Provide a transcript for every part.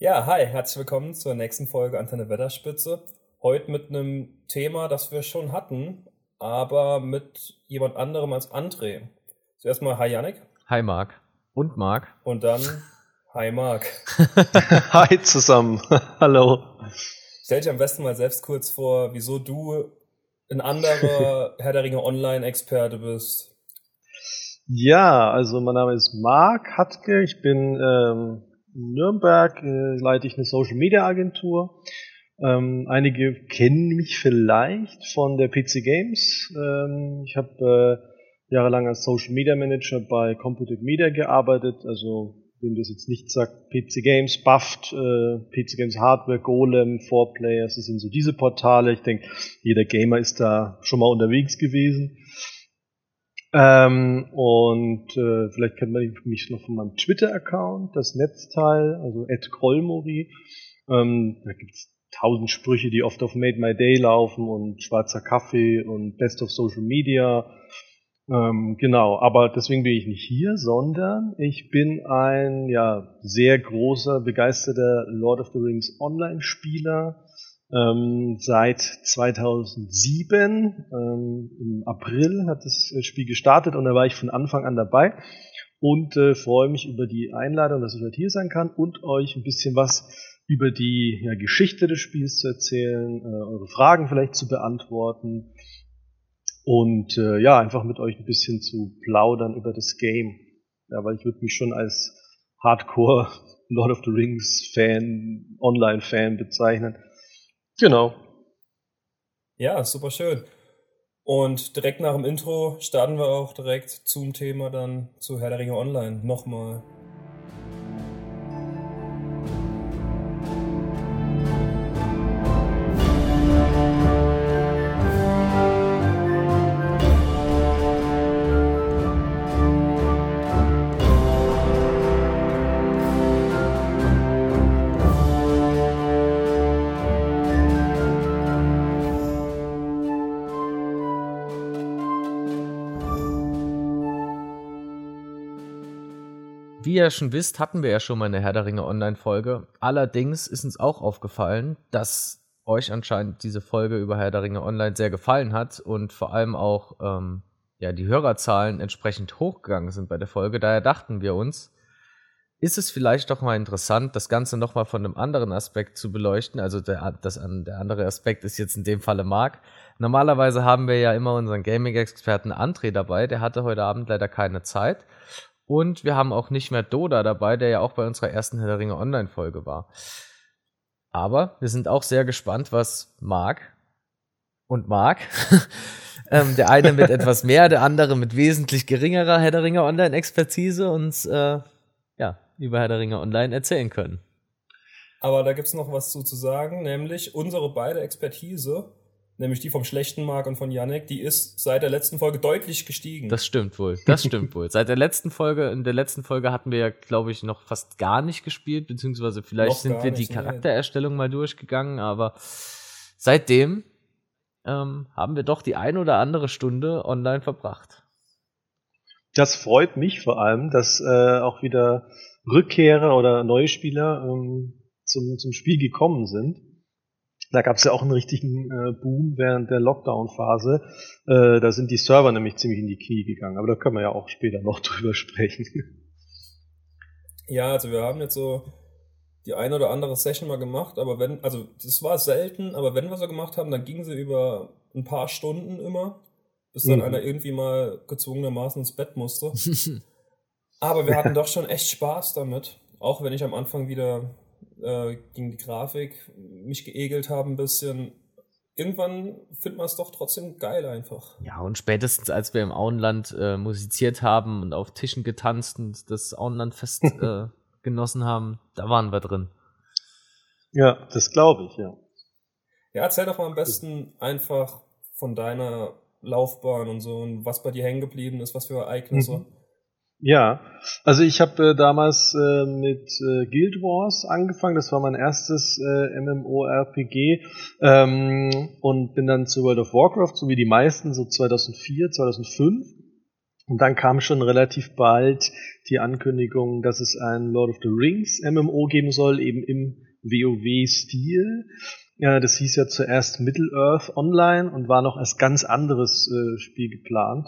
Ja, hi, herzlich willkommen zur nächsten Folge Antenne Wetterspitze. Heute mit einem Thema, das wir schon hatten, aber mit jemand anderem als André. Zuerst mal Hi Yannick. Hi Marc. Und Marc. Und dann Hi Marc. Hi zusammen. Hallo. Stell dich am besten mal selbst kurz vor, wieso du ein anderer Herr der Ringe Online-Experte bist. Ja, also mein Name ist Marc Hatke. Ich bin ähm, Nürnberg, äh, leite ich eine Social Media Agentur. Ähm, einige kennen mich vielleicht von der PC Games. Ähm, ich habe äh, jahrelang als Social Media Manager bei Computer Media gearbeitet, also wem das jetzt nicht sagt, PC Games, Buffed, äh, PC Games Hardware, Golem, 4Players, das sind so diese Portale. Ich denke, jeder Gamer ist da schon mal unterwegs gewesen. Ähm, und äh, vielleicht kennt man mich noch von meinem Twitter-Account, das Netzteil, also Ed Krollmori. Ähm, da gibt's tausend Sprüche, die oft auf Made My Day laufen und schwarzer Kaffee und Best of Social Media. Ähm, genau, aber deswegen bin ich nicht hier, sondern ich bin ein ja sehr großer, begeisterter Lord of the Rings Online-Spieler ähm, seit 2007. Ähm, Im April hat das äh, Spiel gestartet und da war ich von Anfang an dabei und äh, freue mich über die Einladung, dass ich heute hier sein kann und euch ein bisschen was über die ja, Geschichte des Spiels zu erzählen, äh, eure Fragen vielleicht zu beantworten und äh, ja, einfach mit euch ein bisschen zu plaudern über das Game. Ja, weil ich würde mich schon als Hardcore Lord of the Rings Fan, Online-Fan bezeichnen. Genau. Ja, super schön. Und direkt nach dem Intro starten wir auch direkt zum Thema dann zu Herr der Ringe Online. Nochmal. Ihr schon wisst, hatten wir ja schon mal eine Herr der Ringe Online-Folge. Allerdings ist uns auch aufgefallen, dass euch anscheinend diese Folge über Herr der Ringe Online sehr gefallen hat und vor allem auch ähm, ja, die Hörerzahlen entsprechend hochgegangen sind bei der Folge. Daher dachten wir uns, ist es vielleicht doch mal interessant, das Ganze nochmal von einem anderen Aspekt zu beleuchten. Also der, das, der andere Aspekt ist jetzt in dem Falle Marc. Normalerweise haben wir ja immer unseren Gaming-Experten André dabei. Der hatte heute Abend leider keine Zeit. Und wir haben auch nicht mehr Doda dabei, der ja auch bei unserer ersten Herr Ringe Online-Folge war. Aber wir sind auch sehr gespannt, was Marc und Marc, ähm, der eine mit etwas mehr, der andere mit wesentlich geringerer Herr der Ringe Online-Expertise uns äh, ja, über Herr der Ringe Online erzählen können. Aber da gibt's noch was zu, zu sagen, nämlich unsere beide Expertise nämlich die vom schlechten Mark und von Yannick, die ist seit der letzten Folge deutlich gestiegen. Das stimmt wohl. Das stimmt wohl. Seit der letzten Folge, in der letzten Folge hatten wir ja, glaube ich, noch fast gar nicht gespielt, beziehungsweise vielleicht noch sind wir die Charaktererstellung mal durchgegangen, aber seitdem ähm, haben wir doch die ein oder andere Stunde online verbracht. Das freut mich vor allem, dass äh, auch wieder Rückkehrer oder neue Spieler ähm, zum, zum Spiel gekommen sind. Da gab es ja auch einen richtigen äh, Boom während der Lockdown-Phase. Äh, da sind die Server nämlich ziemlich in die Knie gegangen. Aber da können wir ja auch später noch drüber sprechen. Ja, also wir haben jetzt so die eine oder andere Session mal gemacht, aber wenn, also das war selten, aber wenn wir so gemacht haben, dann ging sie über ein paar Stunden immer, bis dann mhm. einer irgendwie mal gezwungenermaßen ins Bett musste. aber wir hatten doch schon echt Spaß damit, auch wenn ich am Anfang wieder äh, gegen die Grafik mich geegelt habe ein bisschen. Irgendwann findet man es doch trotzdem geil einfach. Ja, und spätestens als wir im Auenland äh, musiziert haben und auf Tischen getanzt und das Auenlandfest äh, genossen haben, da waren wir drin. Ja, das glaube ich, ja. Ja, erzähl doch mal am besten einfach von deiner Laufbahn und so und was bei dir hängen geblieben ist, was für Ereignisse. Mhm. Ja, also ich habe äh, damals äh, mit äh, Guild Wars angefangen, das war mein erstes äh, MMORPG ähm, und bin dann zu World of Warcraft, so wie die meisten, so 2004, 2005 Und dann kam schon relativ bald die Ankündigung, dass es ein Lord of the Rings MMO geben soll, eben im WoW-Stil. Ja, das hieß ja zuerst Middle-earth Online und war noch als ganz anderes äh, Spiel geplant.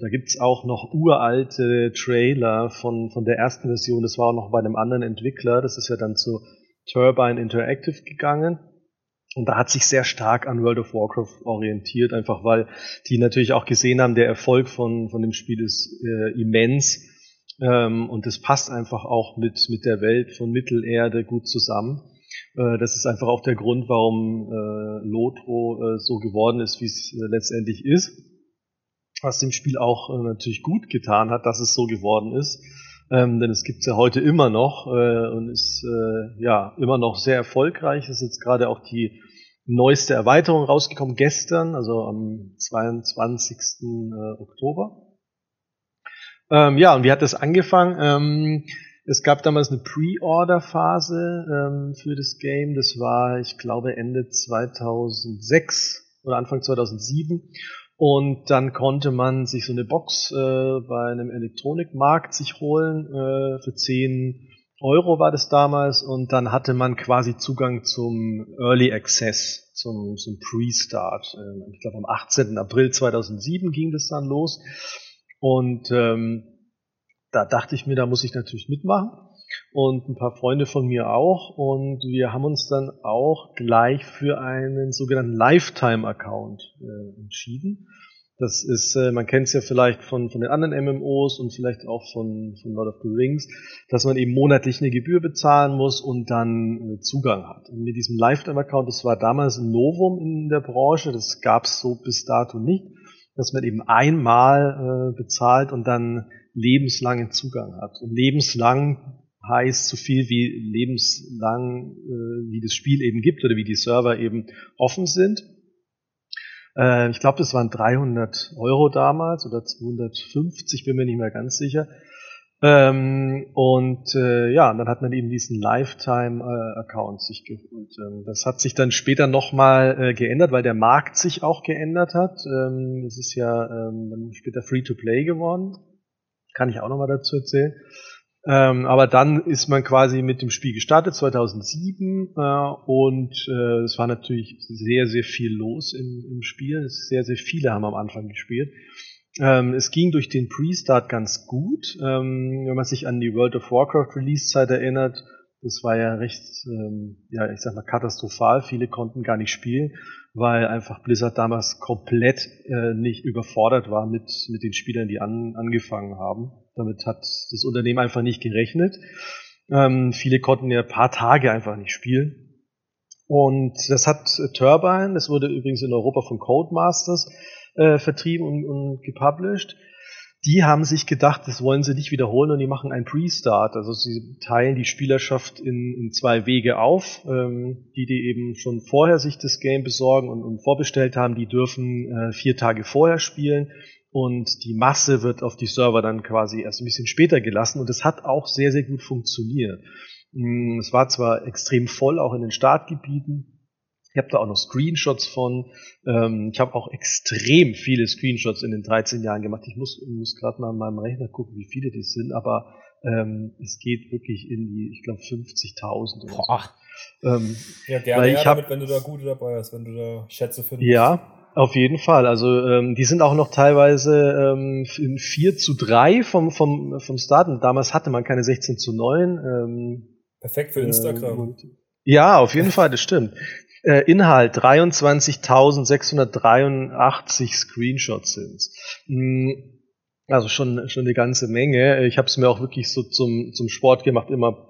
Da gibt's auch noch uralte Trailer von, von der ersten Version. Das war auch noch bei einem anderen Entwickler. Das ist ja dann zu Turbine Interactive gegangen. Und da hat sich sehr stark an World of Warcraft orientiert, einfach weil die natürlich auch gesehen haben, der Erfolg von, von dem Spiel ist äh, immens. Ähm, und das passt einfach auch mit, mit der Welt von Mittelerde gut zusammen. Äh, das ist einfach auch der Grund, warum äh, Lotro äh, so geworden ist, wie es äh, letztendlich ist. Was dem Spiel auch äh, natürlich gut getan hat, dass es so geworden ist. Ähm, denn es gibt es ja heute immer noch äh, und ist äh, ja immer noch sehr erfolgreich. Es ist jetzt gerade auch die neueste Erweiterung rausgekommen gestern, also am 22. Äh, Oktober. Ähm, ja, und wie hat das angefangen? Ähm, es gab damals eine Pre-Order-Phase ähm, für das Game. Das war, ich glaube, Ende 2006 oder Anfang 2007. Und dann konnte man sich so eine Box äh, bei einem Elektronikmarkt sich holen äh, für 10 Euro war das damals und dann hatte man quasi Zugang zum Early Access, zum, zum Pre-Start. Ähm, ich glaube am 18. April 2007 ging das dann los und ähm, da dachte ich mir, da muss ich natürlich mitmachen und ein paar Freunde von mir auch und wir haben uns dann auch gleich für einen sogenannten Lifetime-Account äh, entschieden. Das ist, äh, man kennt es ja vielleicht von, von den anderen MMOs und vielleicht auch von, von Lord of the Rings, dass man eben monatlich eine Gebühr bezahlen muss und dann äh, Zugang hat. Und mit diesem Lifetime-Account, das war damals ein Novum in der Branche, das gab es so bis dato nicht, dass man eben einmal äh, bezahlt und dann lebenslangen Zugang hat. Und lebenslang heißt so viel wie lebenslang, äh, wie das Spiel eben gibt oder wie die Server eben offen sind. Äh, ich glaube, das waren 300 Euro damals oder 250, bin mir nicht mehr ganz sicher. Ähm, und äh, ja, dann hat man eben diesen Lifetime-Account äh, sich geholt. Ähm, das hat sich dann später nochmal äh, geändert, weil der Markt sich auch geändert hat. Ähm, das ist ja ähm, dann später Free-to-Play geworden. Kann ich auch nochmal dazu erzählen. Ähm, aber dann ist man quasi mit dem Spiel gestartet, 2007, äh, und äh, es war natürlich sehr, sehr viel los im, im Spiel. Sehr, sehr viele haben am Anfang gespielt. Ähm, es ging durch den Pre-Start ganz gut. Ähm, wenn man sich an die World of Warcraft Release-Zeit erinnert, das war ja recht, ähm, ja, ich sag mal, katastrophal. Viele konnten gar nicht spielen, weil einfach Blizzard damals komplett äh, nicht überfordert war mit, mit den Spielern, die an, angefangen haben. Damit hat das Unternehmen einfach nicht gerechnet. Ähm, viele konnten ja ein paar Tage einfach nicht spielen. Und das hat Turbine, das wurde übrigens in Europa von Codemasters äh, vertrieben und, und gepublished. Die haben sich gedacht, das wollen sie nicht wiederholen und die machen einen Pre-Start. Also sie teilen die Spielerschaft in, in zwei Wege auf. Ähm, die, die eben schon vorher sich das Game besorgen und, und vorbestellt haben, die dürfen äh, vier Tage vorher spielen und die Masse wird auf die Server dann quasi erst ein bisschen später gelassen und es hat auch sehr, sehr gut funktioniert. Mm, es war zwar extrem voll, auch in den Startgebieten. Ich habe da auch noch Screenshots von. Ähm, ich habe auch extrem viele Screenshots in den 13 Jahren gemacht. Ich muss, muss gerade mal an meinem Rechner gucken, wie viele das sind, aber ähm, es geht wirklich in die, ich glaube, 50.000 oder Boah. so. Ähm, ja, gerne weil ich hab, damit, wenn du da gute dabei hast, wenn du da Schätze findest. Ja, auf jeden Fall. Also ähm, die sind auch noch teilweise ähm, in 4 zu 3 vom, vom, vom Start. Und damals hatte man keine 16 zu 9. Ähm, Perfekt für Instagram. Äh, ja, auf jeden Fall, das stimmt. Äh, Inhalt 23.683 Screenshots sind's. Hm, also schon, schon eine ganze Menge. Ich habe es mir auch wirklich so zum, zum Sport gemacht, immer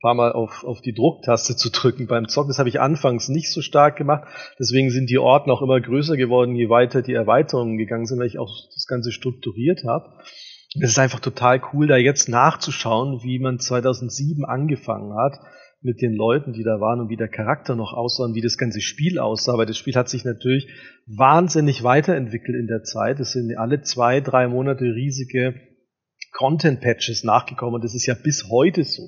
paar Mal auf, auf die Drucktaste zu drücken beim Zocken. Das habe ich anfangs nicht so stark gemacht. Deswegen sind die Orten auch immer größer geworden, je weiter die Erweiterungen gegangen sind, weil ich auch das Ganze strukturiert habe. Es ist einfach total cool, da jetzt nachzuschauen, wie man 2007 angefangen hat mit den Leuten, die da waren und wie der Charakter noch aussah und wie das ganze Spiel aussah. Weil das Spiel hat sich natürlich wahnsinnig weiterentwickelt in der Zeit. Es sind alle zwei, drei Monate riesige Content-Patches nachgekommen und das ist ja bis heute so.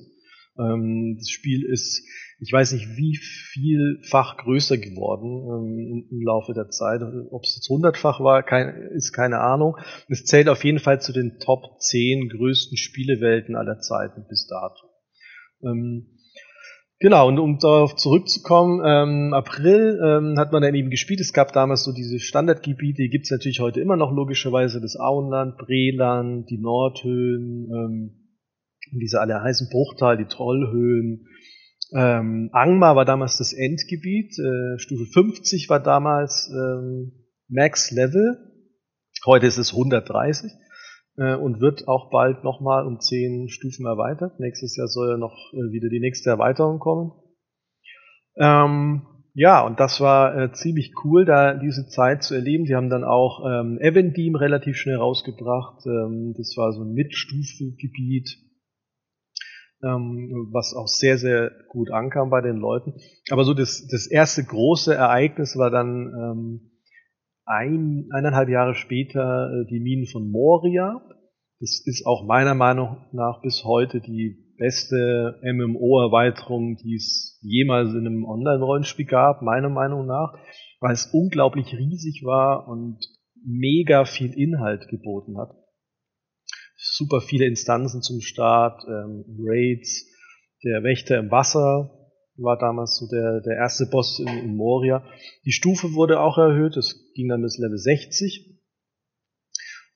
Ähm, das Spiel ist, ich weiß nicht, wie vielfach größer geworden ähm, im Laufe der Zeit. Ob es jetzt hundertfach war, ist keine Ahnung. Es zählt auf jeden Fall zu den Top 10 größten Spielewelten aller Zeiten bis dato. Ähm, Genau, und um darauf zurückzukommen, ähm, April ähm, hat man dann eben gespielt. Es gab damals so diese Standardgebiete, die gibt's natürlich heute immer noch logischerweise, das Auenland, Breland, die Nordhöhen, ähm, diese alle heißen Bruchtal, die Trollhöhen. Ähm, Angmar war damals das Endgebiet, äh, Stufe 50 war damals ähm, Max Level, heute ist es 130 äh, und wird auch bald nochmal um zehn Stufen erweitert. Nächstes Jahr soll ja noch äh, wieder die nächste Erweiterung kommen. Ähm, ja, und das war äh, ziemlich cool, da diese Zeit zu erleben. Sie haben dann auch ähm, Evendim relativ schnell rausgebracht. Ähm, das war so ein Mitstufengebiet, was auch sehr, sehr gut ankam bei den Leuten. Aber so das, das erste große Ereignis war dann ähm, ein, eineinhalb Jahre später äh, die Minen von Moria. Das ist auch meiner Meinung nach bis heute die beste MMO-Erweiterung, die es jemals in einem Online-Rollenspiel gab, meiner Meinung nach, weil es unglaublich riesig war und mega viel Inhalt geboten hat. Super viele Instanzen zum Start, ähm, Raids, der Wächter im Wasser, war damals so der, der erste Boss in, in Moria. Die Stufe wurde auch erhöht, es ging dann bis Level 60.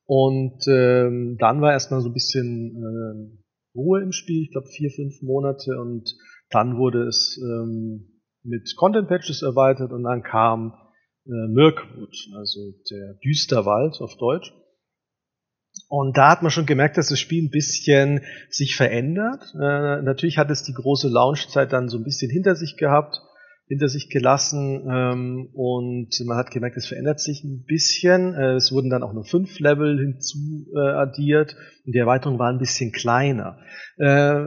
Und ähm, dann war erstmal so ein bisschen äh, Ruhe im Spiel, ich glaube vier, fünf Monate und dann wurde es ähm, mit Content Patches erweitert und dann kam äh, Mirkwood, also der Düsterwald auf Deutsch. Und da hat man schon gemerkt, dass das Spiel ein bisschen sich verändert. Äh, natürlich hat es die große Launchzeit dann so ein bisschen hinter sich gehabt, hinter sich gelassen ähm, und man hat gemerkt, es verändert sich ein bisschen. Äh, es wurden dann auch nur fünf Level hinzu äh, addiert und die Erweiterung war ein bisschen kleiner. Äh,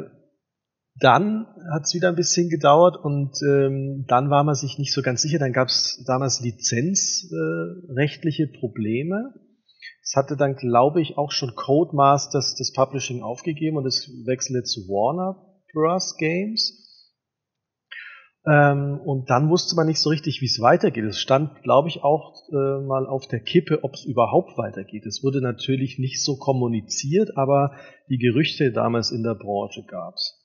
dann hat es wieder ein bisschen gedauert und ähm, dann war man sich nicht so ganz sicher. Dann gab es damals lizenzrechtliche Probleme es hatte dann, glaube ich, auch schon Codemasters das Publishing aufgegeben und es wechselte zu Warner Bros. Games. Ähm, und dann wusste man nicht so richtig, wie es weitergeht. Es stand, glaube ich, auch äh, mal auf der Kippe, ob es überhaupt weitergeht. Es wurde natürlich nicht so kommuniziert, aber die Gerüchte damals in der Branche gab es.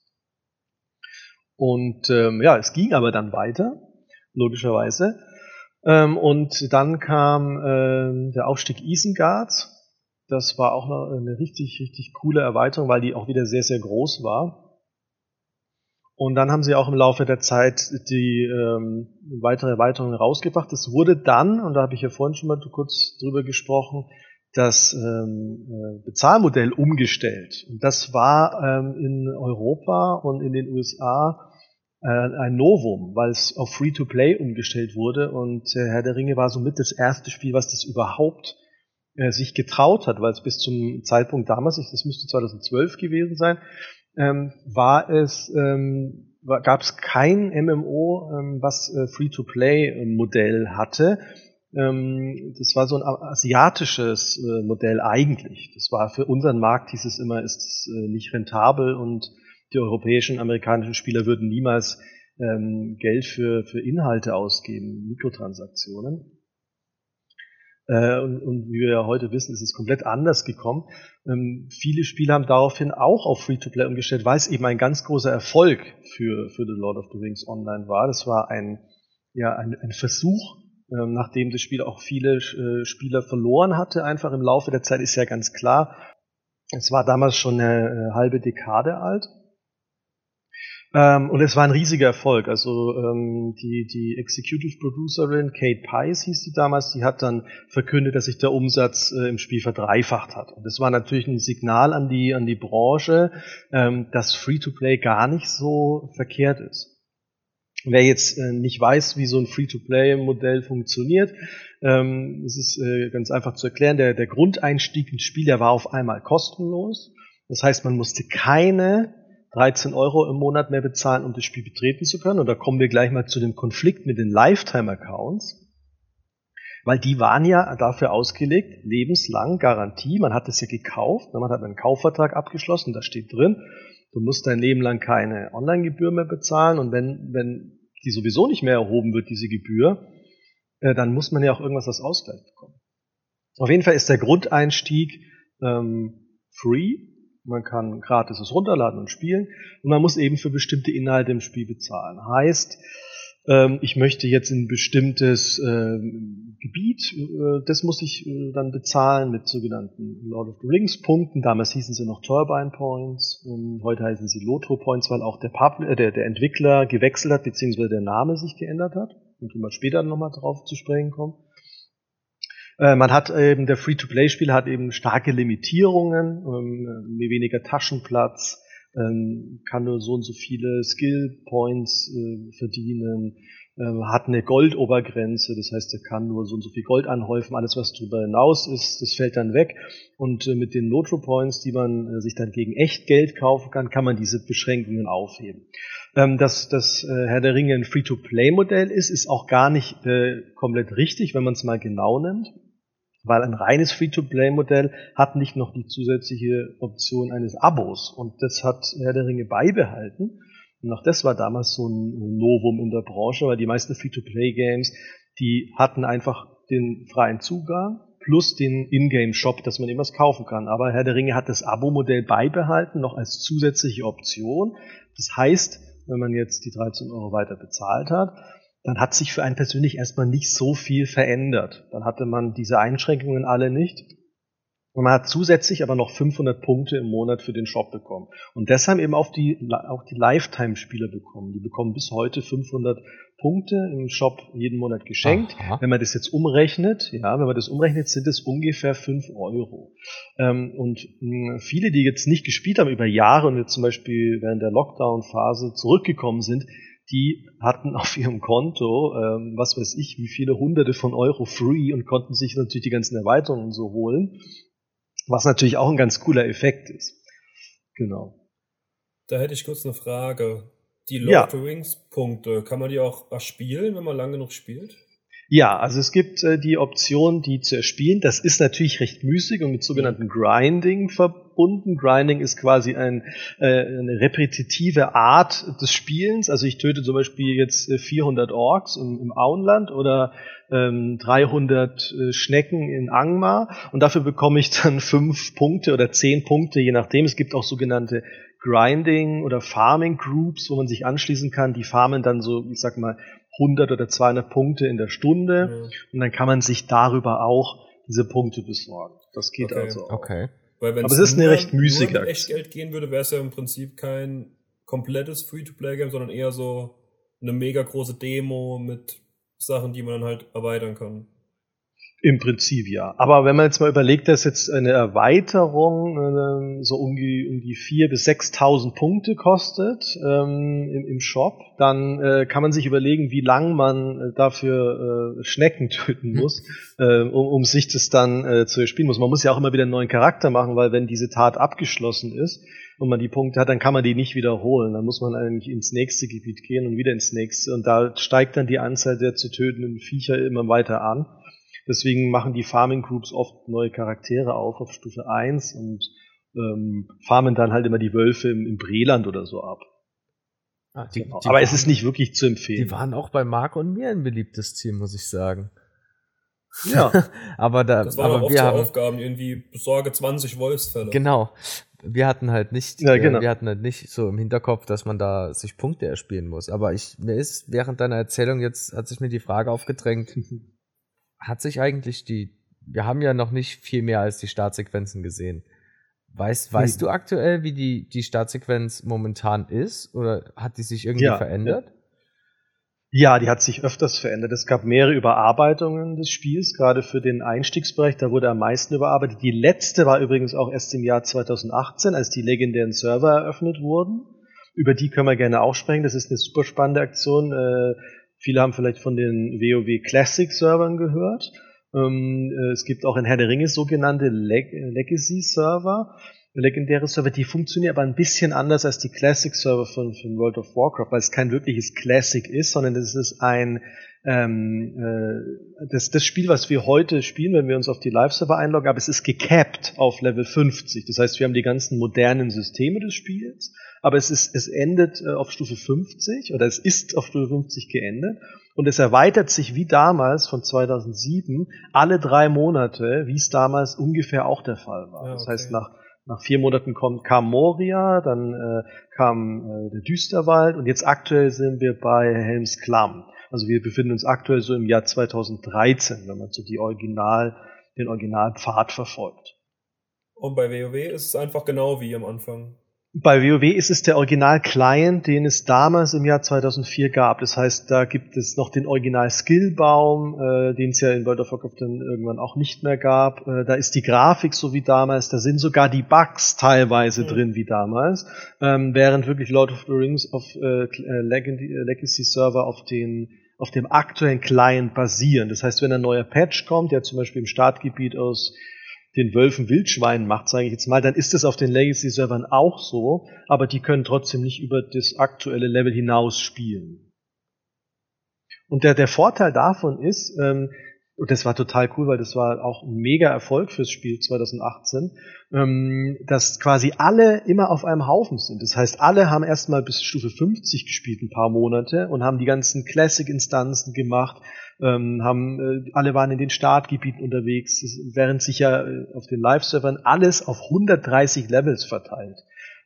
Und ähm, ja, es ging aber dann weiter, logischerweise. Ähm, und dann kam ähm, der Aufstieg Isengard. Das war auch noch eine richtig, richtig coole Erweiterung, weil die auch wieder sehr, sehr groß war. Und dann haben sie auch im Laufe der Zeit die ähm, weitere Erweiterung rausgebracht. Es wurde dann, und da habe ich ja vorhin schon mal kurz drüber gesprochen, das ähm, äh, Bezahlmodell umgestellt. Und das war ähm, in Europa und in den USA äh, ein Novum, weil es auf Free-to-Play umgestellt wurde und äh, Herr der Ringe war somit das erste Spiel, was das überhaupt äh, sich getraut hat, weil es bis zum Zeitpunkt damals, das müsste 2012 gewesen sein, ähm, war es ähm, gab es kein MMO, ähm, was äh, Free-to-Play-Modell hatte. Ähm, das war so ein asiatisches äh, Modell eigentlich. Das war für unseren Markt hieß es immer, ist es äh, nicht rentabel und die europäischen, amerikanischen Spieler würden niemals ähm, Geld für, für Inhalte ausgeben, Mikrotransaktionen. Äh, und, und, wie wir ja heute wissen, ist es komplett anders gekommen. Ähm, viele Spieler haben daraufhin auch auf Free-to-Play umgestellt, weil es eben ein ganz großer Erfolg für, für The Lord of the Rings Online war. Das war ein, ja, ein, ein Versuch, ähm, nachdem das Spiel auch viele äh, Spieler verloren hatte, einfach im Laufe der Zeit ist ja ganz klar. Es war damals schon eine äh, halbe Dekade alt ähm, und es war ein riesiger Erfolg. Also ähm, die, die Executive Producerin Kate Pice hieß die damals, die hat dann verkündet, dass sich der Umsatz äh, im Spiel verdreifacht hat. Und das war natürlich ein Signal an die, an die Branche, ähm, dass Free-to-Play gar nicht so verkehrt ist. Wer jetzt äh, nicht weiß, wie so ein Free-to-Play-Modell funktioniert, ähm, es ist äh, ganz einfach zu erklären. Der, der Grundeinstieg ins Spiel, der war auf einmal kostenlos. Das heißt, man musste keine 13 Euro im Monat mehr bezahlen, um das Spiel betreten zu können. Und da kommen wir gleich mal zu dem Konflikt mit den Lifetime-Accounts. Weil die waren ja dafür ausgelegt, lebenslang Garantie. Man hat es ja gekauft, man hat einen Kaufvertrag abgeschlossen, da steht drin, Du musst dein Leben lang keine Online-Gebühr mehr bezahlen und wenn, wenn die sowieso nicht mehr erhoben wird, diese Gebühr, äh, dann muss man ja auch irgendwas als Ausgleich bekommen. Auf jeden Fall ist der Grundeinstieg ähm, free. Man kann gratis es runterladen und spielen und man muss eben für bestimmte Inhalte im Spiel bezahlen. Heißt, ähm, ich möchte jetzt in ein bestimmtes äh, Gebiet, äh, das muss ich äh, dann bezahlen mit sogenannten Lord of the Rings Punkten. Damals hießen sie noch Turbine Points, heute heißen sie Lotro Points, weil auch der, Pub äh, der, der Entwickler gewechselt hat, beziehungsweise der Name sich geändert hat. Und können wir später nochmal drauf zu sprechen kommen. Äh, man hat eben, der Free-to-Play-Spiel hat eben starke Limitierungen, ähm, weniger Taschenplatz, ähm, kann nur so und so viele Skill Points äh, verdienen, äh, hat eine Goldobergrenze, das heißt, er kann nur so und so viel Gold anhäufen, alles was darüber hinaus ist, das fällt dann weg. Und äh, mit den Lotro Points, die man äh, sich dann gegen echt Geld kaufen kann, kann man diese Beschränkungen aufheben. Ähm, dass das äh, Herr der Ringe ein Free-to-Play-Modell ist, ist auch gar nicht äh, komplett richtig, wenn man es mal genau nimmt weil ein reines Free-to-Play-Modell hat nicht noch die zusätzliche Option eines Abos und das hat Herr der Ringe beibehalten. Und auch das war damals so ein Novum in der Branche, weil die meisten Free-to-Play-Games, die hatten einfach den freien Zugang plus den Ingame-Shop, dass man immer was kaufen kann. Aber Herr der Ringe hat das Abo-Modell beibehalten, noch als zusätzliche Option. Das heißt, wenn man jetzt die 13 Euro weiter bezahlt hat, dann hat sich für einen persönlich erstmal nicht so viel verändert. Dann hatte man diese Einschränkungen alle nicht. Und man hat zusätzlich aber noch 500 Punkte im Monat für den Shop bekommen. Und deshalb eben auch die, auch die Lifetime-Spieler bekommen. Die bekommen bis heute 500 Punkte im Shop jeden Monat geschenkt. Aha. Wenn man das jetzt umrechnet, ja, wenn man das umrechnet, sind es ungefähr 5 Euro. Ähm, und mh, viele, die jetzt nicht gespielt haben über Jahre und jetzt zum Beispiel während der Lockdown-Phase zurückgekommen sind, die hatten auf ihrem Konto, ähm, was weiß ich, wie viele hunderte von Euro free und konnten sich natürlich die ganzen Erweiterungen so holen, was natürlich auch ein ganz cooler Effekt ist. Genau. Da hätte ich kurz eine Frage. Die Lord the Rings Punkte, kann man die auch erspielen, wenn man lang genug spielt? Ja, also es gibt äh, die Option, die zu erspielen. Das ist natürlich recht müßig und mit sogenannten Grinding verbunden. Grinding ist quasi ein, äh, eine repetitive Art des Spielens. Also ich töte zum Beispiel jetzt 400 äh, Orks im, im Auenland oder ähm, 300 äh, Schnecken in Angmar und dafür bekomme ich dann fünf Punkte oder zehn Punkte, je nachdem. Es gibt auch sogenannte Grinding oder Farming Groups, wo man sich anschließen kann. Die farmen dann so, ich sag mal, 100 oder 200 Punkte in der Stunde mhm. und dann kann man sich darüber auch diese Punkte besorgen. Das geht okay. also auch. Okay. Weil Aber es ist eine recht müßige Wenn es Geld gehen würde, wäre es ja im Prinzip kein komplettes Free-to-Play-Game, sondern eher so eine mega große Demo mit Sachen, die man dann halt erweitern kann. Im Prinzip ja. Aber wenn man jetzt mal überlegt, dass jetzt eine Erweiterung äh, so um die, um die 4.000 bis 6.000 Punkte kostet ähm, im, im, Shop, dann äh, kann man sich überlegen, wie lang man äh, dafür äh, Schnecken töten muss, äh, um, um sich das dann äh, zu erspielen muss. Man muss ja auch immer wieder einen neuen Charakter machen, weil wenn diese Tat abgeschlossen ist und man die Punkte hat, dann kann man die nicht wiederholen. Dann muss man eigentlich ins nächste Gebiet gehen und wieder ins nächste. Und da steigt dann die Anzahl der zu tötenden Viecher immer weiter an. Deswegen machen die Farming Groups oft neue Charaktere auf auf Stufe 1 und ähm, farmen dann halt immer die Wölfe im, im Breland oder so ab. Ah, die, genau. die Aber waren, es ist nicht wirklich zu empfehlen. Die waren auch bei Marc und mir ein beliebtes Ziel, muss ich sagen. Ja. aber da, das waren aber auch wir haben, Aufgaben, irgendwie besorge 20 Wolfsfälle. Genau. Wir hatten halt nicht, ja, genau. wir hatten halt nicht so im Hinterkopf, dass man da sich Punkte erspielen muss. Aber ich, mir ist während deiner Erzählung jetzt, hat sich mir die Frage aufgedrängt, hat sich eigentlich die, wir haben ja noch nicht viel mehr als die Startsequenzen gesehen. Weißt, weißt du aktuell, wie die, die Startsequenz momentan ist? Oder hat die sich irgendwie ja, verändert? Ja, die hat sich öfters verändert. Es gab mehrere Überarbeitungen des Spiels, gerade für den Einstiegsbereich, da wurde am meisten überarbeitet. Die letzte war übrigens auch erst im Jahr 2018, als die legendären Server eröffnet wurden. Über die können wir gerne auch sprechen. Das ist eine super spannende Aktion. Viele haben vielleicht von den WoW Classic Servern gehört. Ähm, äh, es gibt auch in Herr der Ringe sogenannte Leg Legacy Server. Legendäre Server, die funktionieren aber ein bisschen anders als die Classic-Server von, von World of Warcraft, weil es kein wirkliches Classic ist, sondern es ist ein ähm, äh, das, das Spiel, was wir heute spielen, wenn wir uns auf die Live-Server einloggen, aber es ist gecapped auf Level 50. Das heißt, wir haben die ganzen modernen Systeme des Spiels, aber es ist, es endet äh, auf Stufe 50 oder es ist auf Stufe 50 geendet und es erweitert sich wie damals von 2007 alle drei Monate, wie es damals ungefähr auch der Fall war. Ja, okay. Das heißt, nach nach vier Monaten kommt, kam Moria, dann äh, kam äh, der Düsterwald und jetzt aktuell sind wir bei Helms Klamm. Also wir befinden uns aktuell so im Jahr 2013, wenn man so die Original, den Originalpfad verfolgt. Und bei WoW ist es einfach genau wie am Anfang. Bei WoW ist es der Original-Client, den es damals im Jahr 2004 gab. Das heißt, da gibt es noch den Original-Skillbaum, äh, den es ja in World of Warcraft dann irgendwann auch nicht mehr gab. Äh, da ist die Grafik so wie damals, da sind sogar die Bugs teilweise mhm. drin wie damals, ähm, während wirklich Lord of the Rings auf äh, äh Legacy-Server auf den auf dem aktuellen Client basieren. Das heißt, wenn ein neuer Patch kommt, der zum Beispiel im Startgebiet aus den Wölfen Wildschweinen macht, sage ich jetzt mal, dann ist das auf den Legacy-Servern auch so, aber die können trotzdem nicht über das aktuelle Level hinaus spielen. Und der, der Vorteil davon ist, ähm, und das war total cool, weil das war auch ein mega Erfolg fürs Spiel 2018, ähm, dass quasi alle immer auf einem Haufen sind. Das heißt, alle haben erstmal bis Stufe 50 gespielt, ein paar Monate, und haben die ganzen Classic-Instanzen gemacht, ähm, haben, äh, alle waren in den Startgebieten unterwegs, während sich ja äh, auf den Live-Servern alles auf 130 Levels verteilt.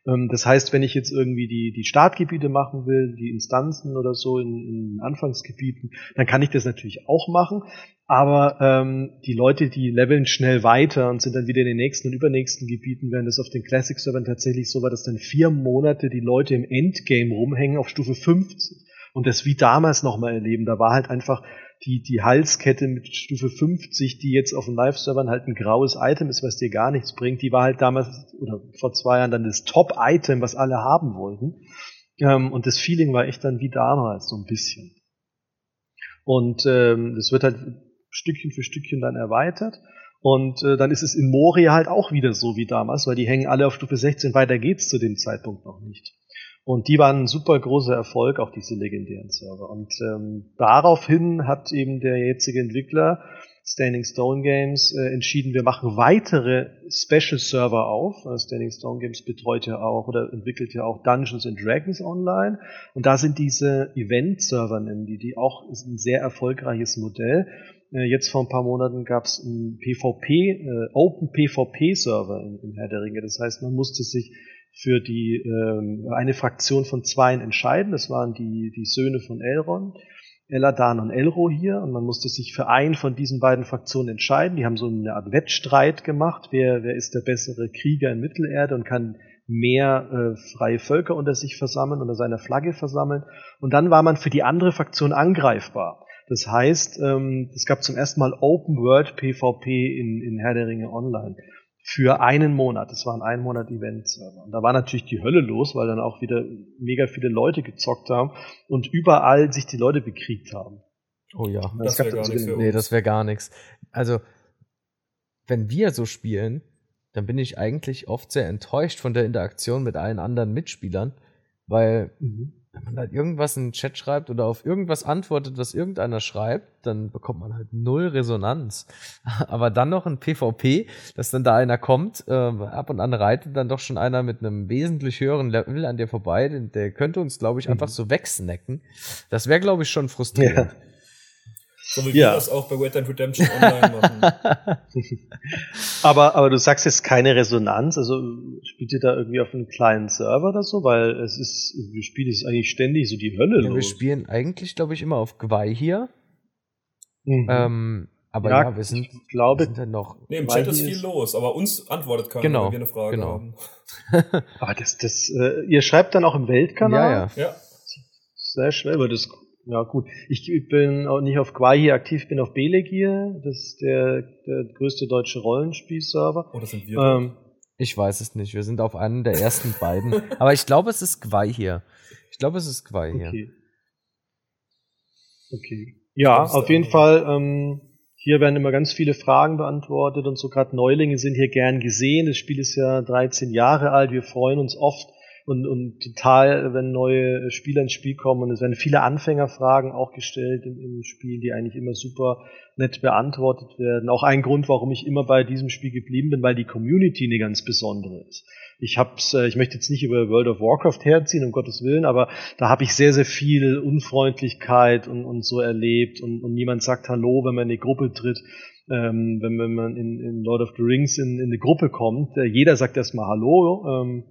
Ähm, das heißt, wenn ich jetzt irgendwie die, die Startgebiete machen will, die Instanzen oder so in, in Anfangsgebieten, dann kann ich das natürlich auch machen. Aber ähm, die Leute, die leveln schnell weiter und sind dann wieder in den nächsten und übernächsten Gebieten, während das auf den Classic-Servern tatsächlich so war, dass dann vier Monate die Leute im Endgame rumhängen auf Stufe 50 und das wie damals nochmal erleben. Da war halt einfach die, die Halskette mit Stufe 50, die jetzt auf den Live-Servern halt ein graues Item ist, was dir gar nichts bringt, die war halt damals oder vor zwei Jahren dann das Top-Item, was alle haben wollten. Ähm, und das Feeling war echt dann wie damals, so ein bisschen. Und ähm, das wird halt Stückchen für Stückchen dann erweitert. Und äh, dann ist es in Moria halt auch wieder so wie damals, weil die hängen alle auf Stufe 16, weiter geht's zu dem Zeitpunkt noch nicht. Und die waren ein super großer Erfolg, auch diese legendären Server. Und ähm, daraufhin hat eben der jetzige Entwickler Standing Stone Games äh, entschieden, wir machen weitere Special Server auf. Also Standing Stone Games betreut ja auch oder entwickelt ja auch Dungeons and Dragons online. Und da sind diese Event-Server, nennen die, die auch ist ein sehr erfolgreiches Modell. Äh, jetzt vor ein paar Monaten gab es einen PvP, äh, Open PvP Server in, in Herr der Ringe. Das heißt, man musste sich für die ähm, eine Fraktion von Zweien entscheiden. Das waren die, die Söhne von Elrond, Eladan und Elro hier. Und man musste sich für einen von diesen beiden Fraktionen entscheiden. Die haben so eine Art Wettstreit gemacht. Wer, wer ist der bessere Krieger in Mittelerde und kann mehr äh, freie Völker unter sich versammeln, unter seiner Flagge versammeln. Und dann war man für die andere Fraktion angreifbar. Das heißt, ähm, es gab zum ersten Mal Open World PvP in, in Herr der Ringe Online für einen Monat. Das war ein ein Monat Event-Server. Und da war natürlich die Hölle los, weil dann auch wieder mega viele Leute gezockt haben und überall sich die Leute bekriegt haben. Oh ja, das, das wäre gar nichts. Nee, das wäre gar nichts. Also, wenn wir so spielen, dann bin ich eigentlich oft sehr enttäuscht von der Interaktion mit allen anderen Mitspielern, weil mhm wenn man halt irgendwas in den Chat schreibt oder auf irgendwas antwortet, was irgendeiner schreibt, dann bekommt man halt null Resonanz. Aber dann noch ein PvP, dass dann da einer kommt, äh, ab und an reitet dann doch schon einer mit einem wesentlich höheren Level an dir vorbei, der könnte uns, glaube ich, mhm. einfach so wegsnacken. Das wäre, glaube ich, schon frustrierend. Ja. So wie ja. wir das auch bei Red Dead Redemption Online machen. aber, aber du sagst jetzt keine Resonanz, also spielt ihr da irgendwie auf einem kleinen Server oder so? Weil es ist, wir spielen es eigentlich ständig so die Hölle ja, los. Wir spielen eigentlich, glaube ich, immer auf Gwei hier. Mhm. Ähm, aber ja, ja, wir sind, ich glaube, wir sind dann noch. Nee, im Chat ist viel los, aber uns antwortet keiner, genau, wenn wir eine Frage genau. haben. aber das, das, äh, ihr schreibt dann auch im Weltkanal? Ja, ja. ja. Sehr schwer, aber das ja, gut. Ich bin auch nicht auf Quai hier aktiv, bin auf Belegier. Das ist der, der größte deutsche Rollenspielserver. Oder oh, sind wir? Ähm, ich weiß es nicht. Wir sind auf einem der ersten beiden. Aber ich glaube, es ist Quai hier. Ich glaube, es ist Quai hier. Okay. Okay. Ja, auf jeden Fall. Ähm, Hier werden immer ganz viele Fragen beantwortet und so gerade Neulinge sind hier gern gesehen. Das Spiel ist ja 13 Jahre alt. Wir freuen uns oft und, und total, wenn neue Spieler ins Spiel kommen. Und es werden viele Anfängerfragen auch gestellt im, im Spiel, die eigentlich immer super nett beantwortet werden. Auch ein Grund, warum ich immer bei diesem Spiel geblieben bin, weil die Community eine ganz besondere ist. Ich hab's, äh, ich möchte jetzt nicht über World of Warcraft herziehen, um Gottes Willen, aber da habe ich sehr, sehr viel Unfreundlichkeit und, und so erlebt und, und niemand sagt Hallo, wenn man in eine Gruppe tritt. Ähm, wenn, wenn man in, in Lord of the Rings in, in eine Gruppe kommt, äh, jeder sagt erstmal Hallo, ähm,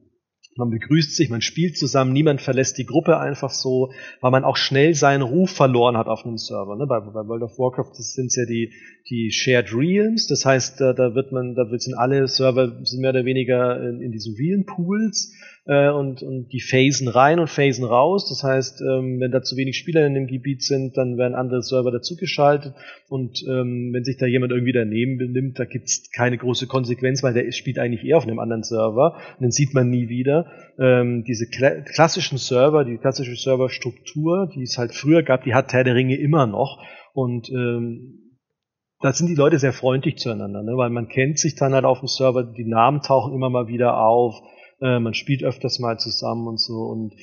man begrüßt sich, man spielt zusammen, niemand verlässt die Gruppe einfach so, weil man auch schnell seinen Ruf verloren hat auf einem Server. Ne? Bei, bei World of Warcraft sind es ja die, die Shared Realms, das heißt, da, da wird man, da sind alle Server sind mehr oder weniger in, in diesen Realm Pools äh, und, und die phasen rein und phasen raus. Das heißt, ähm, wenn da zu wenig Spieler in dem Gebiet sind, dann werden andere Server dazugeschaltet und ähm, wenn sich da jemand irgendwie daneben benimmt, da gibt's keine große Konsequenz, weil der spielt eigentlich eher auf einem anderen Server und den sieht man nie wieder. Ähm, diese kla klassischen Server, die klassische Serverstruktur, die es halt früher gab, die hat Herr der Ringe immer noch und ähm, da sind die Leute sehr freundlich zueinander, ne? weil man kennt sich dann halt auf dem Server, die Namen tauchen immer mal wieder auf, äh, man spielt öfters mal zusammen und so und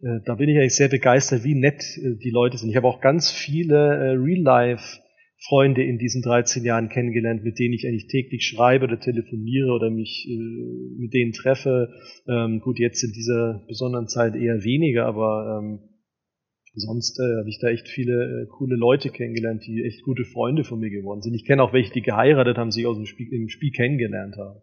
äh, da bin ich eigentlich sehr begeistert, wie nett äh, die Leute sind. Ich habe auch ganz viele äh, Real-Life Freunde in diesen 13 Jahren kennengelernt, mit denen ich eigentlich täglich schreibe oder telefoniere oder mich äh, mit denen treffe. Ähm, gut, jetzt in dieser besonderen Zeit eher weniger, aber ähm, sonst äh, habe ich da echt viele äh, coole Leute kennengelernt, die echt gute Freunde von mir geworden sind. Ich kenne auch welche, die geheiratet haben, sich aus dem Spiel, im Spiel kennengelernt haben.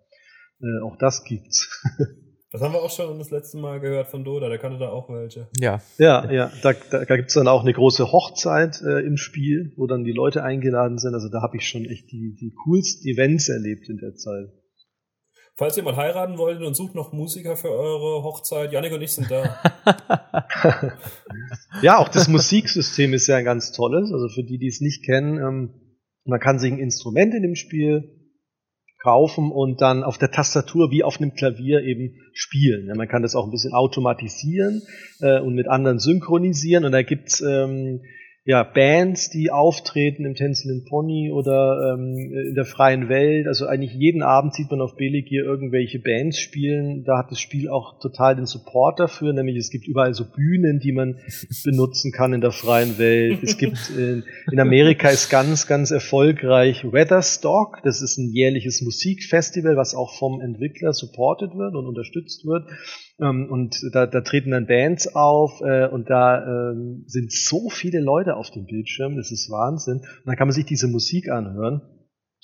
Äh, auch das gibt's. Das haben wir auch schon das letzte Mal gehört von Doda, der kannte da auch welche. Ja. Ja, ja. Da, da, da gibt es dann auch eine große Hochzeit äh, im Spiel, wo dann die Leute eingeladen sind. Also da habe ich schon echt die, die coolsten Events erlebt in der Zeit. Falls ihr mal heiraten wollt und sucht noch Musiker für eure Hochzeit, Janik und ich sind da. ja, auch das Musiksystem ist ja ein ganz tolles. Also für die, die es nicht kennen, ähm, man kann sich ein Instrument in dem Spiel kaufen und dann auf der Tastatur wie auf einem Klavier eben spielen. Ja, man kann das auch ein bisschen automatisieren äh, und mit anderen synchronisieren und da gibt's ähm, ja, Bands, die auftreten im Tänzelnden Pony oder ähm, in der freien Welt. Also eigentlich jeden Abend sieht man auf Beligier irgendwelche Bands spielen. Da hat das Spiel auch total den Support dafür, nämlich es gibt überall so Bühnen, die man benutzen kann in der freien Welt. Es gibt in, in Amerika ist ganz, ganz erfolgreich Weatherstock. Das ist ein jährliches Musikfestival, was auch vom Entwickler supported wird und unterstützt wird. Ähm, und da, da treten dann Bands auf äh, und da ähm, sind so viele Leute auf dem Bildschirm, das ist Wahnsinn. Und dann kann man sich diese Musik anhören.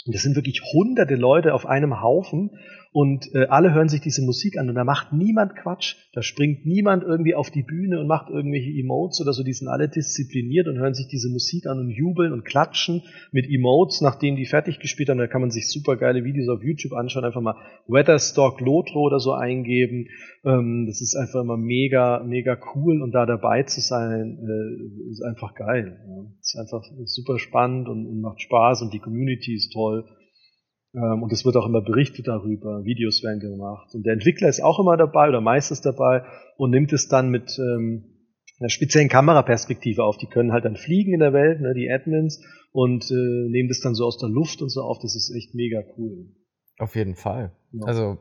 Und das sind wirklich hunderte Leute auf einem Haufen und äh, alle hören sich diese Musik an und da macht niemand Quatsch, da springt niemand irgendwie auf die Bühne und macht irgendwelche Emotes oder so, die sind alle diszipliniert und hören sich diese Musik an und jubeln und klatschen mit Emotes, nachdem die fertig gespielt haben, da kann man sich super geile Videos auf YouTube anschauen, einfach mal Weatherstock Lotro oder so eingeben, ähm, das ist einfach immer mega, mega cool und da dabei zu sein, äh, ist einfach geil, ja. ist einfach super spannend und, und macht Spaß und die Community ist toll. Ähm, und es wird auch immer berichtet darüber, Videos werden gemacht. Und der Entwickler ist auch immer dabei oder meistens dabei und nimmt es dann mit ähm, einer speziellen Kameraperspektive auf. Die können halt dann fliegen in der Welt, ne, die Admins, und äh, nehmen das dann so aus der Luft und so auf. Das ist echt mega cool. Auf jeden Fall. Ja. Also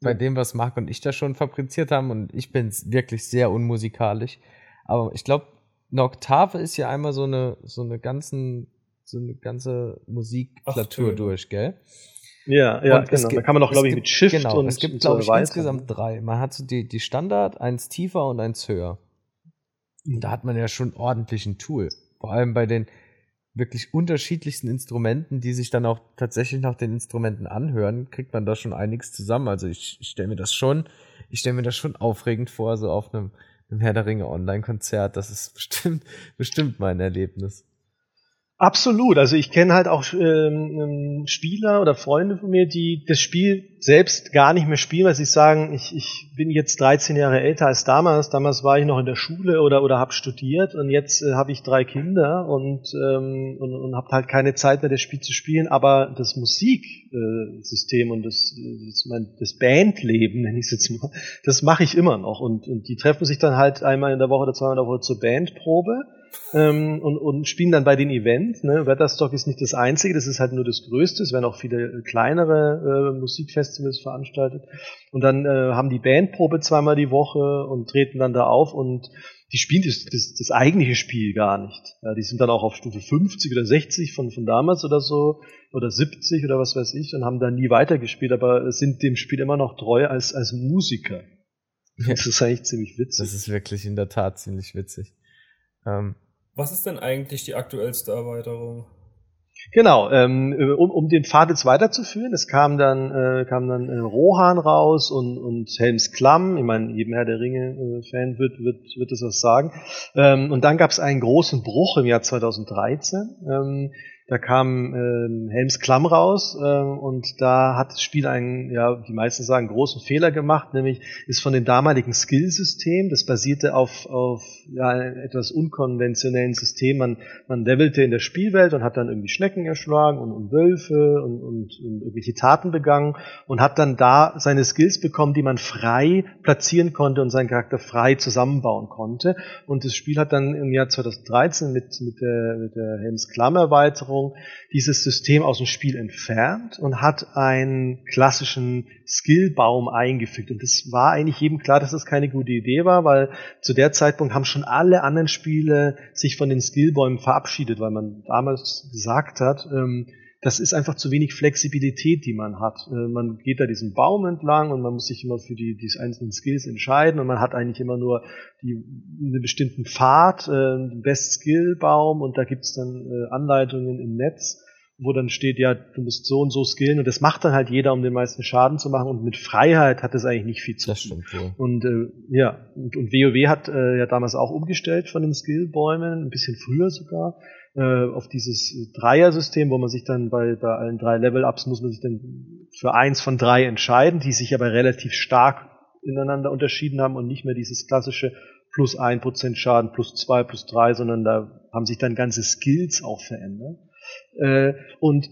bei ja. dem, was Marc und ich da schon fabriziert haben, und ich bin wirklich sehr unmusikalisch, aber ich glaube, eine Oktave ist ja einmal so eine, so eine ganzen so eine ganze Musikklatur durch, gell? Ja, ja, und genau. Gibt, da kann man auch, glaube ich, mit Shift genau, und es gibt, glaube ich, insgesamt drei. Man hat so die, die Standard, eins tiefer und eins höher. Und da hat man ja schon ordentlich ein Tool. Vor allem bei den wirklich unterschiedlichsten Instrumenten, die sich dann auch tatsächlich nach den Instrumenten anhören, kriegt man da schon einiges zusammen. Also ich, ich stelle mir das schon, ich stelle mir das schon aufregend vor, so auf einem, einem Herr der Ringe Online-Konzert. Das ist bestimmt, bestimmt mein Erlebnis. Absolut. Also ich kenne halt auch ähm, ähm, Spieler oder Freunde von mir, die das Spiel selbst gar nicht mehr spielen, weil sie sagen, ich, ich bin jetzt 13 Jahre älter als damals. Damals war ich noch in der Schule oder oder habe studiert und jetzt äh, habe ich drei Kinder und ähm, und, und habe halt keine Zeit mehr, das Spiel zu spielen. Aber das Musiksystem und das das, mein, das Bandleben, nenne ich es jetzt mal, das mache ich immer noch. Und, und die treffen sich dann halt einmal in der Woche oder zweimal in der Woche zur Bandprobe ähm, und, und spielen dann bei den Events. Ne? Wetterstock ist nicht das einzige, das ist halt nur das Größte. Es werden auch viele kleinere äh, Musikfestivals veranstaltet. Und dann äh, haben die Bandprobe zweimal die Woche und treten dann da auf und die spielen das, das, das eigentliche Spiel gar nicht. Ja, die sind dann auch auf Stufe 50 oder 60 von, von damals oder so oder 70 oder was weiß ich und haben dann nie weitergespielt, aber sind dem Spiel immer noch treu als, als Musiker. Das ist eigentlich ziemlich witzig. Das ist wirklich in der Tat ziemlich witzig. Ähm, Was ist denn eigentlich die aktuellste Erweiterung? Genau, ähm, um, um den Pfad jetzt weiterzuführen, es kam dann, äh, kam dann äh, Rohan raus und, und Helms Klamm, ich meine, jedem Herr der Ringe-Fan äh, wird, wird, wird das was sagen. Ähm, und dann gab es einen großen Bruch im Jahr 2013. Ähm, da kam ähm, Helms Klamm raus ähm, und da hat das Spiel einen, ja, die meisten sagen, großen Fehler gemacht, nämlich ist von dem damaligen Skillsystem, das basierte auf, auf ja, einem etwas unkonventionellen System. Man, man levelte in der Spielwelt und hat dann irgendwie Schnecken erschlagen und, und Wölfe und, und, und irgendwelche Taten begangen und hat dann da seine Skills bekommen, die man frei platzieren konnte und seinen Charakter frei zusammenbauen konnte. Und das Spiel hat dann im Jahr 2013 mit, mit der, mit der Helms Klamm Erweiterung dieses System aus dem Spiel entfernt und hat einen klassischen Skillbaum eingefügt. Und das war eigentlich jedem klar, dass das keine gute Idee war, weil zu der Zeitpunkt haben schon alle anderen Spiele sich von den Skillbäumen verabschiedet, weil man damals gesagt hat, ähm, das ist einfach zu wenig Flexibilität, die man hat. Äh, man geht da diesen Baum entlang und man muss sich immer für die, die einzelnen Skills entscheiden und man hat eigentlich immer nur die, einen bestimmten Pfad, äh, einen Best-Skill-Baum und da gibt's dann äh, Anleitungen im Netz, wo dann steht, ja, du musst so und so skillen und das macht dann halt jeder, um den meisten Schaden zu machen und mit Freiheit hat das eigentlich nicht viel zu das tun. Stimmt, ja. Und äh, ja, und, und WoW hat äh, ja damals auch umgestellt von den Skillbäumen, ein bisschen früher sogar äh, auf dieses Dreier-System, wo man sich dann bei, bei allen drei Level-Ups muss man sich dann für eins von drei entscheiden, die sich aber relativ stark ineinander unterschieden haben und nicht mehr dieses klassische plus ein Prozent Schaden, plus zwei, plus drei, sondern da haben sich dann ganze Skills auch verändert. Äh, und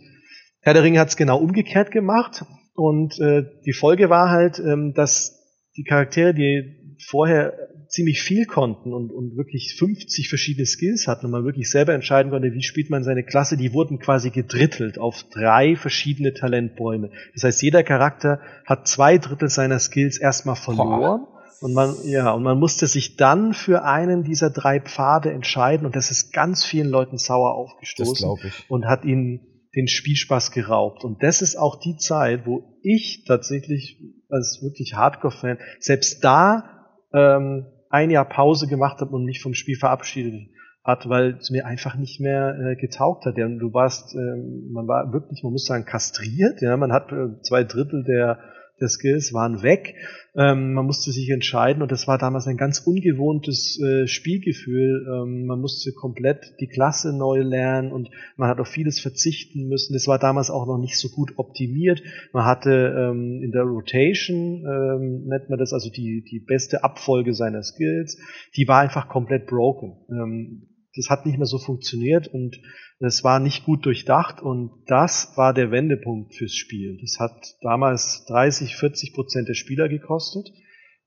Herr der Ringe hat es genau umgekehrt gemacht und äh, die Folge war halt, ähm, dass die Charaktere, die vorher ziemlich viel konnten und, und wirklich 50 verschiedene Skills hatten und man wirklich selber entscheiden konnte, wie spielt man seine Klasse, die wurden quasi gedrittelt auf drei verschiedene Talentbäume. Das heißt, jeder Charakter hat zwei Drittel seiner Skills erstmal verloren. Boah. Und man, ja, und man musste sich dann für einen dieser drei Pfade entscheiden und das ist ganz vielen Leuten sauer aufgestoßen und hat ihnen den Spielspaß geraubt. Und das ist auch die Zeit, wo ich tatsächlich als wirklich Hardcore-Fan selbst da ähm, ein Jahr Pause gemacht habe und mich vom Spiel verabschiedet hat, weil es mir einfach nicht mehr äh, getaugt hat. Ja, du warst, äh, man war wirklich, man muss sagen, kastriert. Ja, man hat äh, zwei Drittel der der Skills waren weg. Ähm, man musste sich entscheiden und das war damals ein ganz ungewohntes äh, Spielgefühl. Ähm, man musste komplett die Klasse neu lernen und man hat auf vieles verzichten müssen. Das war damals auch noch nicht so gut optimiert. Man hatte ähm, in der Rotation, ähm, nennt man das, also die, die beste Abfolge seiner Skills, die war einfach komplett broken. Das hat nicht mehr so funktioniert und es war nicht gut durchdacht und das war der Wendepunkt fürs Spiel. Das hat damals 30, 40 Prozent der Spieler gekostet.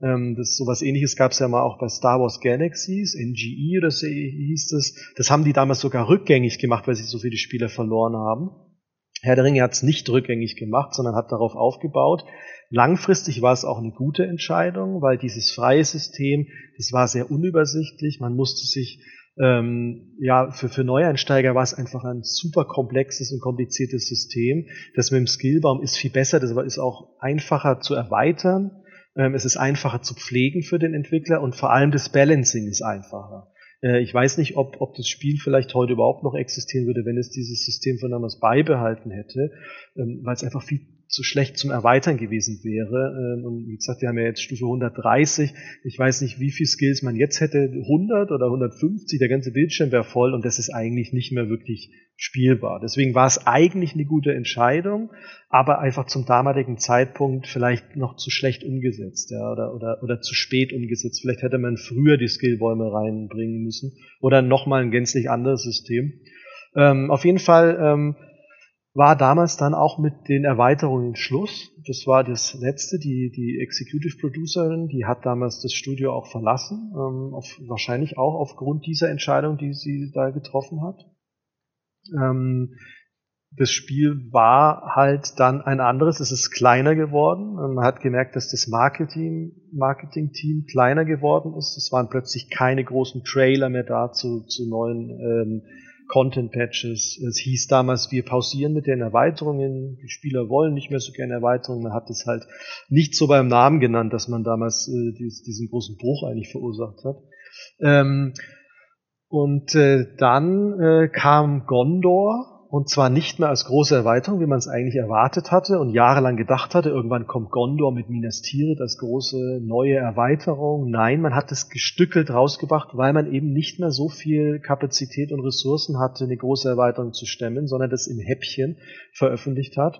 Ähm, das sowas ähnliches gab es ja mal auch bei Star Wars Galaxies, NGE oder so hieß das. Das haben die damals sogar rückgängig gemacht, weil sie so viele Spieler verloren haben. Herr der Ringe hat es nicht rückgängig gemacht, sondern hat darauf aufgebaut. Langfristig war es auch eine gute Entscheidung, weil dieses freie System, das war sehr unübersichtlich. Man musste sich ähm, ja, für, für Neueinsteiger war es einfach ein super komplexes und kompliziertes System. Das mit dem Skillbaum ist viel besser, das ist auch einfacher zu erweitern. Ähm, es ist einfacher zu pflegen für den Entwickler und vor allem das Balancing ist einfacher. Äh, ich weiß nicht, ob, ob das Spiel vielleicht heute überhaupt noch existieren würde, wenn es dieses System von damals beibehalten hätte, ähm, weil es einfach viel zu schlecht zum Erweitern gewesen wäre. Ähm, und wie gesagt, wir haben ja jetzt Stufe 130. Ich weiß nicht, wie viel Skills man jetzt hätte. 100 oder 150, der ganze Bildschirm wäre voll und das ist eigentlich nicht mehr wirklich spielbar. Deswegen war es eigentlich eine gute Entscheidung, aber einfach zum damaligen Zeitpunkt vielleicht noch zu schlecht umgesetzt ja, oder, oder, oder zu spät umgesetzt. Vielleicht hätte man früher die Skillbäume reinbringen müssen oder nochmal ein gänzlich anderes System. Ähm, auf jeden Fall ähm, war damals dann auch mit den Erweiterungen Schluss. Das war das letzte. Die, die Executive Producerin, die hat damals das Studio auch verlassen, ähm, auf, wahrscheinlich auch aufgrund dieser Entscheidung, die sie da getroffen hat. Ähm, das Spiel war halt dann ein anderes, es ist kleiner geworden. Man hat gemerkt, dass das Marketing, Marketing-Team kleiner geworden ist. Es waren plötzlich keine großen Trailer mehr da zu, zu neuen ähm, Content-Patches. Es hieß damals, wir pausieren mit den Erweiterungen. Die Spieler wollen nicht mehr so gerne Erweiterungen. Man hat es halt nicht so beim Namen genannt, dass man damals äh, diesen großen Bruch eigentlich verursacht hat. Ähm, und äh, dann äh, kam Gondor und zwar nicht mehr als große Erweiterung, wie man es eigentlich erwartet hatte und jahrelang gedacht hatte. Irgendwann kommt Gondor mit Minas Tirith als große neue Erweiterung. Nein, man hat es gestückelt rausgebracht, weil man eben nicht mehr so viel Kapazität und Ressourcen hatte, eine große Erweiterung zu stemmen, sondern das im Häppchen veröffentlicht hat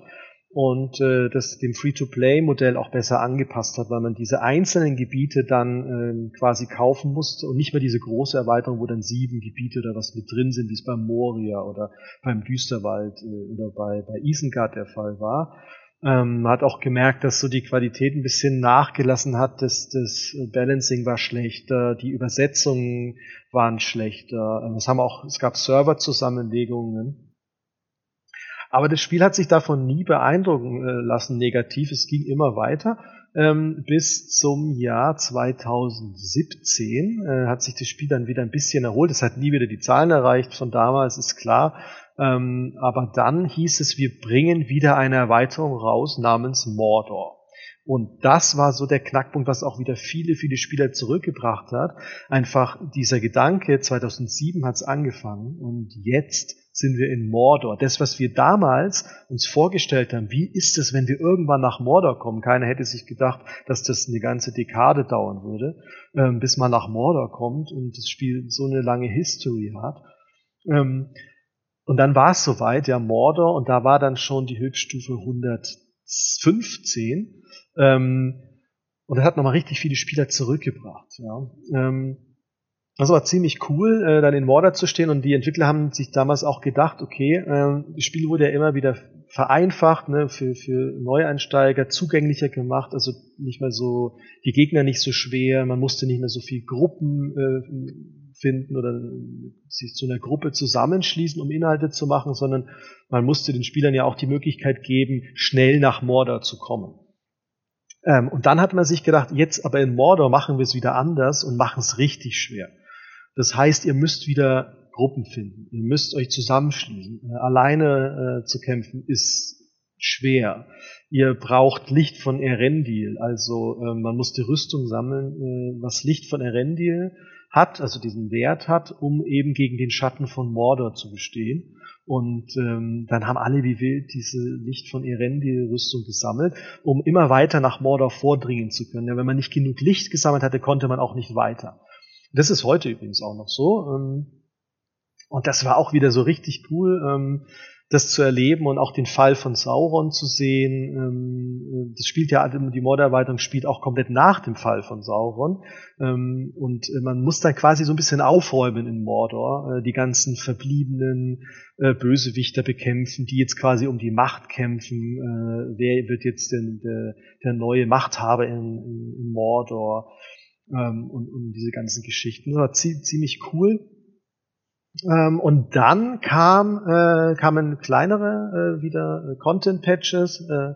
und äh, das dem Free-to-Play-Modell auch besser angepasst hat, weil man diese einzelnen Gebiete dann äh, quasi kaufen musste und nicht mehr diese große Erweiterung, wo dann sieben Gebiete oder was mit drin sind, wie es beim Moria oder beim Düsterwald äh, oder bei, bei Isengard der Fall war. Ähm, man hat auch gemerkt, dass so die Qualität ein bisschen nachgelassen hat, das, das Balancing war schlechter, die Übersetzungen waren schlechter, es haben auch, es gab Serverzusammenlegungen aber das Spiel hat sich davon nie beeindrucken äh, lassen negativ. Es ging immer weiter. Ähm, bis zum Jahr 2017 äh, hat sich das Spiel dann wieder ein bisschen erholt. Es hat nie wieder die Zahlen erreicht von damals, ist klar. Ähm, aber dann hieß es, wir bringen wieder eine Erweiterung raus namens Mordor. Und das war so der Knackpunkt, was auch wieder viele, viele Spieler zurückgebracht hat. Einfach dieser Gedanke, 2007 hat es angefangen und jetzt sind wir in Mordor. Das, was wir damals uns vorgestellt haben, wie ist es, wenn wir irgendwann nach Mordor kommen? Keiner hätte sich gedacht, dass das eine ganze Dekade dauern würde, ähm, bis man nach Mordor kommt und das Spiel so eine lange History hat. Ähm, und dann war es soweit, ja, Mordor, und da war dann schon die Höchststufe 115. Ähm, und er hat nochmal richtig viele Spieler zurückgebracht. Ja. Ähm, das war ziemlich cool, äh, dann in Mordor zu stehen und die Entwickler haben sich damals auch gedacht, okay, äh, das Spiel wurde ja immer wieder vereinfacht, ne, für, für Neueinsteiger zugänglicher gemacht, also nicht mehr so, die Gegner nicht so schwer, man musste nicht mehr so viel Gruppen äh, finden oder sich zu einer Gruppe zusammenschließen, um Inhalte zu machen, sondern man musste den Spielern ja auch die Möglichkeit geben, schnell nach Mordor zu kommen. Ähm, und dann hat man sich gedacht, jetzt aber in Mordor machen wir es wieder anders und machen es richtig schwer. Das heißt, ihr müsst wieder Gruppen finden. Ihr müsst euch zusammenschließen. Äh, alleine äh, zu kämpfen ist schwer. Ihr braucht Licht von Erendil. Also äh, man muss die Rüstung sammeln, äh, was Licht von Erendil hat, also diesen Wert hat, um eben gegen den Schatten von Mordor zu bestehen. Und ähm, dann haben alle wie wild diese Licht von Erendil-Rüstung gesammelt, um immer weiter nach Mordor vordringen zu können. Ja, wenn man nicht genug Licht gesammelt hatte, konnte man auch nicht weiter. Das ist heute übrigens auch noch so. Ähm, und das war auch wieder so richtig cool, ähm, das zu erleben und auch den Fall von Sauron zu sehen. Ähm, das spielt ja, die Morderweiterung spielt auch komplett nach dem Fall von Sauron. Und äh, man muss dann quasi so ein bisschen aufräumen in Mordor, äh, die ganzen verbliebenen äh, Bösewichter bekämpfen, die jetzt quasi um die Macht kämpfen. Wer wird jetzt denn der, der neue Machthaber in, in Mordor? Ähm, und, und diese ganzen Geschichten. Das war ziemlich cool. Ähm, und dann kam, äh, kamen kleinere äh, wieder äh, Content-Patches, äh,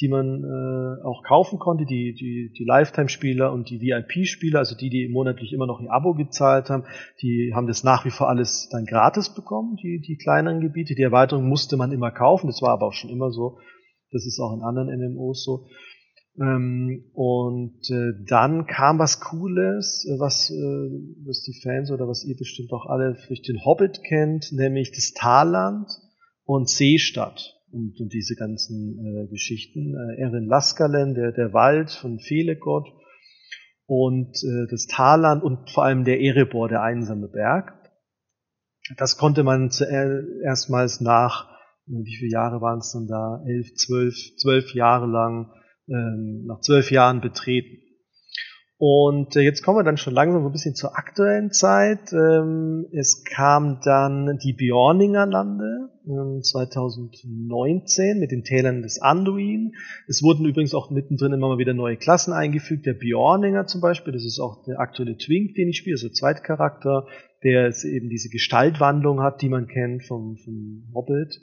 die man äh, auch kaufen konnte, die, die, die Lifetime-Spieler und die VIP-Spieler, also die, die monatlich immer noch ihr Abo gezahlt haben, die haben das nach wie vor alles dann gratis bekommen, die, die kleineren Gebiete. Die Erweiterung musste man immer kaufen, das war aber auch schon immer so. Das ist auch in anderen MMOs so. Ähm, und äh, dann kam was Cooles, äh, was, äh, was die Fans oder was ihr bestimmt auch alle durch den Hobbit kennt, nämlich das Talland und Seestadt und, und diese ganzen äh, Geschichten. Äh, Erin Laskalen, der, der Wald von Felegott und äh, das Talland und vor allem der Erebor, der einsame Berg. Das konnte man zuerst erstmals nach, äh, wie viele Jahre waren es dann da? Elf, zwölf, zwölf Jahre lang ähm, nach zwölf Jahren betreten. Und äh, jetzt kommen wir dann schon langsam so ein bisschen zur aktuellen Zeit. Ähm, es kam dann die Bjorninger Lande 2019 ähm, mit den Tälern des Anduin. Es wurden übrigens auch mittendrin immer mal wieder neue Klassen eingefügt. Der Bjorninger zum Beispiel, das ist auch der aktuelle Twink, den ich spiele, also Zweitcharakter, der eben diese Gestaltwandlung hat, die man kennt vom, vom Hobbit.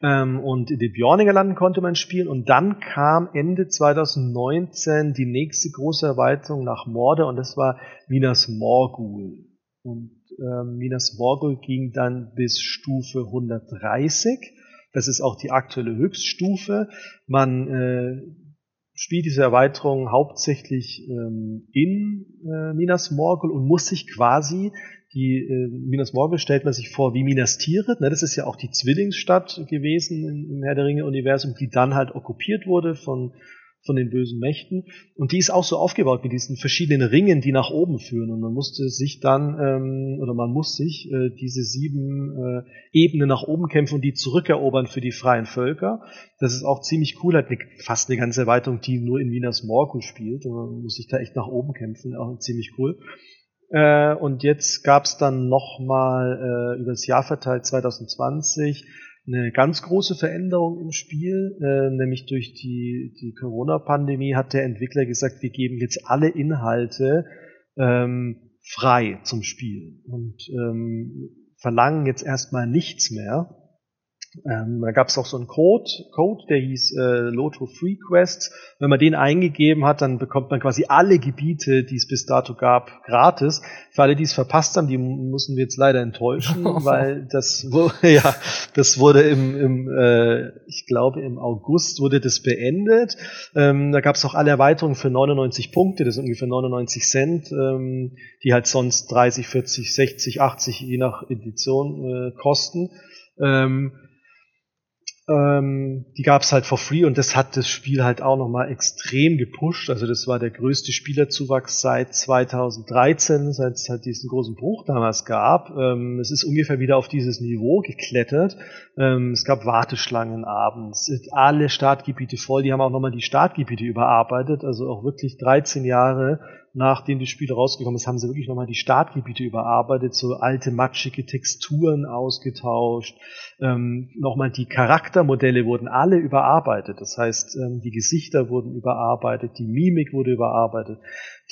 Ähm, und in den Bjorninger Landen konnte man spielen. Und dann kam Ende 2019 die nächste große Erweiterung nach Morde und das war Minas Morgul. Und ähm, Minas Morgul ging dann bis Stufe 130. Das ist auch die aktuelle Höchststufe. Man äh, spielt diese Erweiterung hauptsächlich ähm, in äh, Minas Morgul und muss sich quasi die äh, Minas Morgul stellt man sich vor wie Minas Tirith, ne? das ist ja auch die Zwillingsstadt gewesen im, im Herr der Ringe-Universum, die dann halt okkupiert wurde von, von den bösen Mächten. Und die ist auch so aufgebaut mit diesen verschiedenen Ringen, die nach oben führen. Und man musste sich dann, ähm, oder man muss sich äh, diese sieben äh, Ebenen nach oben kämpfen und die zurückerobern für die freien Völker. Das ist auch ziemlich cool, hat eine, fast eine ganze Erweiterung, die nur in Minas Morgul spielt. Und man muss sich da echt nach oben kämpfen, auch ziemlich cool. Äh, und jetzt gab es dann nochmal äh, über das Jahr verteilt 2020 eine ganz große Veränderung im Spiel, äh, nämlich durch die, die Corona-Pandemie hat der Entwickler gesagt, wir geben jetzt alle Inhalte ähm, frei zum Spiel und ähm, verlangen jetzt erstmal nichts mehr. Ähm, da gab es auch so einen Code, Code, der hieß äh, Loto Free Quests. Wenn man den eingegeben hat, dann bekommt man quasi alle Gebiete, die es bis dato gab, gratis. Für alle, die es verpasst haben, die müssen wir jetzt leider enttäuschen, weil das, ja, das wurde im, im äh, ich glaube im August wurde das beendet. Ähm, da gab es auch alle Erweiterungen für 99 Punkte, das sind ungefähr 99 Cent, ähm, die halt sonst 30, 40, 60, 80 je nach Edition äh, kosten. Ähm, ähm, die gab es halt for free und das hat das Spiel halt auch nochmal extrem gepusht. Also das war der größte Spielerzuwachs seit 2013, seit es halt diesen großen Bruch damals gab. Ähm, es ist ungefähr wieder auf dieses Niveau geklettert. Ähm, es gab Warteschlangen abends, alle Startgebiete voll. Die haben auch nochmal die Startgebiete überarbeitet, also auch wirklich 13 Jahre nachdem das Spiel rausgekommen ist, haben sie wirklich nochmal die Startgebiete überarbeitet, so alte matschige Texturen ausgetauscht, ähm, nochmal die Charaktermodelle wurden alle überarbeitet. Das heißt, ähm, die Gesichter wurden überarbeitet, die Mimik wurde überarbeitet,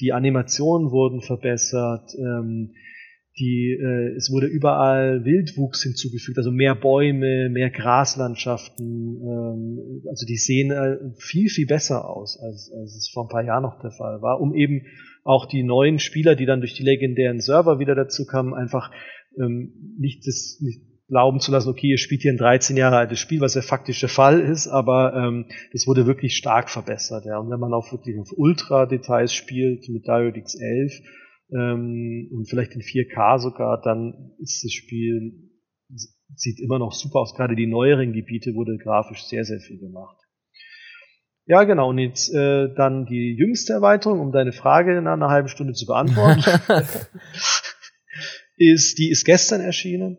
die Animationen wurden verbessert, ähm, die, äh, es wurde überall Wildwuchs hinzugefügt, also mehr Bäume, mehr Graslandschaften. Ähm, also die sehen äh, viel, viel besser aus, als, als es vor ein paar Jahren noch der Fall war, um eben auch die neuen Spieler, die dann durch die legendären Server wieder dazu kamen, einfach ähm, nicht das nicht glauben zu lassen, okay, ihr spielt hier ein 13 Jahre altes Spiel, was der faktische Fall ist, aber ähm, das wurde wirklich stark verbessert. Ja. Und wenn man auch wirklich auf Ultra-Details spielt mit DirectX 11 ähm, und vielleicht in 4K sogar, dann ist das Spiel sieht immer noch super aus. Gerade die neueren Gebiete wurde grafisch sehr, sehr viel gemacht. Ja, genau. Und jetzt äh, dann die jüngste Erweiterung, um deine Frage in einer halben Stunde zu beantworten, ist, die ist gestern erschienen.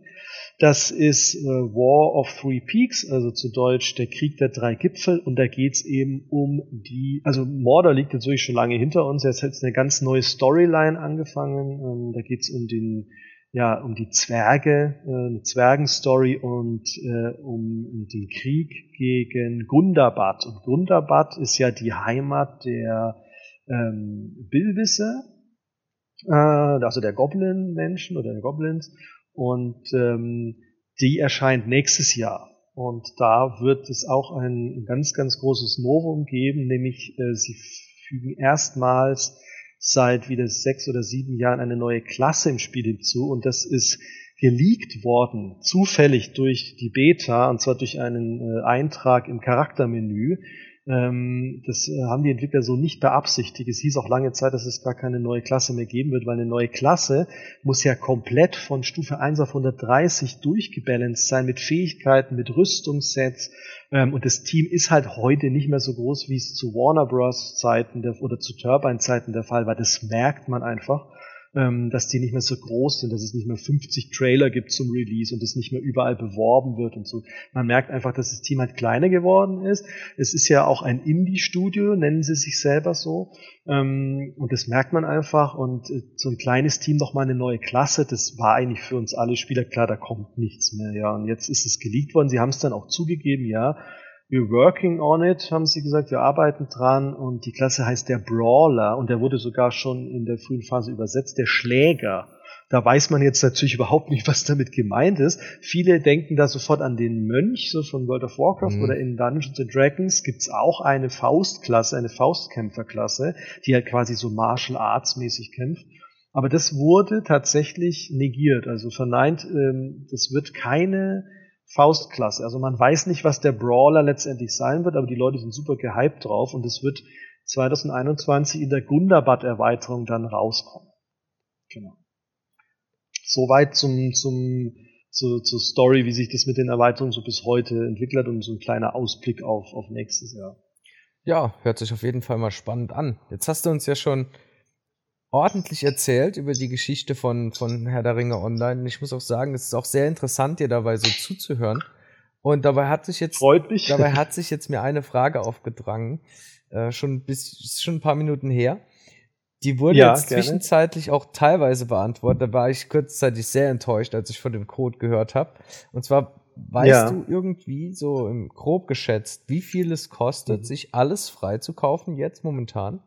Das ist äh, War of Three Peaks, also zu Deutsch der Krieg der drei Gipfel. Und da geht's eben um die, also Mordor liegt wirklich schon lange hinter uns. Jetzt hat eine ganz neue Storyline angefangen. Ähm, da geht's um den ja, um die Zwerge, äh, eine Zwergenstory und äh, um den Krieg gegen Gundabad. Und Gundabad ist ja die Heimat der ähm, Billwisse, äh, also der Goblin-Menschen oder der Goblins. Und ähm, die erscheint nächstes Jahr. Und da wird es auch ein ganz, ganz großes Novum geben, nämlich äh, sie fügen erstmals seit wieder sechs oder sieben Jahren eine neue Klasse im Spiel hinzu und das ist geleakt worden, zufällig durch die Beta, und zwar durch einen äh, Eintrag im Charaktermenü. Ähm, das äh, haben die Entwickler so nicht beabsichtigt. Es hieß auch lange Zeit, dass es gar keine neue Klasse mehr geben wird, weil eine neue Klasse muss ja komplett von Stufe 1 auf 130 durchgebalanced sein mit Fähigkeiten, mit Rüstungssets. Ähm, und das Team ist halt heute nicht mehr so groß, wie es zu Warner Bros. Zeiten der, oder zu Turbine Zeiten der Fall war. Das merkt man einfach. Ähm, dass die nicht mehr so groß sind, dass es nicht mehr 50 Trailer gibt zum Release und es nicht mehr überall beworben wird und so. Man merkt einfach, dass das Team halt kleiner geworden ist. Es ist ja auch ein Indie-Studio, nennen sie sich selber so. Ähm, und das merkt man einfach. Und äh, so ein kleines Team nochmal eine neue Klasse, das war eigentlich für uns alle Spieler klar, da kommt nichts mehr. Ja, und jetzt ist es geleakt worden. Sie haben es dann auch zugegeben, ja We're working on it, haben sie gesagt, wir arbeiten dran und die Klasse heißt der Brawler und der wurde sogar schon in der frühen Phase übersetzt, der Schläger. Da weiß man jetzt natürlich überhaupt nicht, was damit gemeint ist. Viele denken da sofort an den Mönch, so von World of Warcraft mhm. oder in Dungeons and Dragons gibt's auch eine Faustklasse, eine Faustkämpferklasse, die halt quasi so Martial Arts mäßig kämpft. Aber das wurde tatsächlich negiert, also verneint, ähm, das wird keine Faustklasse. Also man weiß nicht, was der Brawler letztendlich sein wird, aber die Leute sind super gehypt drauf und es wird 2021 in der Gundabad-Erweiterung dann rauskommen. Genau. Soweit zum, zum, zu, zur Story, wie sich das mit den Erweiterungen so bis heute entwickelt und so ein kleiner Ausblick auf, auf nächstes Jahr. Ja, hört sich auf jeden Fall mal spannend an. Jetzt hast du uns ja schon ordentlich erzählt über die Geschichte von, von Herr der Ringe Online. Und ich muss auch sagen, es ist auch sehr interessant, dir dabei so zuzuhören. Und dabei hat sich jetzt, dabei hat sich jetzt mir eine Frage aufgedrängt, äh, schon bis, schon ein paar Minuten her. Die wurde ja, jetzt gerne. zwischenzeitlich auch teilweise beantwortet. Da war ich kurzzeitig sehr enttäuscht, als ich von dem Code gehört habe. Und zwar, weißt ja. du irgendwie so im grob geschätzt, wie viel es kostet, mhm. sich alles frei zu kaufen jetzt momentan?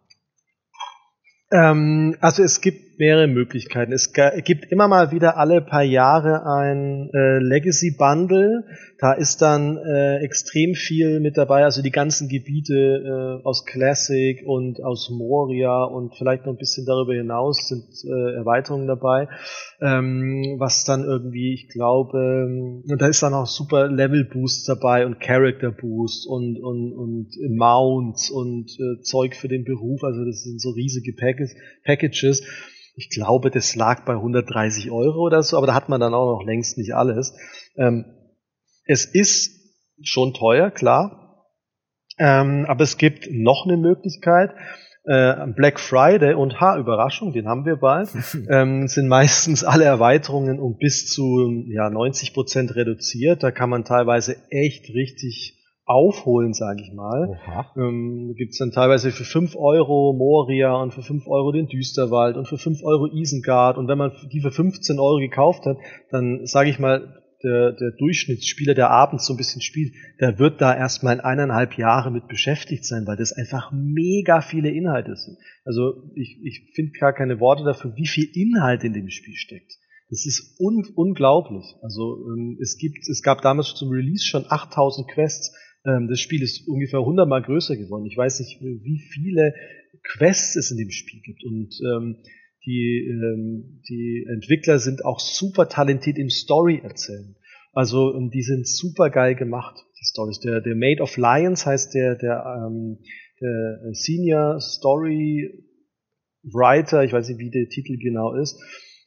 Ähm, also es gibt mehrere Möglichkeiten. Es gibt immer mal wieder alle paar Jahre ein äh, Legacy Bundle. Da ist dann äh, extrem viel mit dabei, also die ganzen Gebiete äh, aus Classic und aus Moria und vielleicht noch ein bisschen darüber hinaus sind äh, Erweiterungen dabei, ähm, was dann irgendwie, ich glaube, und da ist dann auch super Level Boost dabei und Character Boost und und und Mounts und äh, Zeug für den Beruf. Also das sind so riesige Packages ich glaube, das lag bei 130 Euro oder so, aber da hat man dann auch noch längst nicht alles. Ähm, es ist schon teuer, klar, ähm, aber es gibt noch eine Möglichkeit. Äh, Black Friday und ha, Überraschung, den haben wir bald, ähm, sind meistens alle Erweiterungen um bis zu ja, 90 Prozent reduziert. Da kann man teilweise echt richtig aufholen, sage ich mal. Ähm, Gibt es dann teilweise für 5 Euro Moria und für 5 Euro den Düsterwald und für 5 Euro Isengard. Und wenn man die für 15 Euro gekauft hat, dann sage ich mal, der, der Durchschnittsspieler, der abends so ein bisschen spielt, der wird da erstmal in eineinhalb Jahre mit beschäftigt sein, weil das einfach mega viele Inhalte sind. Also ich, ich finde gar keine Worte dafür, wie viel Inhalt in dem Spiel steckt. Das ist un unglaublich. Also ähm, es gibt, es gab damals zum Release schon 8000 Quests. Ähm, das Spiel ist ungefähr 100 mal größer geworden. Ich weiß nicht, wie viele Quests es in dem Spiel gibt. Und ähm, die, ähm, die Entwickler sind auch super talentiert im Story erzählen. Also die sind super geil gemacht, die Stories. Der, der Made of Lions heißt der, der, ähm, der Senior Story Writer, ich weiß nicht, wie der Titel genau ist.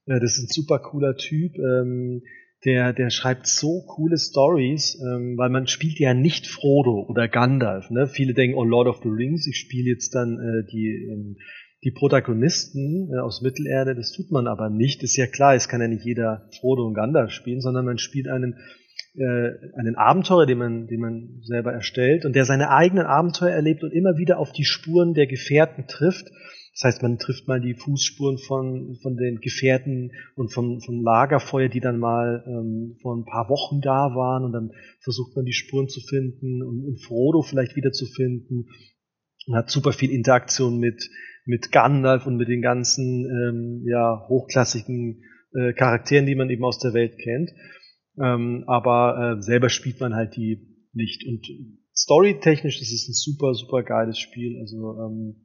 Äh, das ist ein super cooler Typ. Ähm, der, der schreibt so coole Stories, ähm, weil man spielt ja nicht Frodo oder Gandalf. Ne? Viele denken, oh Lord of the Rings, ich spiele jetzt dann äh, die, ähm, die Protagonisten äh, aus Mittelerde, das tut man aber nicht. Ist ja klar, es kann ja nicht jeder Frodo und Gandalf spielen, sondern man spielt einen, äh, einen Abenteurer, den man, den man selber erstellt und der seine eigenen Abenteuer erlebt und immer wieder auf die Spuren der Gefährten trifft das heißt, man trifft mal die Fußspuren von, von den Gefährten und vom, vom Lagerfeuer, die dann mal ähm, vor ein paar Wochen da waren und dann versucht man die Spuren zu finden und, und Frodo vielleicht wieder zu finden. Man hat super viel Interaktion mit, mit Gandalf und mit den ganzen ähm, ja, hochklassigen äh, Charakteren, die man eben aus der Welt kennt. Ähm, aber äh, selber spielt man halt die nicht. Und storytechnisch ist es ein super, super geiles Spiel. Also ähm,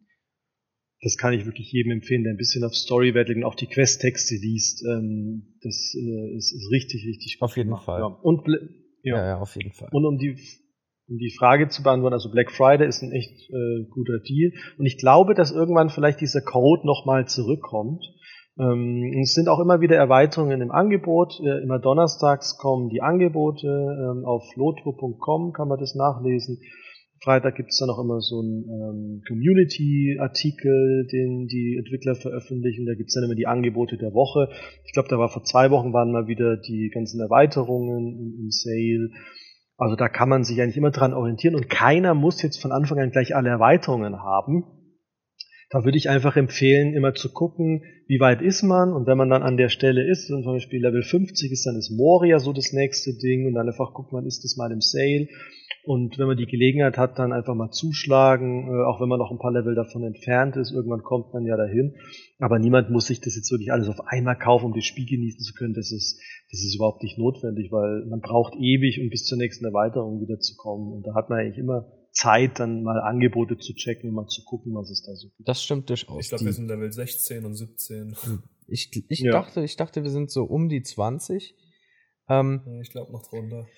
das kann ich wirklich jedem empfehlen, der ein bisschen auf Story Wert und auch die Quest-Texte liest. Ähm, das äh, ist, ist, richtig, richtig gut. Auf jeden Fall. Ja. Und, ja. ja. ja, auf jeden Fall. Und um die, um die Frage zu beantworten, also Black Friday ist ein echt äh, guter Deal. Und ich glaube, dass irgendwann vielleicht dieser Code nochmal zurückkommt. Ähm, es sind auch immer wieder Erweiterungen im Angebot. Äh, immer donnerstags kommen die Angebote. Ähm, auf lotro.com kann man das nachlesen. Freitag gibt es dann auch immer so einen ähm, Community-Artikel, den die Entwickler veröffentlichen. Da gibt es dann immer die Angebote der Woche. Ich glaube, da war vor zwei Wochen waren mal wieder die ganzen Erweiterungen im, im Sale. Also da kann man sich eigentlich immer dran orientieren und keiner muss jetzt von Anfang an gleich alle Erweiterungen haben. Da würde ich einfach empfehlen, immer zu gucken, wie weit ist man und wenn man dann an der Stelle ist, und zum Beispiel Level 50 ist, dann ist Moria so das nächste Ding und dann einfach guckt man, ist das mal im Sale und wenn man die Gelegenheit hat, dann einfach mal zuschlagen, äh, auch wenn man noch ein paar Level davon entfernt ist, irgendwann kommt man ja dahin. Aber niemand muss sich das jetzt wirklich alles auf einmal kaufen, um das Spiel genießen zu können. Das ist, das ist überhaupt nicht notwendig, weil man braucht ewig, um bis zur nächsten Erweiterung wieder zu kommen. Und da hat man eigentlich immer Zeit, dann mal Angebote zu checken und mal zu gucken, was es da so gibt. Das stimmt durchaus. Ich glaube, wir sind Level 16 und 17. Hm. Ich, ich, ja. dachte, ich dachte, wir sind so um die 20. Ähm, ich glaube noch drunter.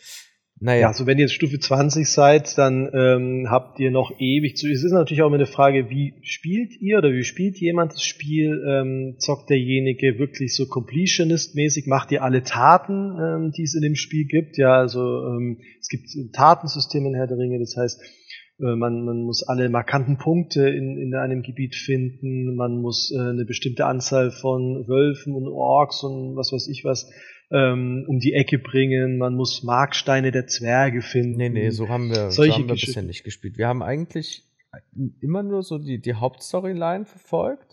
Naja. Also wenn ihr jetzt Stufe 20 seid, dann ähm, habt ihr noch ewig zu. Es ist natürlich auch immer eine Frage, wie spielt ihr oder wie spielt jemand das Spiel? Ähm, zockt derjenige wirklich so Completionist-mäßig? Macht ihr alle Taten, ähm, die es in dem Spiel gibt? Ja, also ähm, es gibt Tatensysteme in Herr der Ringe, das heißt, man, man muss alle markanten Punkte in, in einem Gebiet finden, man muss äh, eine bestimmte Anzahl von Wölfen und Orks und was weiß ich was ähm, um die Ecke bringen, man muss Marksteine der Zwerge finden. Nee, nee, so haben wir, so haben wir bisher nicht gespielt. Wir haben eigentlich immer nur so die, die Hauptstoryline verfolgt.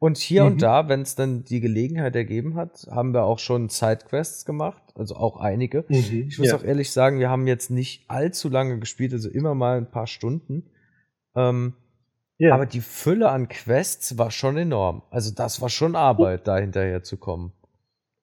Und hier mhm. und da, wenn es dann die Gelegenheit ergeben hat, haben wir auch schon Sidequests gemacht, also auch einige. Mhm, ich muss ja. auch ehrlich sagen, wir haben jetzt nicht allzu lange gespielt, also immer mal ein paar Stunden. Ähm, ja. Aber die Fülle an Quests war schon enorm. Also das war schon Arbeit, da hinterher zu kommen.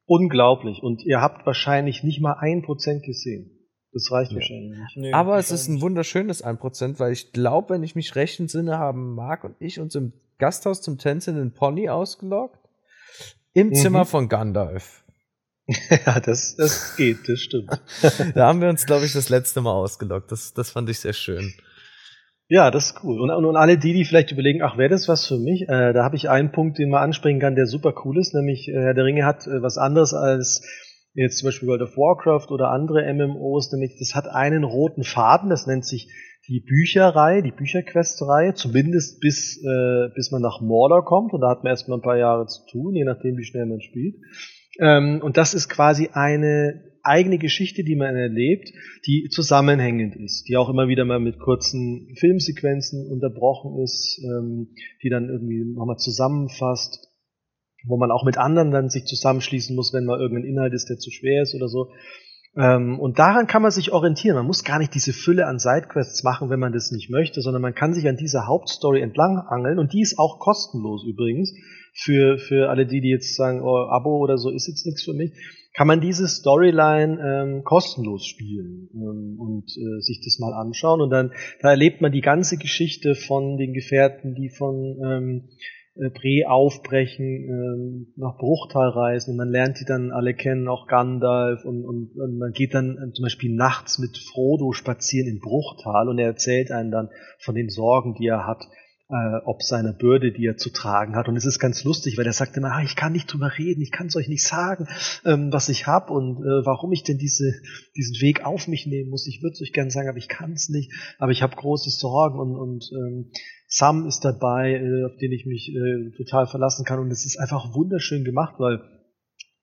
Unglaublich. Und ihr habt wahrscheinlich nicht mal ein Prozent gesehen. Das reicht ja. wahrscheinlich nicht. Nee, Aber es ist ein wunderschönes 1%, weil ich glaube, wenn ich mich recht entsinne, haben Marc und ich uns im Gasthaus zum Tänzen in Pony ausgeloggt. Im mhm. Zimmer von Gandalf. ja, das, das geht, das stimmt. da haben wir uns, glaube ich, das letzte Mal ausgeloggt. Das, das fand ich sehr schön. Ja, das ist cool. Und, und, und alle die, die vielleicht überlegen, ach, wäre das was für mich? Äh, da habe ich einen Punkt, den man ansprechen kann, der super cool ist, nämlich äh, Herr der Ringe hat äh, was anderes als jetzt zum Beispiel World of Warcraft oder andere MMOs, nämlich das hat einen roten Faden, das nennt sich die Bücherreihe, die Bücherquest-Reihe, zumindest bis, äh, bis man nach Mordor kommt und da hat man erstmal ein paar Jahre zu tun, je nachdem, wie schnell man spielt. Ähm, und das ist quasi eine eigene Geschichte, die man erlebt, die zusammenhängend ist, die auch immer wieder mal mit kurzen Filmsequenzen unterbrochen ist, ähm, die dann irgendwie nochmal zusammenfasst, wo man auch mit anderen dann sich zusammenschließen muss, wenn mal irgendein Inhalt ist, der zu schwer ist oder so. Ähm, und daran kann man sich orientieren. Man muss gar nicht diese Fülle an Sidequests machen, wenn man das nicht möchte, sondern man kann sich an dieser Hauptstory entlang angeln und die ist auch kostenlos übrigens für, für alle die, die jetzt sagen, oh, Abo oder so ist jetzt nichts für mich kann man diese Storyline ähm, kostenlos spielen ähm, und äh, sich das mal anschauen. Und dann da erlebt man die ganze Geschichte von den Gefährten, die von ähm, äh, Bre aufbrechen, ähm, nach Bruchtal reisen. Und man lernt die dann alle kennen, auch Gandalf. Und, und, und man geht dann äh, zum Beispiel nachts mit Frodo spazieren in Bruchtal und er erzählt einen dann von den Sorgen, die er hat äh, ob seiner Bürde, die er zu tragen hat. Und es ist ganz lustig, weil er sagt immer, ah, ich kann nicht drüber reden, ich kann es euch nicht sagen, ähm, was ich habe und äh, warum ich denn diese, diesen Weg auf mich nehmen muss. Ich würde es euch gerne sagen, aber ich kann es nicht. Aber ich habe große Sorgen und, und ähm, Sam ist dabei, äh, auf den ich mich äh, total verlassen kann. Und es ist einfach wunderschön gemacht, weil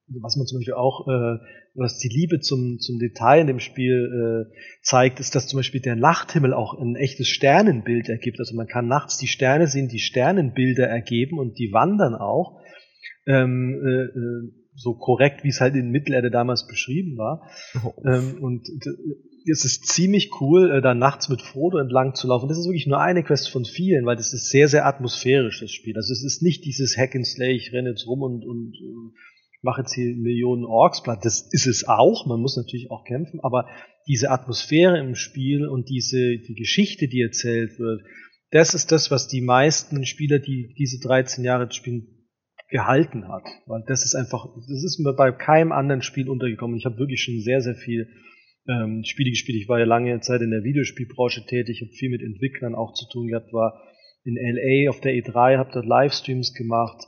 was man zum Beispiel auch, äh, was die Liebe zum, zum Detail in dem Spiel äh, zeigt, ist, dass zum Beispiel der Nachthimmel auch ein echtes Sternenbild ergibt. Also man kann nachts die Sterne sehen, die Sternenbilder ergeben und die wandern auch. Ähm, äh, äh so korrekt, wie es halt in Mittelerde damals beschrieben war. Oh. Ähm, und es ist ziemlich cool, äh, da nachts mit Frodo entlang zu laufen. Das ist wirklich nur eine Quest von vielen, weil das ist sehr, sehr atmosphärisch, das Spiel. Also es ist nicht dieses Hack and Slay, ich renne jetzt rum und, und äh, mache jetzt hier Millionen Orks platt. Das ist es auch, man muss natürlich auch kämpfen, aber diese Atmosphäre im Spiel und diese, die Geschichte, die erzählt wird, das ist das, was die meisten Spieler, die diese 13 Jahre spielen, gehalten hat. Weil das ist einfach, das ist mir bei keinem anderen Spiel untergekommen. Ich habe wirklich schon sehr, sehr viel ähm, Spiele gespielt. Ich war ja lange Zeit in der Videospielbranche tätig, habe viel mit Entwicklern auch zu tun gehabt, war in LA auf der E3, habe dort Livestreams gemacht,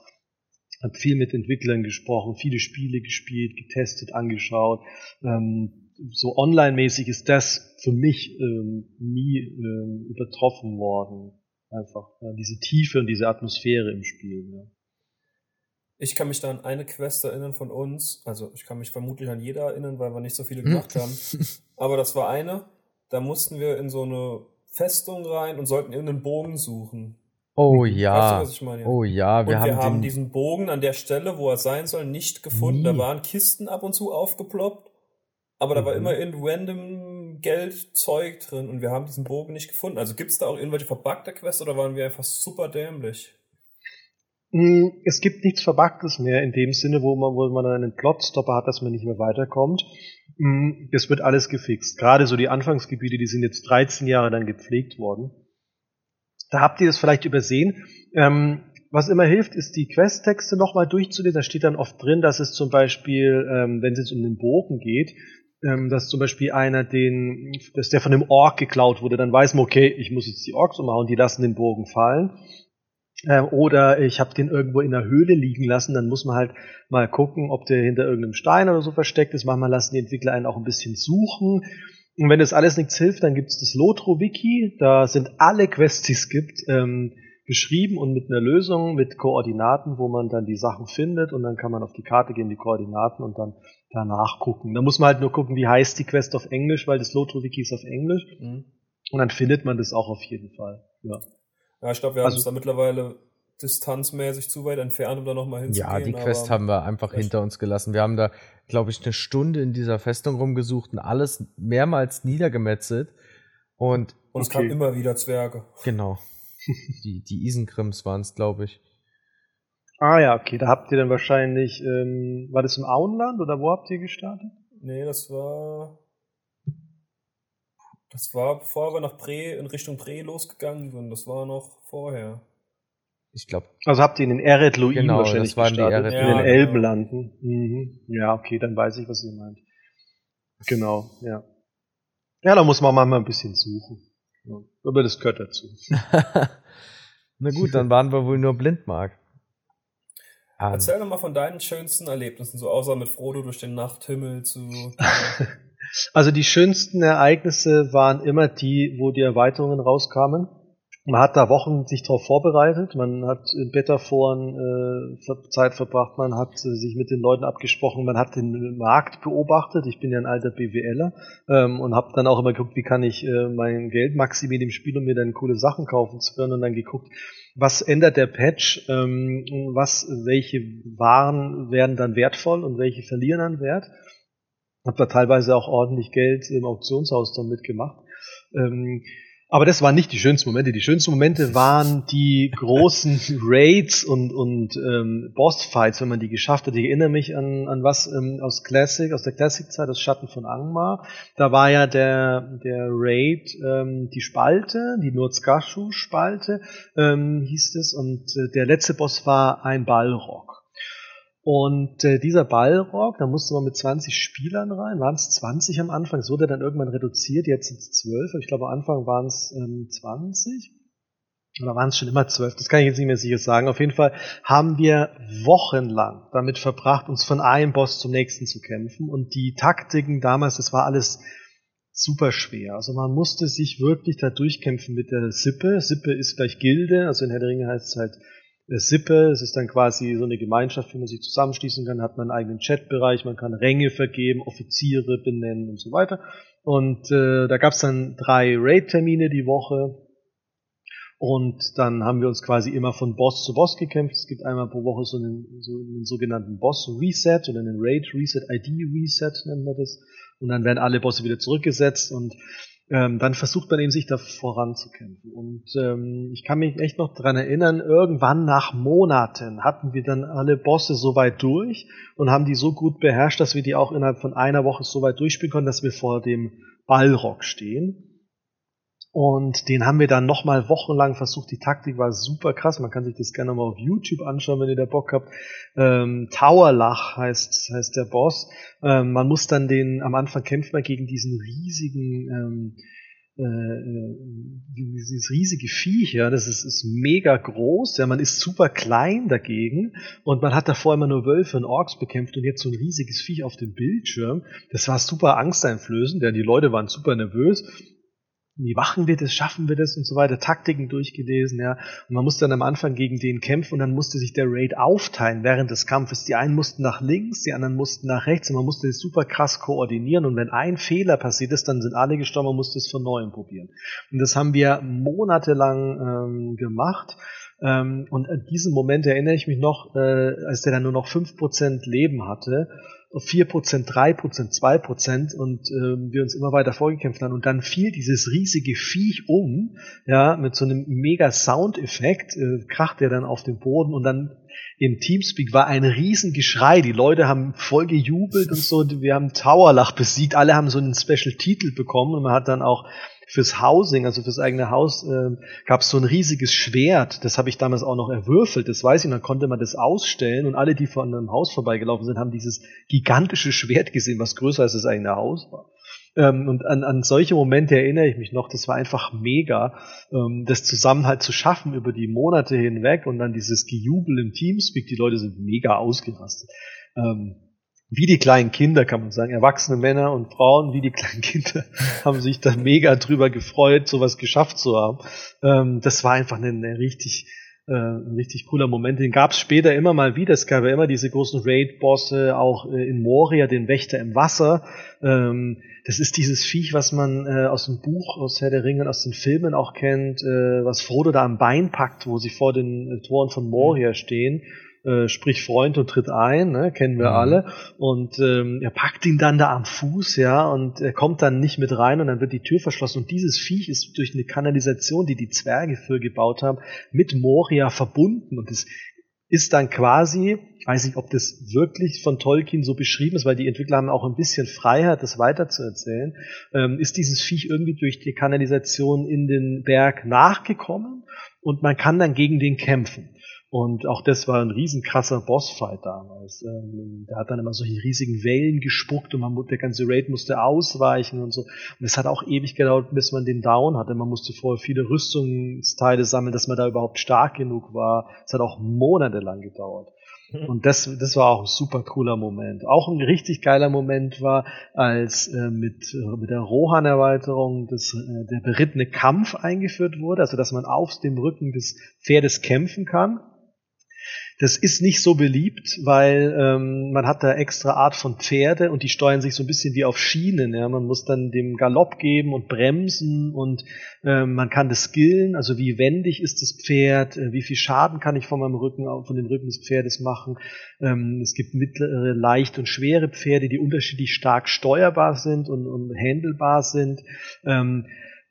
habe viel mit Entwicklern gesprochen, viele Spiele gespielt, getestet, angeschaut. Ähm, so online-mäßig ist das für mich ähm, nie ähm, übertroffen worden. Einfach ja, diese Tiefe und diese Atmosphäre im Spiel. Ja. Ich kann mich da an eine Quest erinnern von uns. Also ich kann mich vermutlich an jeder erinnern, weil wir nicht so viele gemacht haben. Aber das war eine, da mussten wir in so eine Festung rein und sollten irgendeinen Bogen suchen. Oh ja. Weißt du, meine? Oh ja, wir, und haben, wir haben diesen Bogen an der Stelle, wo er sein soll, nicht gefunden. Nie. Da waren Kisten ab und zu aufgeploppt, aber da mhm. war immer in random Geldzeug drin und wir haben diesen Bogen nicht gefunden. Also gibt es da auch irgendwelche verbuggte Quests oder waren wir einfach super dämlich? Hm, es gibt nichts Verbuggtes mehr in dem Sinne, wo man, wo man einen Plotstopper hat, dass man nicht mehr weiterkommt. Hm, das wird alles gefixt. Gerade so die Anfangsgebiete, die sind jetzt 13 Jahre dann gepflegt worden. Da habt ihr das vielleicht übersehen. Ähm, was immer hilft, ist die Questtexte nochmal durchzulesen. Da steht dann oft drin, dass es zum Beispiel, ähm, wenn es jetzt um den Bogen geht, ähm, dass zum Beispiel einer den, dass der von dem Ork geklaut wurde, dann weiß man, okay, ich muss jetzt die Orks umhauen, die lassen den Bogen fallen. Ähm, oder ich habe den irgendwo in der Höhle liegen lassen, dann muss man halt mal gucken, ob der hinter irgendeinem Stein oder so versteckt ist. Manchmal lassen die Entwickler einen auch ein bisschen suchen. Und wenn das alles nichts hilft, dann gibt's das Lotro-Wiki. Da sind alle Quests, die es gibt, ähm, beschrieben und mit einer Lösung, mit Koordinaten, wo man dann die Sachen findet und dann kann man auf die Karte gehen, die Koordinaten und dann danach gucken. Da muss man halt nur gucken, wie heißt die Quest auf Englisch, weil das Lotro-Wiki ist auf Englisch. Mhm. Und dann findet man das auch auf jeden Fall. Ja. Ja, ich glaube, wir also, haben uns da mittlerweile distanzmäßig zu weit entfernt, um da nochmal hinzugehen. Ja, die Quest haben wir einfach hinter uns gelassen. Wir haben da, glaube ich, eine Stunde in dieser Festung rumgesucht und alles mehrmals niedergemetzelt. Und, und es okay. kamen immer wieder Zwerge. Genau. die, die Isenkrims waren es, glaube ich. Ah ja, okay. Da habt ihr dann wahrscheinlich, ähm, war das im Auenland oder wo habt ihr gestartet? Nee, das war das war bevor wir nach Bre, in Richtung Bre losgegangen sind. Das war noch vorher. Ich glaube. Also habt ihr in den Eret Luin genau, wahrscheinlich das waren gestartet, die Eret in den Elbenlanden. Mhm. Ja, okay, dann weiß ich, was ihr meint. Genau, ja. Ja, da muss man mal ein bisschen suchen. Ja, aber das gehört dazu. Na gut, dann waren wir wohl nur Blindmark. Erzähl doch mal von deinen schönsten Erlebnissen, so außer mit Frodo durch den Nachthimmel zu. Also die schönsten Ereignisse waren immer die, wo die Erweiterungen rauskamen. Man hat da Wochen sich darauf vorbereitet, man hat in Betaforen äh, Zeit verbracht, man hat äh, sich mit den Leuten abgesprochen, man hat den Markt beobachtet. Ich bin ja ein alter BWLer ähm, und habe dann auch immer geguckt, wie kann ich äh, mein Geld maximieren im Spiel, um mir dann coole Sachen kaufen zu können und dann geguckt, was ändert der Patch, ähm, was, welche Waren werden dann wertvoll und welche verlieren an Wert habe da teilweise auch ordentlich Geld im Auktionshaus dann mitgemacht. Ähm, aber das waren nicht die schönsten Momente. Die schönsten Momente waren die großen Raids und, und ähm, Bossfights, wenn man die geschafft hat. Ich erinnere mich an, an was ähm, aus Classic, aus der Classic-Zeit, das Schatten von Angmar. Da war ja der, der Raid ähm, die Spalte, die Nurzgashu-Spalte ähm, hieß es. Und äh, der letzte Boss war ein Ballrock. Und äh, dieser Ballrock, da musste man mit 20 Spielern rein, waren es 20 am Anfang, es wurde dann irgendwann reduziert, jetzt sind es 12, ich glaube am Anfang waren es ähm, 20. Oder waren es schon immer 12, das kann ich jetzt nicht mehr sicher sagen. Auf jeden Fall haben wir wochenlang damit verbracht, uns von einem Boss zum nächsten zu kämpfen. Und die Taktiken damals, das war alles super schwer. Also man musste sich wirklich da durchkämpfen mit der Sippe. Sippe ist gleich Gilde, also in Herr der Ringe heißt es halt Sippe. Es ist dann quasi so eine Gemeinschaft, wie man sich zusammenschließen kann, hat man einen eigenen Chatbereich, man kann Ränge vergeben, Offiziere benennen und so weiter. Und äh, da gab es dann drei Raid-Termine die Woche. Und dann haben wir uns quasi immer von Boss zu Boss gekämpft. Es gibt einmal pro Woche so einen, so einen sogenannten Boss-Reset oder einen Raid-Reset, ID-Reset nennt man das. Und dann werden alle Bosse wieder zurückgesetzt und ähm, dann versucht man eben sich da voranzukämpfen. Und ähm, ich kann mich echt noch dran erinnern, irgendwann nach Monaten hatten wir dann alle Bosse so weit durch und haben die so gut beherrscht, dass wir die auch innerhalb von einer Woche so weit durchspielen konnten, dass wir vor dem Ballrock stehen. Und den haben wir dann nochmal wochenlang versucht. Die Taktik war super krass. Man kann sich das gerne mal auf YouTube anschauen, wenn ihr da Bock habt. Ähm, Towerlach heißt, heißt der Boss. Ähm, man muss dann den, am Anfang kämpft man gegen diesen riesigen, ähm, äh, äh, dieses riesige Viech, ja, das ist, ist mega groß, ja, man ist super klein dagegen und man hat davor immer nur Wölfe und Orks bekämpft und jetzt so ein riesiges Viech auf dem Bildschirm. Das war super angsteinflößend, denn die Leute waren super nervös wie machen wir das, schaffen wir das und so weiter, Taktiken durchgelesen, ja. Und man musste dann am Anfang gegen den kämpfen und dann musste sich der Raid aufteilen während des Kampfes. Die einen mussten nach links, die anderen mussten nach rechts und man musste das super krass koordinieren und wenn ein Fehler passiert ist, dann sind alle gestorben, man musste es von neuem probieren. Und das haben wir monatelang ähm, gemacht. Ähm, und an diesen Moment erinnere ich mich noch, äh, als der dann nur noch fünf Prozent Leben hatte 4%, 3%, 2% und äh, wir uns immer weiter vorgekämpft haben und dann fiel dieses riesige Viech um, ja, mit so einem mega Soundeffekt, äh, kracht er dann auf den Boden und dann im Teamspeak war ein Riesengeschrei. Die Leute haben voll gejubelt und so. Wir haben Towerlach besiegt. Alle haben so einen Special-Titel bekommen und man hat dann auch fürs Housing, also fürs eigene Haus, äh, gab es so ein riesiges Schwert. Das habe ich damals auch noch erwürfelt, das weiß ich. Und dann konnte man das ausstellen und alle, die von einem Haus vorbeigelaufen sind, haben dieses gigantische Schwert gesehen, was größer als das eigene Haus war. Ähm, und an, an solche Momente erinnere ich mich noch. Das war einfach mega, ähm, das Zusammenhalt zu schaffen über die Monate hinweg und dann dieses Gejubel im Teamspeak. Die Leute sind mega ausgerastet. Ähm, wie die kleinen Kinder, kann man sagen. Erwachsene Männer und Frauen, wie die kleinen Kinder, haben sich da mega drüber gefreut, sowas geschafft zu haben. Ähm, das war einfach eine, eine richtig, äh, ein richtig cooler Moment. Den gab es später immer mal wieder. Es gab ja immer diese großen Raid-Bosse, auch äh, in Moria, den Wächter im Wasser. Ähm, das ist dieses Viech, was man äh, aus dem Buch, aus Herr der Ringe, aus den Filmen auch kennt, äh, was Frodo da am Bein packt, wo sie vor den äh, Toren von Moria stehen äh, sprich Freund und tritt ein, ne, kennen wir mhm. alle. Und ähm, er packt ihn dann da am Fuß, ja, und er kommt dann nicht mit rein und dann wird die Tür verschlossen. Und dieses Viech ist durch eine Kanalisation, die die Zwerge für gebaut haben, mit Moria verbunden. Und es ist dann quasi, ich weiß nicht, ob das wirklich von Tolkien so beschrieben ist, weil die Entwickler haben auch ein bisschen Freiheit, das weiterzuerzählen, ähm, ist dieses Viech irgendwie durch die Kanalisation in den Berg nachgekommen und man kann dann gegen den kämpfen. Und auch das war ein riesen krasser Bossfight damals. Ähm, der hat dann immer solche riesigen Wellen gespuckt und man, der ganze Raid musste ausweichen und so. Und es hat auch ewig gedauert, bis man den Down hatte. Man musste vorher viele Rüstungsteile sammeln, dass man da überhaupt stark genug war. Es hat auch monatelang gedauert. Mhm. Und das, das war auch ein super cooler Moment. Auch ein richtig geiler Moment war, als äh, mit, äh, mit der Rohan-Erweiterung das, äh, der berittene Kampf eingeführt wurde, also dass man auf dem Rücken des Pferdes kämpfen kann. Das ist nicht so beliebt, weil ähm, man hat da extra Art von Pferde und die steuern sich so ein bisschen wie auf Schienen. Ja? Man muss dann dem Galopp geben und bremsen und ähm, man kann das skillen, also wie wendig ist das Pferd, äh, wie viel Schaden kann ich von meinem Rücken, von dem Rücken des Pferdes machen. Ähm, es gibt mittlere, leicht und schwere Pferde, die unterschiedlich stark steuerbar sind und, und handelbar sind. Ähm,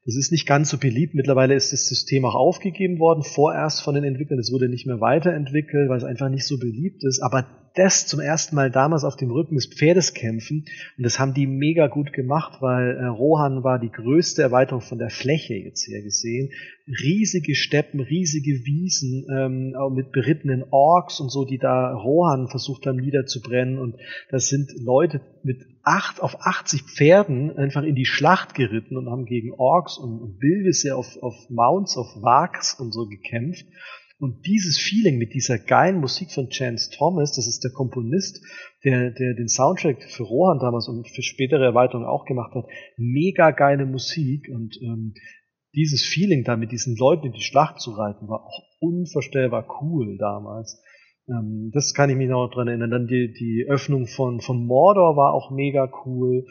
das ist nicht ganz so beliebt. Mittlerweile ist das System auch aufgegeben worden, vorerst von den Entwicklern. Es wurde nicht mehr weiterentwickelt, weil es einfach nicht so beliebt ist. Aber das zum ersten Mal damals auf dem Rücken des Pferdes kämpfen. Und das haben die mega gut gemacht, weil äh, Rohan war die größte Erweiterung von der Fläche jetzt her gesehen. Riesige Steppen, riesige Wiesen, ähm, mit berittenen Orks und so, die da Rohan versucht haben niederzubrennen. Und das sind Leute mit acht auf 80 Pferden einfach in die Schlacht geritten und haben gegen Orks und, und Bilvisse auf, auf Mounts, auf Wags und so gekämpft. Und dieses Feeling mit dieser geilen Musik von Chance Thomas, das ist der Komponist, der, der den Soundtrack für Rohan damals und für spätere Erweiterungen auch gemacht hat, mega geile Musik und ähm, dieses Feeling da mit diesen Leuten in die Schlacht zu reiten, war auch unvorstellbar cool damals. Ähm, das kann ich mich noch dran erinnern. Dann die, die Öffnung von, von Mordor war auch mega cool.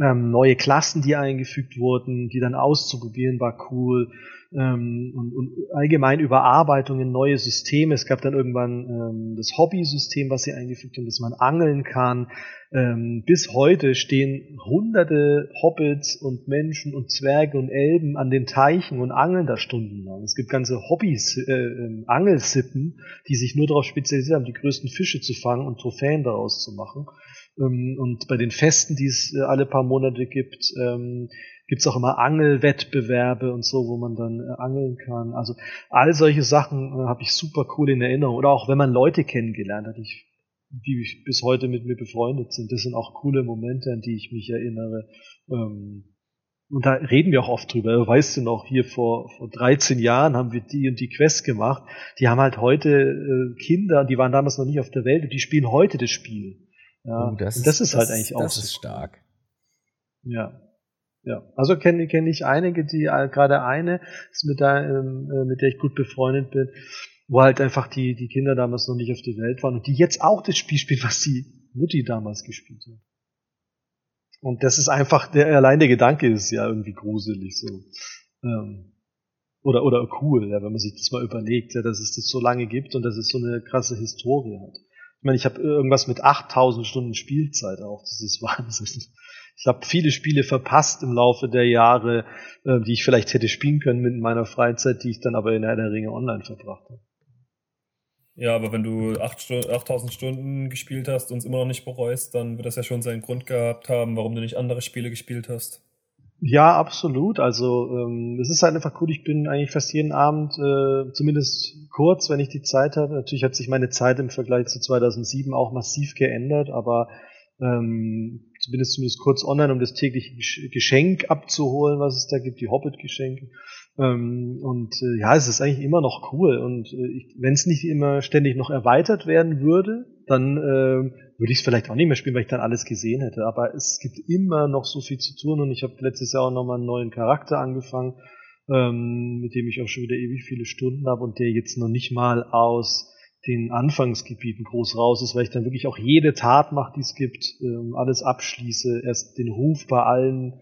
Ähm, neue Klassen, die eingefügt wurden, die dann auszuprobieren, war cool ähm, und, und allgemein Überarbeitungen, neue Systeme. Es gab dann irgendwann ähm, das Hobby-System, was sie eingefügt haben, dass man angeln kann. Ähm, bis heute stehen hunderte Hobbits und Menschen und Zwerge und Elben an den Teichen und angeln da stundenlang. Es gibt ganze Hobbys, äh, äh, Angelsippen, die sich nur darauf spezialisiert haben, die größten Fische zu fangen und Trophäen daraus zu machen. Ähm, und bei den Festen, die es äh, alle paar Monate gibt, ähm, gibt's auch immer Angelwettbewerbe und so, wo man dann äh, angeln kann. Also all solche Sachen äh, habe ich super cool in Erinnerung. Oder auch wenn man Leute kennengelernt hat, ich, die bis heute mit mir befreundet sind. Das sind auch coole Momente, an die ich mich erinnere. Ähm, und da reden wir auch oft drüber. Weißt du noch, hier vor, vor 13 Jahren haben wir die und die Quest gemacht. Die haben halt heute Kinder, die waren damals noch nicht auf der Welt und die spielen heute das Spiel. Ja, Oh, das, und das ist halt das, eigentlich auch das so. ist stark. Ja. Ja. Also kenne kenn ich einige, die gerade eine ist mit der, ähm, äh, mit der ich gut befreundet bin, wo halt einfach die, die Kinder damals noch nicht auf der Welt waren und die jetzt auch das Spiel spielen, was die Mutti damals gespielt hat. Und das ist einfach, der allein der Gedanke ist ja irgendwie gruselig so. Ähm, oder, oder cool, ja, wenn man sich das mal überlegt, ja, dass es das so lange gibt und dass es so eine krasse Historie hat. Ich meine, ich habe irgendwas mit 8000 Stunden Spielzeit auch, das ist Wahnsinn. Ich habe viele Spiele verpasst im Laufe der Jahre, äh, die ich vielleicht hätte spielen können mit meiner Freizeit, die ich dann aber in der Ringe online verbracht habe. Ja, aber wenn du 8 Stu 8000 Stunden gespielt hast und es immer noch nicht bereust, dann wird das ja schon seinen Grund gehabt haben, warum du nicht andere Spiele gespielt hast. Ja, absolut. Also ähm, es ist halt einfach cool. Ich bin eigentlich fast jeden Abend, äh, zumindest kurz, wenn ich die Zeit habe. Natürlich hat sich meine Zeit im Vergleich zu 2007 auch massiv geändert, aber ähm, zumindest zumindest kurz online, um das tägliche Gesch- Geschenk abzuholen, was es da gibt, die Hobbit-Geschenke. Ähm, und äh, ja, es ist eigentlich immer noch cool. Und äh, wenn es nicht immer ständig noch erweitert werden würde, dann äh, würde ich es vielleicht auch nicht mehr spielen, weil ich dann alles gesehen hätte. Aber es gibt immer noch so viel zu tun und ich habe letztes Jahr auch nochmal einen neuen Charakter angefangen, ähm, mit dem ich auch schon wieder ewig viele Stunden habe und der jetzt noch nicht mal aus den Anfangsgebieten groß raus ist, weil ich dann wirklich auch jede Tat mache, die es gibt, ähm, alles abschließe, erst den Ruf bei allen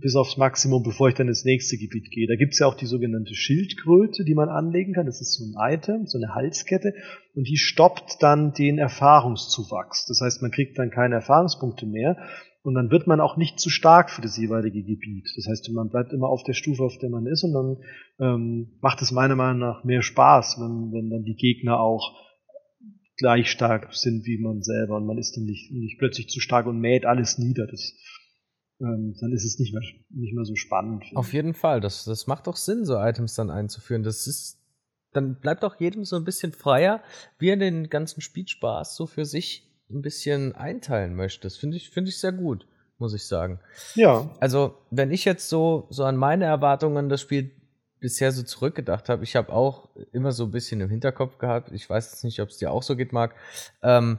bis aufs Maximum, bevor ich dann ins nächste Gebiet gehe. Da gibt's ja auch die sogenannte Schildkröte, die man anlegen kann. Das ist so ein Item, so eine Halskette. Und die stoppt dann den Erfahrungszuwachs. Das heißt, man kriegt dann keine Erfahrungspunkte mehr. Und dann wird man auch nicht zu stark für das jeweilige Gebiet. Das heißt, man bleibt immer auf der Stufe, auf der man ist. Und dann ähm, macht es meiner Meinung nach mehr Spaß, wenn, wenn dann die Gegner auch gleich stark sind wie man selber. Und man ist dann nicht, nicht plötzlich zu stark und mäht alles nieder. Das, ähm, dann ist es nicht mehr, nicht mehr so spannend. Auf jeden Fall. Das, das macht doch Sinn, so Items dann einzuführen. Das ist, dann bleibt auch jedem so ein bisschen freier, wie er den ganzen Spielspaß so für sich ein bisschen einteilen möchte. Das finde ich, finde ich sehr gut, muss ich sagen. Ja, Also, wenn ich jetzt so, so an meine Erwartungen das Spiel bisher so zurückgedacht habe, ich habe auch immer so ein bisschen im Hinterkopf gehabt, ich weiß jetzt nicht, ob es dir auch so geht, Marc, ähm,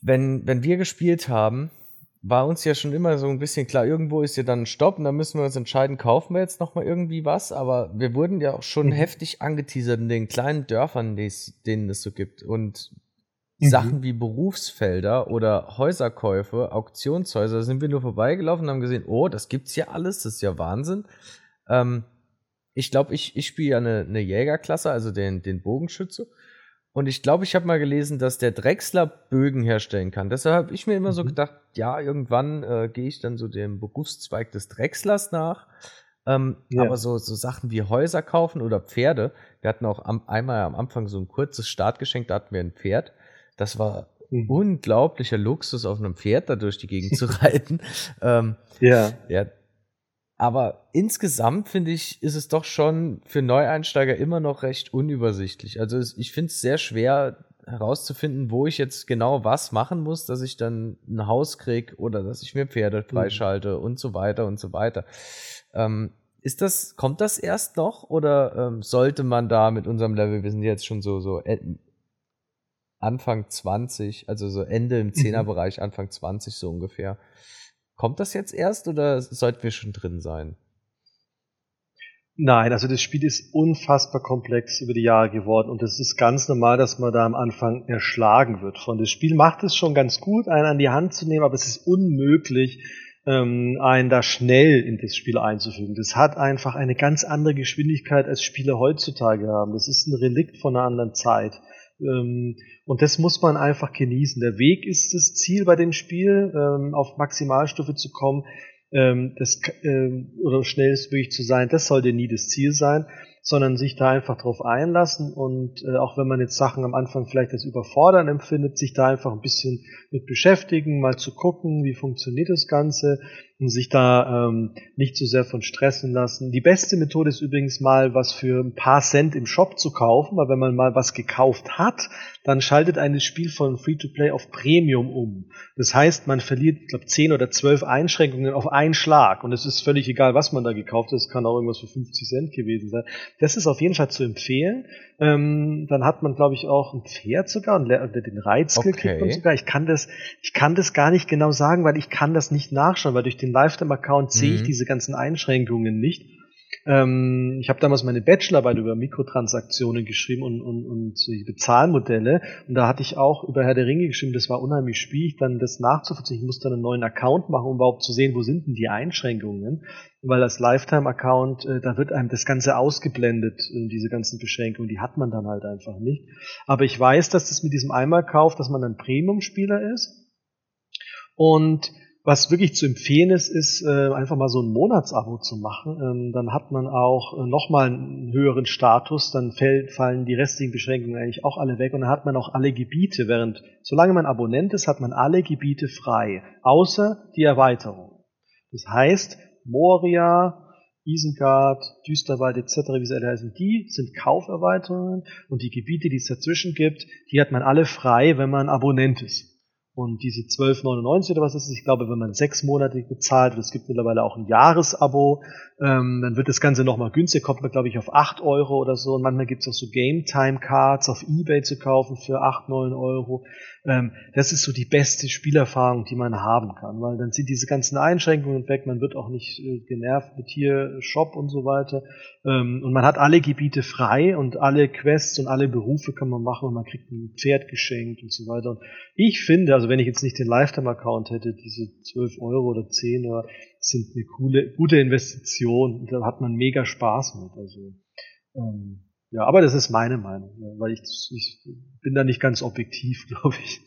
wenn, wenn wir gespielt haben, war uns ja schon immer so ein bisschen klar, irgendwo ist ja dann ein Stopp und dann müssen wir uns entscheiden, kaufen wir jetzt nochmal irgendwie was, aber wir wurden ja auch schon Mhm. heftig angeteasert in den kleinen Dörfern, denen es so gibt und Mhm. Sachen wie Berufsfelder oder Häuserkäufe, Auktionshäuser, da sind wir nur vorbeigelaufen und haben gesehen, oh, das gibt's ja alles, das ist ja Wahnsinn. Ähm, ich glaube, ich, ich spiele ja eine, eine Jägerklasse, also den, den Bogenschütze. Und ich glaube, ich habe mal gelesen, dass der Drechsler Bögen herstellen kann. Deshalb habe ich mir immer so Mhm. gedacht, ja, irgendwann äh, gehe ich dann so dem Berufszweig des Drechslers nach. Ähm, Ja. Aber so, so Sachen wie Häuser kaufen oder Pferde. Wir hatten auch am, einmal am Anfang so ein kurzes Startgeschenk, da hatten wir ein Pferd. Das war Mhm. unglaublicher Luxus, auf einem Pferd da durch die Gegend zu reiten. Ähm, ja. ja. Aber insgesamt finde ich, ist es doch schon für Neueinsteiger immer noch recht unübersichtlich. Also ich finde es sehr schwer herauszufinden, wo ich jetzt genau was machen muss, dass ich dann ein Haus kriege oder dass ich mir Pferde freischalte und so weiter und so weiter. Ähm, ist das, kommt das erst noch oder ähm, sollte man da mit unserem Level, wir sind jetzt schon so, so Anfang 20, also so Ende im Zehnerbereich, Anfang 20 so ungefähr. Kommt das jetzt erst oder sollten wir schon drin sein? Nein, also das Spiel ist unfassbar komplex über die Jahre geworden und es ist ganz normal, dass man da am Anfang erschlagen wird von. Das Spiel macht es schon ganz gut, einen an die Hand zu nehmen, aber es ist unmöglich, ähm, einen da schnell in das Spiel einzufügen. Das hat einfach eine ganz andere Geschwindigkeit, als Spiele heutzutage haben. Das ist ein Relikt von einer anderen Zeit. Ähm, und das muss man einfach genießen. Der Weg ist das Ziel bei dem Spiel, ähm, auf Maximalstufe zu kommen ähm, das, oder schnellstmöglich zu sein, das sollte nie das Ziel sein, sondern sich da einfach drauf einlassen und äh, auch wenn man jetzt Sachen am Anfang vielleicht als überfordern empfindet, sich da einfach ein bisschen mit beschäftigen, mal zu gucken, wie funktioniert das Ganze und sich da ähm, nicht zu so sehr von stressen lassen. Die beste Methode ist übrigens mal was für ein paar Cent im Shop zu kaufen, weil wenn man mal was gekauft hat, dann schaltet ein Spiel von Free-to-Play auf Premium um. Das heißt, man verliert, ich glaube, 10 oder 12 Einschränkungen auf einen Schlag und es ist völlig egal, was man da gekauft hat. Es kann auch irgendwas für 50 Cent gewesen sein. Das ist auf jeden Fall zu empfehlen. Ähm, dann hat man, glaube ich, auch ein Pferd sogar und den Reizskill okay. kriegt man sogar. Ich kann das, ich kann das gar nicht genau sagen, weil ich kann das nicht nachschauen, weil durch den Lifetime-Account mhm. sehe ich mhm. diese ganzen Einschränkungen nicht. Ähm, ich habe damals meine Bachelorarbeit über Mikrotransaktionen geschrieben und, und, und Bezahlmodelle. Und da hatte ich auch über Herr der Ringe geschrieben, das war unheimlich schwierig, dann das nachzuvollziehen. Ich musste dann einen neuen Account machen, um überhaupt zu sehen, wo sind denn die Einschränkungen. Weil das Lifetime-Account, äh, da wird einem das Ganze ausgeblendet, äh, diese ganzen Beschränkungen, die hat man dann halt einfach nicht. Aber ich weiß, dass das mit diesem Einmalkauf, dass man dann Premium-Spieler ist. Und was wirklich zu empfehlen ist, ist äh, einfach mal so ein Monatsabo zu machen. Ähm, dann hat man auch äh, nochmal einen höheren Status, dann fallen die restlichen Beschränkungen eigentlich auch alle weg und dann hat man auch alle Gebiete, während solange man Abonnent ist, hat man alle Gebiete frei, außer die Erweiterung. Das heißt, Moria, Isengard, Düsterwald etc., wie sie alle heißen, die sind Kauferweiterungen und die Gebiete, die es dazwischen gibt, die hat man alle frei, wenn man Abonnent ist. Und diese 12,99 oder was ist es? Ich glaube, wenn man sechs Monate bezahlt, und es gibt mittlerweile auch ein Jahresabo, ähm, dann wird das Ganze nochmal günstig, kommt man, glaube ich, auf 8 Euro oder so. Und manchmal gibt es auch so Game-Time-Cards auf Ebay zu kaufen für 8, 9 Euro. Ähm, das ist so die beste Spielerfahrung, die man haben kann, weil dann sind diese ganzen Einschränkungen weg, man wird auch nicht äh, genervt mit hier Shop und so weiter. Ähm, und man hat alle Gebiete frei und alle Quests und alle Berufe kann man machen und man kriegt ein Pferd geschenkt und so weiter. Und ich finde, also wenn ich jetzt nicht den Lifetime-Account hätte, diese 12 Euro oder 10 oder sind eine coole, gute Investition da hat man mega Spaß mit. Also ähm, ja, aber das ist meine Meinung, weil ich, ich bin da nicht ganz objektiv, glaube ich.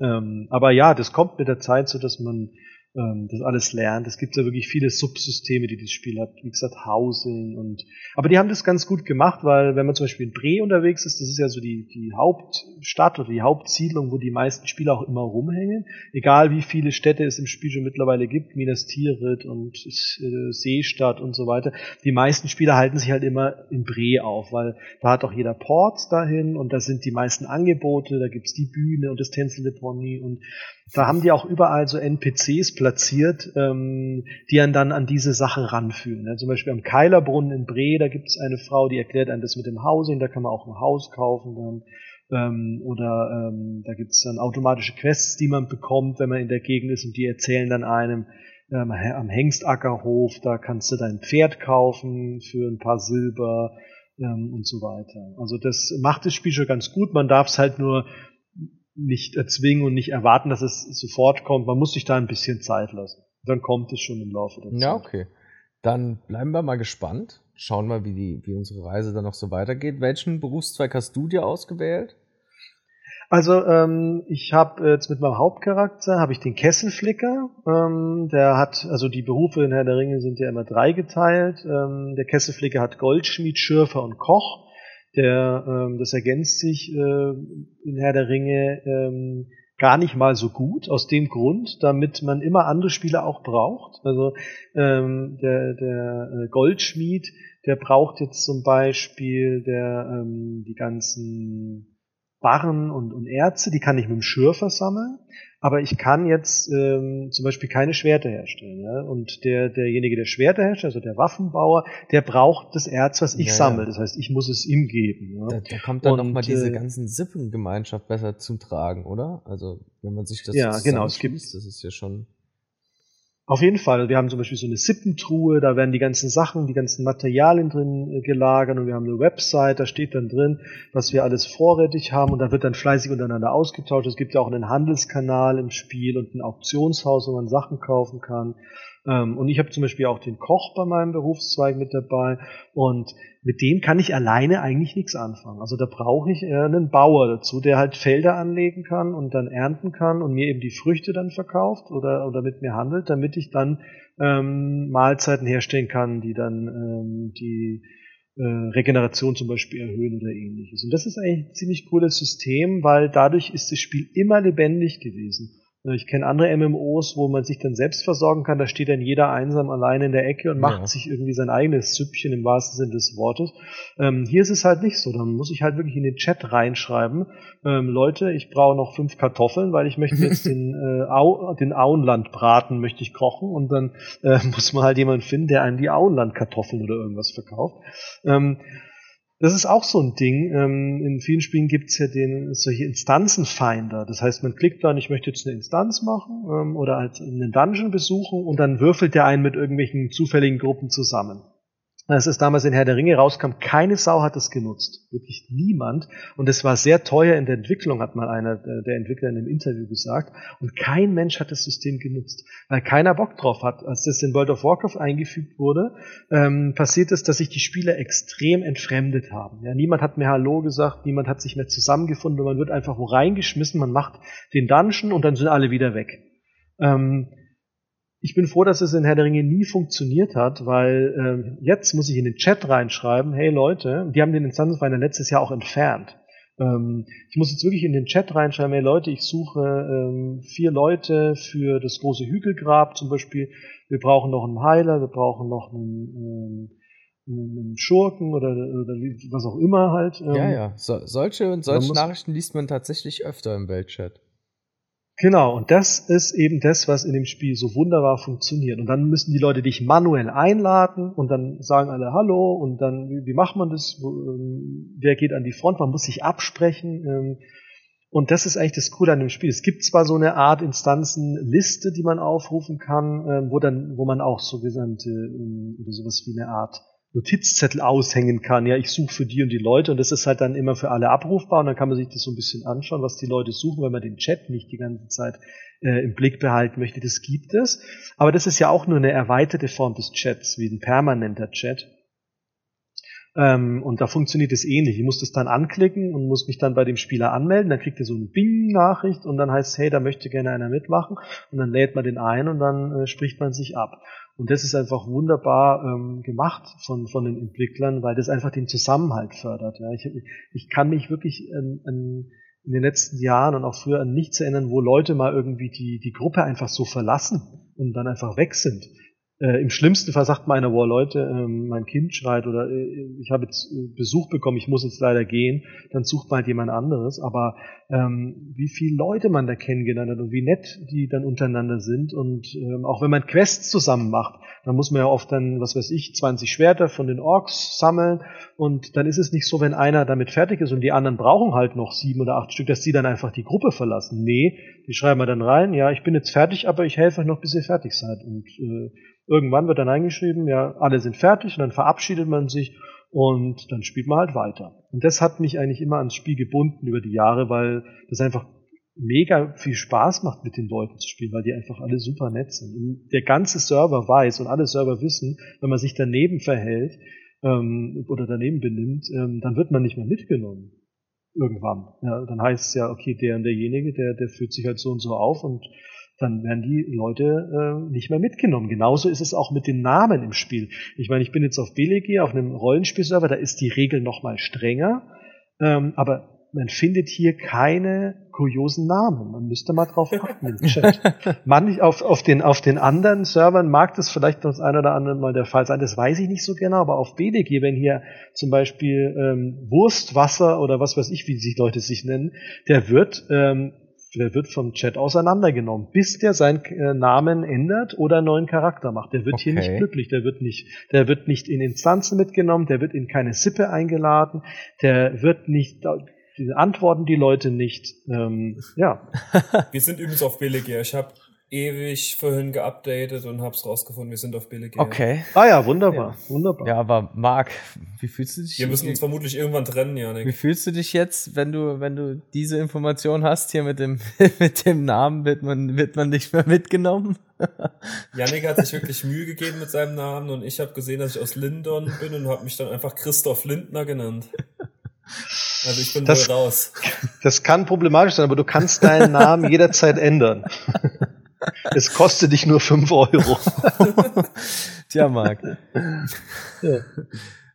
Ähm, aber ja, das kommt mit der Zeit so, dass man ähm, das alles lernt. Es gibt ja wirklich viele Subsysteme, die das Spiel hat. Wie gesagt, Housing und, aber die haben das ganz gut gemacht, weil wenn man zum Beispiel in Bre unterwegs ist, das ist ja so die, die Hauptstadt oder die Hauptsiedlung, wo die meisten Spieler auch immer rumhängen. Egal wie viele Städte es im Spiel schon mittlerweile gibt, Minas Tirith und äh, Seestadt und so weiter. Die meisten Spieler halten sich halt immer in Bre auf, weil da hat auch jeder Port dahin und da sind die meisten Angebote, da gibt's die Bühne und das Tänzel de Pony und da haben die auch überall so NPCs platziert, ähm, die einen dann an diese Sachen ranführen. Ja, zum Beispiel am Keilerbrunnen in Bre, da gibt es eine Frau, die erklärt einem das mit dem Housing, da kann man auch ein Haus kaufen dann. Ähm, oder ähm, da gibt es dann automatische Quests, die man bekommt, wenn man in der Gegend ist und die erzählen dann einem, ähm, am Hengstackerhof, da kannst du dein Pferd kaufen für ein paar Silber ähm, und so weiter. Also das macht das Spiel schon ganz gut. Man darf es halt nur nicht erzwingen und nicht erwarten, dass es sofort kommt. Man muss sich da ein bisschen Zeit lassen. Dann kommt es schon im Laufe der Zeit. Ja, okay. Dann bleiben wir mal gespannt. Schauen mal, wie, die, wie unsere Reise dann noch so weitergeht. Welchen Berufszweig hast du dir ausgewählt? Also ähm, ich habe jetzt mit meinem Hauptcharakter habe ich den Kesselflicker. Ähm, der hat also die Berufe in Herr der Ringe sind ja immer dreigeteilt. Ähm, der Kesselflicker hat Goldschmied, Schürfer und Koch der, ähm, das ergänzt sich äh, in Herr der Ringe ähm, gar nicht mal so gut, aus dem Grund, damit man immer andere Spieler auch braucht. Also ähm, der, der äh, Goldschmied, der braucht jetzt zum Beispiel der, ähm, die ganzen Barren und, und Erze, die kann ich mit dem Schürfer sammeln aber ich kann jetzt ähm, zum Beispiel keine Schwerter herstellen. Ja? Und der, derjenige, der Schwerter herstellt, also der Waffenbauer, der braucht das Erz, was ich ja, sammle. Das heißt, ich muss es ihm geben. Ja? Da, da kommt dann nochmal diese äh, ganzen Sippengemeinschaft besser zum Tragen, oder? Also wenn man sich das ja, genau, es gibt, das ist ja schon auf jeden Fall. Wir haben zum Beispiel so eine Sippentruhe, da werden die ganzen Sachen, die ganzen Materialien drin äh, gelagert und wir haben eine Website, da steht dann drin, was wir alles vorrätig haben und da wird dann fleißig untereinander ausgetauscht. Es gibt ja auch einen Handelskanal im Spiel und ein Auktionshaus, wo man Sachen kaufen kann. Ähm, und ich habe zum Beispiel auch den Koch bei meinem Berufszweig mit dabei und mit dem kann ich alleine eigentlich nichts anfangen. Also da brauche ich einen Bauer dazu, der halt Felder anlegen kann und dann ernten kann und mir eben die Früchte dann verkauft oder, oder mit mir handelt, damit ich dann ähm, Mahlzeiten herstellen kann, die dann ähm, die äh, Regeneration zum Beispiel erhöhen oder ähnliches. Und das ist eigentlich ein ziemlich cooles System, weil dadurch ist das Spiel immer lebendig gewesen. Äh, ich kenne andere MMOs, wo man sich dann selbst versorgen kann. Da steht dann jeder einsam allein in der Ecke und macht ja. sich irgendwie sein eigenes Süppchen im wahrsten Sinne des Wortes. Ähm, hier ist es halt nicht so. Dann muss ich halt wirklich in den Chat reinschreiben, ähm, Leute, ich brauche noch fünf Kartoffeln, weil ich möchte jetzt den, äh, Au, den Auenlandbraten möchte ich kochen und dann äh, muss man halt jemanden finden, der einen die Auenlandkartoffeln oder irgendwas verkauft. Ähm, das ist auch so ein Ding. Ähm, in vielen Spielen gibt es ja den, solche Instanzenfinder. Das heißt, man klickt dann, ich möchte jetzt eine Instanz machen ähm, oder halt einen Dungeon besuchen und dann würfelt der einen mit irgendwelchen zufälligen Gruppen zusammen. Als es damals in Herr der Ringe rauskam, keine Sau hat es genutzt. Wirklich niemand. Und es war sehr teuer in der Entwicklung, hat mal einer der Entwickler in einem Interview gesagt. Und kein Mensch hat das System genutzt, weil keiner Bock drauf hat. Als das in World of Warcraft eingefügt wurde, ähm, passiert es, dass sich die Spieler extrem entfremdet haben. Ja, niemand hat mehr Hallo gesagt, niemand hat sich mehr zusammengefunden und man wird einfach wo reingeschmissen, man macht den Dungeon und dann sind alle wieder weg. Ähm, ich bin froh, dass es in Herr der Ringe nie funktioniert hat, weil ähm, jetzt muss ich in den Chat reinschreiben, hey Leute, die haben den Instanzenfinder letztes Jahr auch entfernt. Ähm, ich muss jetzt wirklich in den Chat reinschreiben, hey Leute, ich suche ähm, vier Leute für das große Hügelgrab zum Beispiel. Wir brauchen noch einen Heiler, wir brauchen noch einen, ähm, einen Schurken oder, oder was auch immer halt. Ähm, ja, ja. So, solche und solche Nachrichten liest man tatsächlich öfter im Weltchat. Genau, und das ist eben das, was in dem Spiel so wunderbar funktioniert. Und dann müssen die Leute dich manuell einladen und dann sagen alle Hallo und dann, wie, macht man das? Ähm, wer geht an die Front? Man muss sich absprechen. Ähm, und das ist eigentlich das Coole an dem Spiel. Es gibt zwar so eine Art Instanzenliste, die man aufrufen kann, ähm, wo dann, wo man auch sogenannte, oder sowas wie eine Art Notizzettel aushängen kann. Ja, ich suche für die und die Leute und das ist halt dann immer für alle abrufbar und dann kann man sich das so ein bisschen anschauen, was die Leute suchen, wenn man den Chat nicht die ganze Zeit äh, im Blick behalten möchte. Das gibt es. Aber das ist ja auch nur eine erweiterte Form des Chats, wie ein permanenter Chat. Ähm, und da funktioniert es ähnlich. Ich muss das dann anklicken und muss mich dann bei dem Spieler anmelden. Dann kriegt er so eine Bing-Nachricht und dann heißt, hey, da möchte gerne einer mitmachen. Und dann lädt man den ein und dann äh, spricht man sich ab. Und das ist einfach wunderbar ähm, gemacht von, von den Entwicklern, weil das einfach den Zusammenhalt fördert. Ja. Ich, ich kann mich wirklich an, an, in den letzten Jahren und auch früher an nichts erinnern, wo Leute mal irgendwie die, die Gruppe einfach so verlassen und dann einfach weg sind. Äh, Im schlimmsten Fall sagt mal einer, wow Leute, ähm, mein Kind schreit oder äh, ich habe jetzt äh, Besuch bekommen, ich muss jetzt leider gehen, dann sucht man halt jemand anderes. Aber ähm, wie viele Leute man da kennengelernt hat und wie nett die dann untereinander sind und ähm, auch wenn man Quests zusammen macht, dann muss man ja oft dann, was weiß ich, 20 Schwerter von den Orks sammeln und dann ist es nicht so, wenn einer damit fertig ist und die anderen brauchen halt noch sieben oder acht Stück, dass die dann einfach die Gruppe verlassen. Nee, die schreiben wir dann rein, ja, ich bin jetzt fertig, aber ich helfe euch noch, bis ihr fertig seid und äh, Irgendwann wird dann eingeschrieben, ja, alle sind fertig und dann verabschiedet man sich und dann spielt man halt weiter. Und das hat mich eigentlich immer ans Spiel gebunden über die Jahre, weil das einfach mega viel Spaß macht, mit den Leuten zu spielen, weil die einfach alle super nett sind. Und der ganze Server weiß und alle Server wissen, wenn man sich daneben verhält ähm, oder daneben benimmt, ähm, dann wird man nicht mehr mitgenommen. Irgendwann. Ja, dann heißt es ja, okay, der und derjenige, der, der fühlt sich halt so und so auf und dann werden die Leute äh, nicht mehr mitgenommen. Genauso ist es auch mit den Namen im Spiel. Ich meine, ich bin jetzt auf BLG, auf einem Rollenspielserver, da ist die Regel noch mal strenger, ähm, aber man findet hier keine kuriosen Namen. Man müsste mal drauf achten im Chat. Man, auf, auf, den, auf den anderen Servern mag das vielleicht das ein oder andere Mal der Fall sein. Das weiß ich nicht so genau, aber auf BDG, wenn hier zum Beispiel ähm, Wurstwasser oder was weiß ich, wie sich Leute sich nennen, der wird ähm, der wird vom Chat auseinandergenommen, bis der seinen äh, Namen ändert oder einen neuen Charakter macht. Der wird okay. hier nicht glücklich, der wird nicht, der wird nicht in Instanzen mitgenommen, der wird in keine Sippe eingeladen, der wird nicht, die antworten die Leute nicht. Ähm, ja. Wir sind übrigens auf Billige. Ich habe ewig vorhin geupdatet und hab's rausgefunden, wir sind auf billig. Okay. Ah ja, wunderbar, ja. wunderbar. Ja, aber Marc, wie fühlst du dich? Wir müssen uns vermutlich irgendwann trennen, Janik. Wie fühlst du dich jetzt, wenn du, wenn du diese Information hast hier mit dem, mit dem Namen, wird man, wird man nicht mehr mitgenommen? Janik hat sich wirklich Mühe gegeben mit seinem Namen und ich habe gesehen, dass ich aus Lindon bin und habe mich dann einfach Christoph Lindner genannt. Also ich bin das, raus. Das kann problematisch sein, aber du kannst deinen Namen jederzeit ändern. Es kostet dich nur 5 Euro. Tja, Marc. Ja.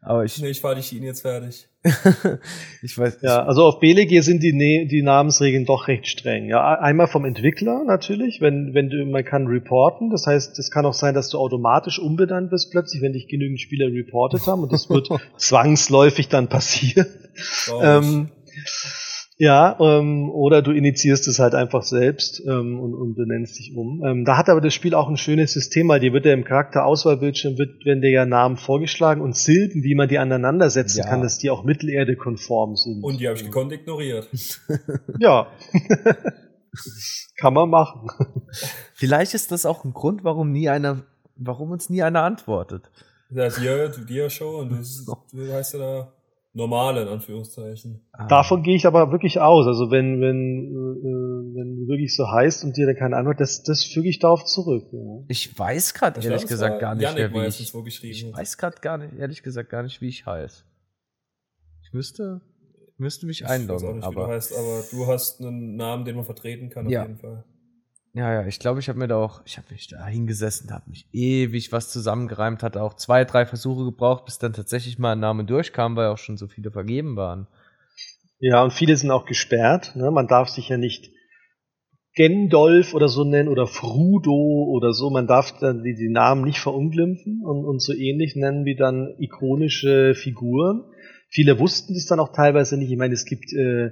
Aber ich, Nee, ich fahre die Schiene jetzt fertig. ich weiß, Ja, also auf BLG sind die, Ne- die Namensregeln doch recht streng. Ja, einmal vom Entwickler natürlich, wenn, wenn du, man kann reporten. Das heißt, es kann auch sein, dass du automatisch umbenannt wirst plötzlich, wenn dich genügend Spieler reportet haben und das wird zwangsläufig dann passieren. Ähm, ja, ähm, oder du initiierst es halt einfach selbst ähm, und, und benennst dich um. Ähm, da hat aber das Spiel auch ein schönes System, weil dir wird ja im Charakterauswahlbildschirm wird, werden dir ja Namen vorgeschlagen und Silben, wie man die aneinandersetzen Ja. kann, dass die auch Mittelerde-konform sind. Und die habe ich gekonnt ignoriert. Ja. Kann man machen. vielleicht ist das auch ein Grund, warum nie einer, warum uns nie einer antwortet. Ja, dir, du dir schon. Und du, du heißt ja da normal in Anführungszeichen. Ah. Davon gehe ich aber wirklich aus. Also wenn, wenn, äh, wenn du wirklich so heißt und dir dann keine Antwort, das, das füge ich darauf zurück. Ja. Ich weiß gerade Ich ehrlich gesagt gar nicht mehr, wie ich. wo geschrieben Ich weiß gerade gar nicht, ehrlich gesagt gar nicht, wie ich heiße. Ich müsste, müsste mich Ich weiß auch einloggen, nicht, wie du aber heißt, aber du hast einen Namen, den man vertreten kann, Ja. auf jeden Fall. Ja, ja, ich glaube, ich habe mir da auch, ich habe mich da hingesessen, habe mich ewig was zusammengereimt, hatte auch zwei, drei Versuche gebraucht, bis dann tatsächlich mal ein Name durchkam, weil auch schon so viele vergeben waren. Ja, und viele sind auch gesperrt. Ne? Man darf sich ja nicht Gendolf oder so nennen oder Frudo oder so. Man darf dann die, die Namen nicht verunglimpfen und, und so ähnlich nennen wie dann ikonische Figuren. Viele wussten das dann auch teilweise nicht. Ich meine, es gibt, äh,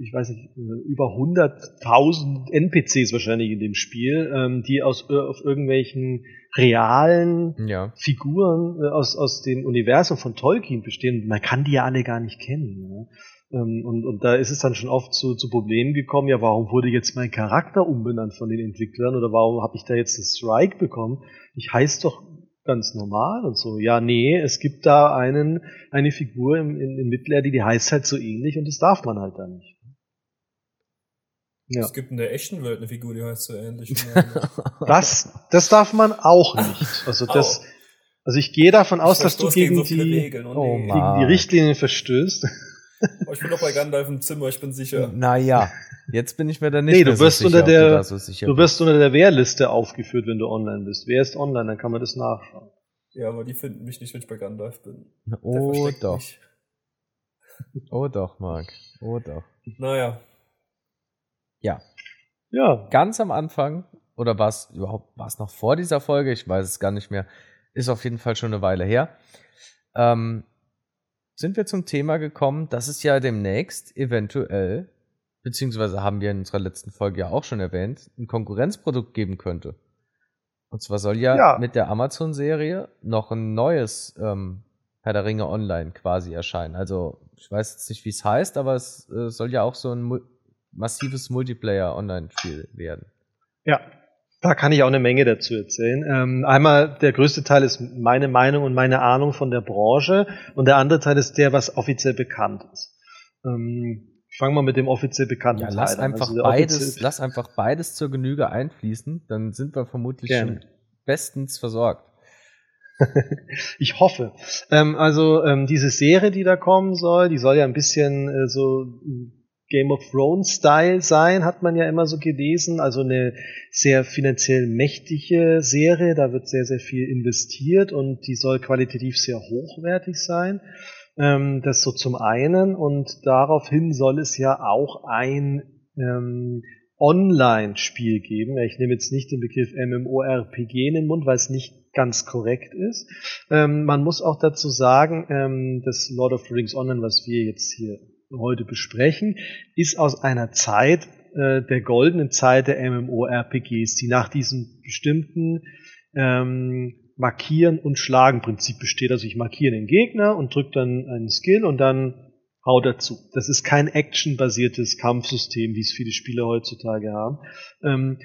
ich weiß nicht, äh, über 100.000 NPCs wahrscheinlich in dem Spiel, ähm, die aus äh, auf irgendwelchen realen Ja. Figuren äh, aus, aus dem Universum von Tolkien bestehen. Man kann die ja alle gar nicht kennen. Ne? Ähm, und, und da ist es dann schon oft zu, zu Problemen gekommen, ja, warum wurde jetzt mein Charakter umbenannt von den Entwicklern oder warum habe ich da jetzt einen Strike bekommen? Ich heiße doch ganz normal und so. Ja, nee, es gibt da einen, eine Figur im, in, in Mittelerde, die heißt halt so ähnlich und das darf man halt dann nicht. Ja. Es gibt in der echten Welt eine Figur, die heißt so ähnlich. Das, das darf man auch nicht. Also das, also ich gehe davon aus, dass du gegen gegen so die, Regeln. Oh, nee. Gegen die Richtlinien verstößt. Oh, ich bin doch bei Gandalf im Zimmer, ich bin sicher. Naja, jetzt bin ich mir da nicht Nee, mehr du wirst so sicher, unter der- du da so sicher Du wirst unter der Wehrliste aufgeführt, wenn du online bist. Wer ist online? Dann kann man das nachschauen. Ja, aber die finden mich nicht, wenn ich bei Gandalf bin. Der Oh doch, mich. oh doch, Marc, oh doch. Naja, Ja, Ja, ganz am Anfang, oder war es überhaupt, war es noch vor dieser Folge? Ich weiß es gar nicht mehr. Ist auf jeden Fall schon eine Weile her. Ähm, sind wir zum Thema gekommen, dass es ja demnächst eventuell, beziehungsweise haben wir in unserer letzten Folge ja auch schon erwähnt, ein Konkurrenzprodukt geben könnte. Und zwar soll ja, Ja. mit der Amazon-Serie noch ein neues ähm, Herr der Ringe Online quasi erscheinen. Also, ich weiß jetzt nicht, wie es heißt, aber es äh, soll ja auch so ein massives Multiplayer-Online-Spiel werden. ja. Da kann ich auch eine Menge dazu erzählen. Ähm, einmal, der größte Teil ist meine Meinung und meine Ahnung von der Branche und der andere Teil ist der, was offiziell bekannt ist. Ähm, ich fange mal mit dem offiziell bekannten Ja, Teil lass an. einfach Also beides, lass einfach beides zur Genüge einfließen, dann sind wir vermutlich Gerne. schon bestens versorgt. Ich hoffe. Ähm, also ähm, diese Serie, die da kommen soll, die soll ja ein bisschen äh, so Game of Thrones Style sein, hat man ja immer so gelesen. Also eine sehr finanziell mächtige Serie. Da wird sehr, sehr viel investiert und die soll qualitativ sehr hochwertig sein. Ähm, das so zum einen und daraufhin soll es ja auch ein ähm, Online-Spiel geben. Ich nehme jetzt nicht den Begriff MMORPG in den Mund, weil es nicht ganz korrekt ist. Ähm, man muss auch dazu sagen, ähm, das Lord of the Rings Online, was wir jetzt hier heute besprechen, ist aus einer Zeit, äh, der goldenen Zeit der MMORPGs, die nach diesem bestimmten ähm, Markieren und Schlagen Prinzip besteht. Also ich markiere den Gegner und drücke dann einen Skill und dann hau dazu. Das ist kein actionbasiertes Kampfsystem, wie es viele Spieler heutzutage haben. Ähm,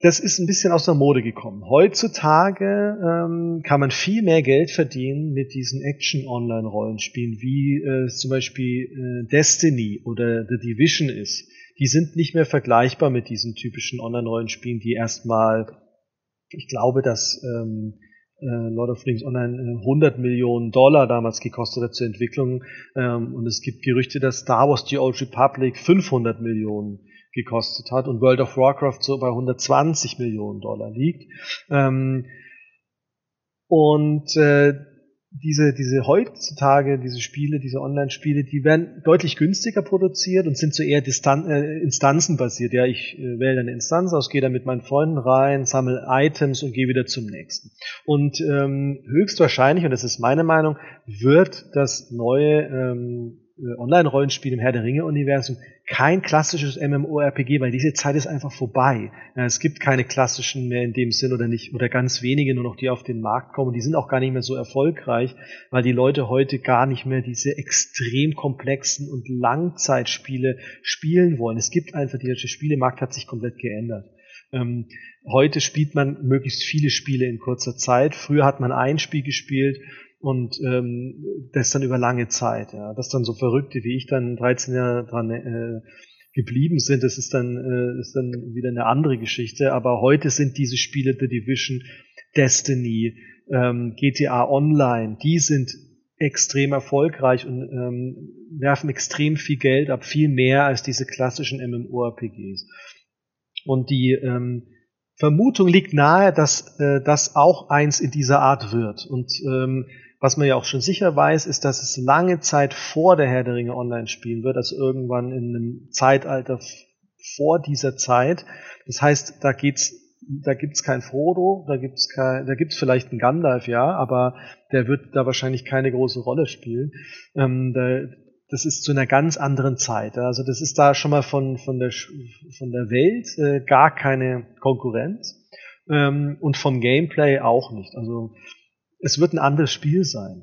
das ist ein bisschen aus der Mode gekommen. Heutzutage ähm, kann man viel mehr Geld verdienen mit diesen Action-Online-Rollenspielen, wie äh, zum Beispiel äh, Destiny oder The Division ist. Die sind nicht mehr vergleichbar mit diesen typischen Online-Rollenspielen, die erstmal, ich glaube, dass ähm, äh, Lord of the Rings Online äh, 100 Millionen Dollar damals gekostet hat zur Entwicklung. Ähm, und es gibt Gerüchte, dass Star Wars The Old Republic 500 Millionen gekostet hat und World of Warcraft so bei 120 Millionen Dollar liegt. Ähm, und äh, diese, diese heutzutage, diese Spiele, diese Online-Spiele, die werden deutlich günstiger produziert und sind so eher Distan äh, instanzenbasiert. Ja, ich äh, wähle eine Instanz aus, gehe da mit meinen Freunden rein, sammle Items und gehe wieder zum nächsten. Und ähm, höchstwahrscheinlich, und das ist meine Meinung, wird das neue ähm, äh, Online-Rollenspiel im Herr der Ringe-Universum kein klassisches MMORPG, weil diese Zeit ist einfach vorbei. Es gibt keine klassischen mehr in dem Sinn oder nicht, oder ganz wenige nur noch, die auf den Markt kommen. Die sind auch gar nicht mehr so erfolgreich, weil die Leute heute gar nicht mehr diese extrem komplexen und Langzeitspiele spielen wollen. Es gibt einfach, der Spielemarkt hat sich komplett geändert. Ähm, heute spielt man möglichst viele Spiele in kurzer Zeit. Früher hat man ein Spiel gespielt und ähm, das dann über lange Zeit. Ja. Das dann so Verrückte wie ich dann 13 Jahre dran äh, geblieben sind, das ist dann, äh, ist dann wieder eine andere Geschichte. Aber heute sind diese Spiele The Division, Destiny, ähm, GTA Online, die sind extrem erfolgreich und ähm, werfen extrem viel Geld ab, viel mehr als diese klassischen MMORPGs. Und die ähm, Vermutung liegt nahe, dass äh, das auch eins in dieser Art wird. Und ähm, was man ja auch schon sicher weiß, ist, dass es lange Zeit vor der Herr der Ringe online spielen wird, also irgendwann in einem Zeitalter vor dieser Zeit. Das heißt, da geht's da gibt's kein Frodo, da gibt's kein, da gibt's vielleicht einen Gandalf, ja, aber der wird da wahrscheinlich keine große Rolle spielen. Ähm, da, das ist zu einer ganz anderen Zeit. Also das ist da schon mal von von der von der Welt äh, gar keine Konkurrenz ähm, und vom Gameplay auch nicht. Also es wird ein anderes Spiel sein.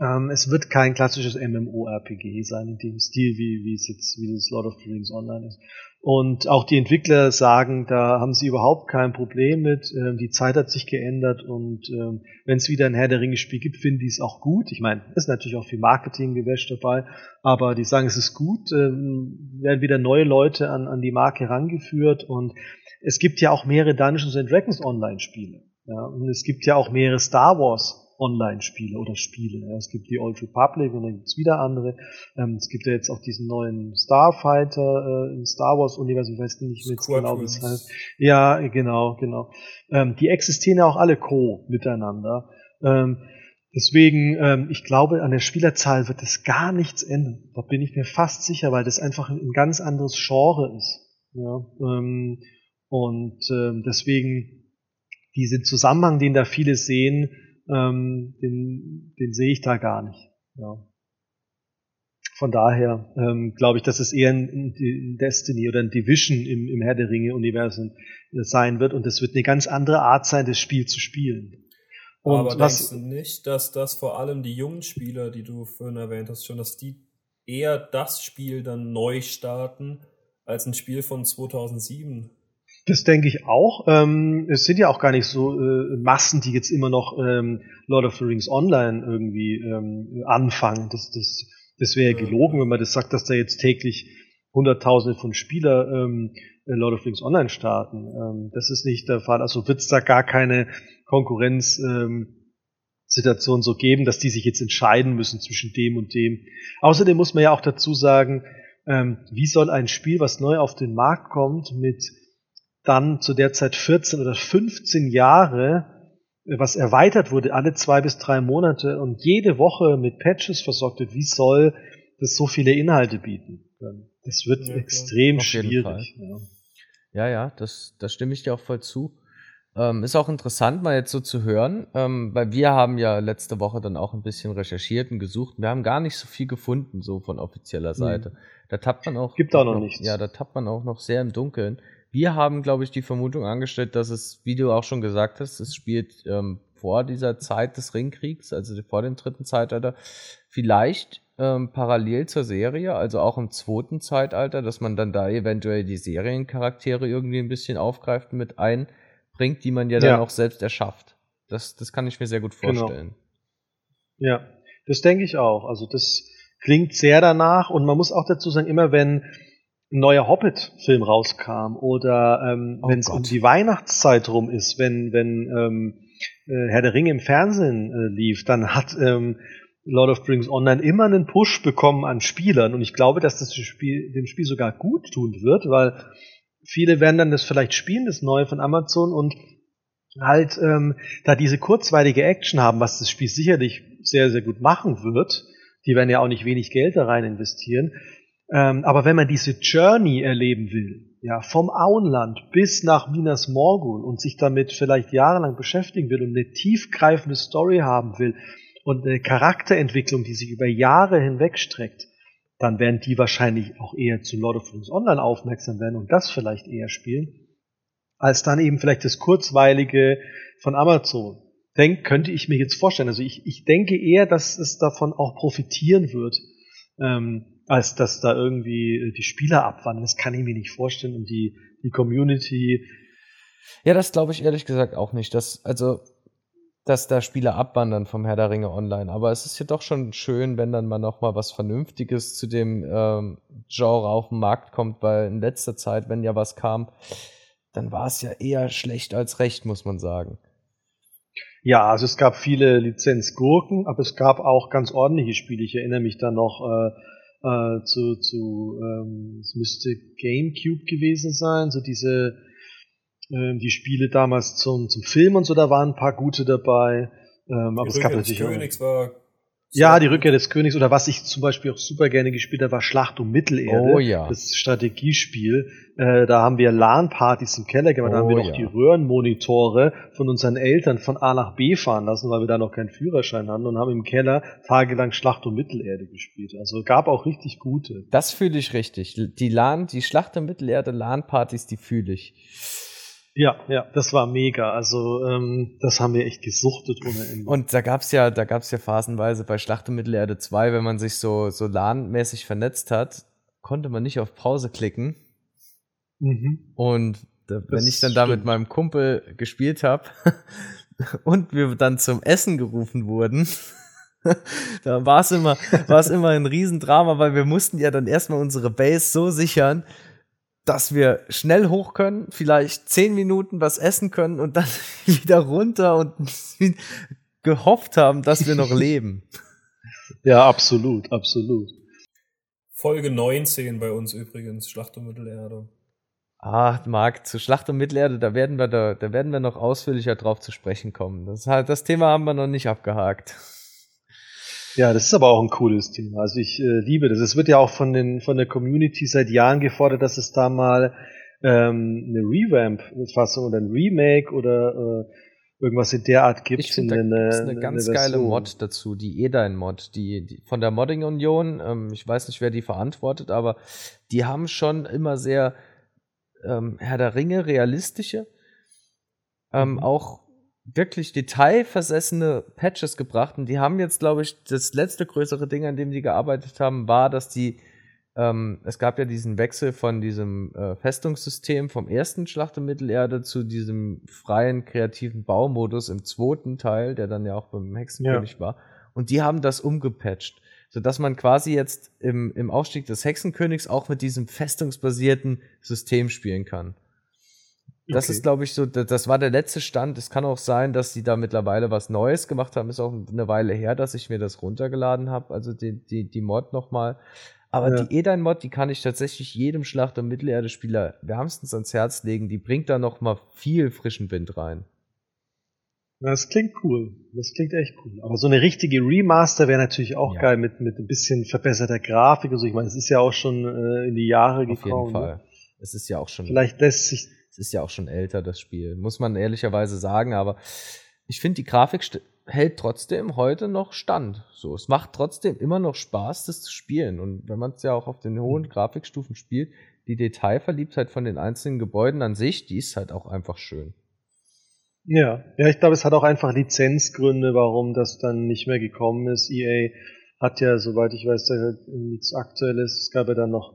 Ähm, es wird kein klassisches MMORPG sein in dem Stil, wie, wie es jetzt, wie das Lord of the Rings Online ist. Und auch die Entwickler sagen, da haben sie überhaupt kein Problem mit. Ähm, die Zeit hat sich geändert und ähm, wenn es wieder ein Herr der Ringe Spiel gibt, finden die es auch gut. Ich meine, ist natürlich auch viel Marketing-Gewäsch dabei, aber die sagen, es ist gut, ähm, werden wieder neue Leute an, an die Marke herangeführt und es gibt ja auch mehrere Dungeons and Dragons Online-Spiele. Ja, und es gibt ja auch mehrere Star Wars Online-Spiele oder Spiele. Ja, es gibt die Old Republic und dann gibt es wieder andere. Ähm, es gibt ja jetzt auch diesen neuen Starfighter äh, im Star Wars-Universum, ich weiß nicht mehr genau, wie es heißt. Ja, genau, genau. Ähm, die existieren ja auch alle co miteinander. Ähm, deswegen, ähm, ich glaube, an der Spielerzahl wird es gar nichts ändern. Da bin ich mir fast sicher, weil das einfach ein ganz anderes Genre ist. Ja, ähm, und ähm, deswegen diesen Zusammenhang, den da viele sehen, ähm, den, den sehe ich da gar nicht. Ja. Von daher ähm, glaube ich, dass es eher ein, ein, Destiny oder ein Division im, im Herr der Ringe-Universum äh, sein wird und es wird eine ganz andere Art sein, das Spiel zu spielen. Und Aber was, denkst du nicht, dass das vor allem die jungen Spieler, die du vorhin erwähnt hast, schon, dass die eher das Spiel dann neu starten als ein Spiel von 2007? Das denke ich auch. Ähm, es sind ja auch gar nicht so äh, Massen, die jetzt immer noch ähm, Lord of the Rings Online irgendwie ähm, anfangen. Das, das, das wäre ja gelogen, wenn man das sagt, dass da jetzt täglich Hunderttausende von Spieler ähm, Lord of the Rings Online starten. Ähm, das ist nicht der Fall. Also wird es da gar keine Konkurrenzsituation ähm, so geben, dass die sich jetzt entscheiden müssen zwischen dem und dem. Außerdem muss man ja auch dazu sagen, ähm, wie soll ein Spiel, was neu auf den Markt kommt, mit dann zu der Zeit 14 oder 15 Jahre, äh, was erweitert wurde alle zwei bis drei Monate und jede Woche mit Patches versorgt wird, wie soll das so viele Inhalte bieten können? Das wird ja, extrem schwierig. Ja. ja, ja, das, das stimme ich dir auch voll zu. Ähm, ist auch interessant, mal jetzt so zu hören, ähm, weil wir haben ja letzte Woche dann auch ein bisschen recherchiert und gesucht. Wir haben gar nicht so viel gefunden, so von offizieller Seite. Mhm. Da tappt man auch. Gibt auch noch, noch nichts. Ja, da tappt man auch noch sehr im Dunkeln. Wir haben, glaube ich, die Vermutung angestellt, dass es, wie du auch schon gesagt hast, es spielt ähm, vor dieser Zeit des Ringkriegs, also vor dem dritten Zeitalter, vielleicht ähm, parallel zur Serie, also auch im zweiten Zeitalter, dass man dann da eventuell die Seriencharaktere irgendwie ein bisschen aufgreift und mit einbringt, die man ja, ja. dann auch selbst erschafft. Das, das kann ich mir sehr gut genau. vorstellen. Genau. Ja, das denke ich auch. Also das klingt sehr danach und man muss auch dazu sagen, immer wenn ein neuer Hobbit-Film rauskam oder ähm, oh wenn es um die Weihnachtszeit rum ist, wenn, wenn ähm, äh, Herr der Ringe im Fernsehen äh, lief, dann hat ähm, Lord of Rings Online immer einen Push bekommen an Spielern und ich glaube, dass das dem Spiel, dem Spiel sogar gut tun wird, weil viele werden dann das vielleicht spielen, das Neue von Amazon und halt ähm, da diese kurzweilige Action haben, was das Spiel sicherlich sehr, sehr gut machen wird. Die werden ja auch nicht wenig Geld da rein investieren. Ähm, aber wenn man diese Journey erleben will, ja, vom Auenland bis nach Minas Morgul und sich damit vielleicht jahrelang beschäftigen will und eine tiefgreifende Story haben will und eine Charakterentwicklung, die sich über Jahre hinweg streckt, dann werden die wahrscheinlich auch eher zu Lord of the Rings Online aufmerksam werden und das vielleicht eher spielen, als dann eben vielleicht das kurzweilige von Amazon. Denk, könnte ich mir jetzt vorstellen. Also ich, ich denke eher, dass es davon auch profitieren wird. Ähm, als dass da irgendwie äh, die Spieler abwandern. Das kann ich mir nicht vorstellen. Und die, die Community. Ja, das glaube ich ehrlich gesagt auch nicht. Dass, also, dass da Spieler abwandern vom Herr der Ringe online. Aber es ist ja doch schon schön, wenn dann mal noch mal was Vernünftiges zu dem ähm, Genre auf den Markt kommt, weil in letzter Zeit, wenn ja was kam, dann war es ja eher schlecht als recht, muss man sagen. Ja, also es gab viele Lizenzgurken, aber es gab auch ganz ordentliche Spiele. Ich erinnere mich da noch äh, äh, zu, zu ähm, es müsste GameCube gewesen sein, so diese ähm, die Spiele damals zum, zum Film und so, da waren ein paar gute dabei. Ähm, aber es gab natürlich Königs war ja, die Rückkehr des Königs oder was ich zum Beispiel auch super gerne gespielt habe, war Schlacht um Mittelerde. Oh ja. Das Strategiespiel. Äh, da haben wir LAN-Partys im Keller gemacht, oh, da haben wir noch ja. die Röhrenmonitore von unseren Eltern von A nach B fahren lassen, weil wir da noch keinen Führerschein hatten und haben im Keller tagelang Schlacht um Mittelerde gespielt. Also gab auch richtig gute. Das fühle ich richtig. Die LAN, die Schlacht um Mittelerde LAN-Partys, die fühle ich. Ja, ja, das war mega. Also ähm, das haben wir echt gesuchtet ohne Ende. Und da gab's ja, da gab's ja phasenweise bei Schlacht um Mittelerde 2, wenn man sich so, so LAN-mäßig vernetzt hat, konnte man nicht auf Pause klicken. Mhm. Und da, wenn ich dann da mit meinem Kumpel gespielt habe und wir dann zum Essen gerufen wurden, da war es immer, war es immer ein Riesendrama, weil wir mussten ja dann erstmal unsere Base so sichern, dass wir schnell hoch können, vielleicht zehn Minuten was essen können und dann wieder runter und gehofft haben, dass wir noch leben. Ja, absolut, absolut. Folge 19 bei uns übrigens, Schlacht um Mittelerde. Ah, Marc, zu Schlacht um Mittelerde, da werden wir da, da werden wir noch ausführlicher drauf zu sprechen kommen. Das, das Thema haben wir noch nicht abgehakt. Ja, das ist aber auch ein cooles Thema. Also ich äh, liebe das. Es wird ja auch von, den, von der Community seit Jahren gefordert, dass es da mal ähm, eine Revamp-Fassung oder ein Remake oder äh, irgendwas in der Art gibt. Ich finde, da ist eine ganz eine geile Mod dazu, die Edain-Mod, die, die, von der Modding Union. Ähm, ich weiß nicht, wer die verantwortet, aber die haben schon immer sehr ähm, Herr der Ringe realistische, ähm, mhm. auch wirklich detailversessene Patches gebracht und die haben jetzt, glaube ich, das letzte größere Ding, an dem die gearbeitet haben, war, dass die ähm, es gab ja diesen Wechsel von diesem äh, Festungssystem vom ersten Schlacht um Mittelerde zu diesem freien kreativen Baumodus im zweiten Teil, der dann ja auch beim Hexenkönig ja. war. Und die haben das umgepatcht, sodass man quasi jetzt im, im Aufstieg des Hexenkönigs auch mit diesem festungsbasierten System spielen kann. Das okay. ist, glaube ich, so, das war der letzte Stand. Es kann auch sein, dass sie da mittlerweile was Neues gemacht haben. Ist auch eine Weile her, dass ich mir das runtergeladen habe, also die, die, die Mod nochmal. Aber ja. die Edain-Mod, die kann ich tatsächlich jedem Schlacht- und Mittelerde-Spieler wärmstens ans Herz legen. Die bringt da nochmal viel frischen Wind rein. Das klingt cool. Das klingt echt cool. Aber so eine richtige Remaster wäre natürlich auch ja. geil mit, mit ein bisschen verbesserter Grafik. Also ich meine, es ist ja auch schon äh, in die Jahre Auf gekommen. Auf jeden Fall. Ne? Es ist ja auch schon. Vielleicht lässt sich es ist ja auch schon älter, das Spiel, muss man ehrlicherweise sagen, aber ich finde, die Grafik hält trotzdem heute noch stand. So, es macht trotzdem immer noch Spaß, das zu spielen. Und wenn man es ja auch auf den hohen Grafikstufen spielt, die Detailverliebtheit von den einzelnen Gebäuden an sich, die ist halt auch einfach schön. Ja, ja, ich glaube, es hat auch einfach Lizenzgründe, warum das dann nicht mehr gekommen ist. EA hat ja, soweit ich weiß, da nichts Aktuelles. Es gab ja dann noch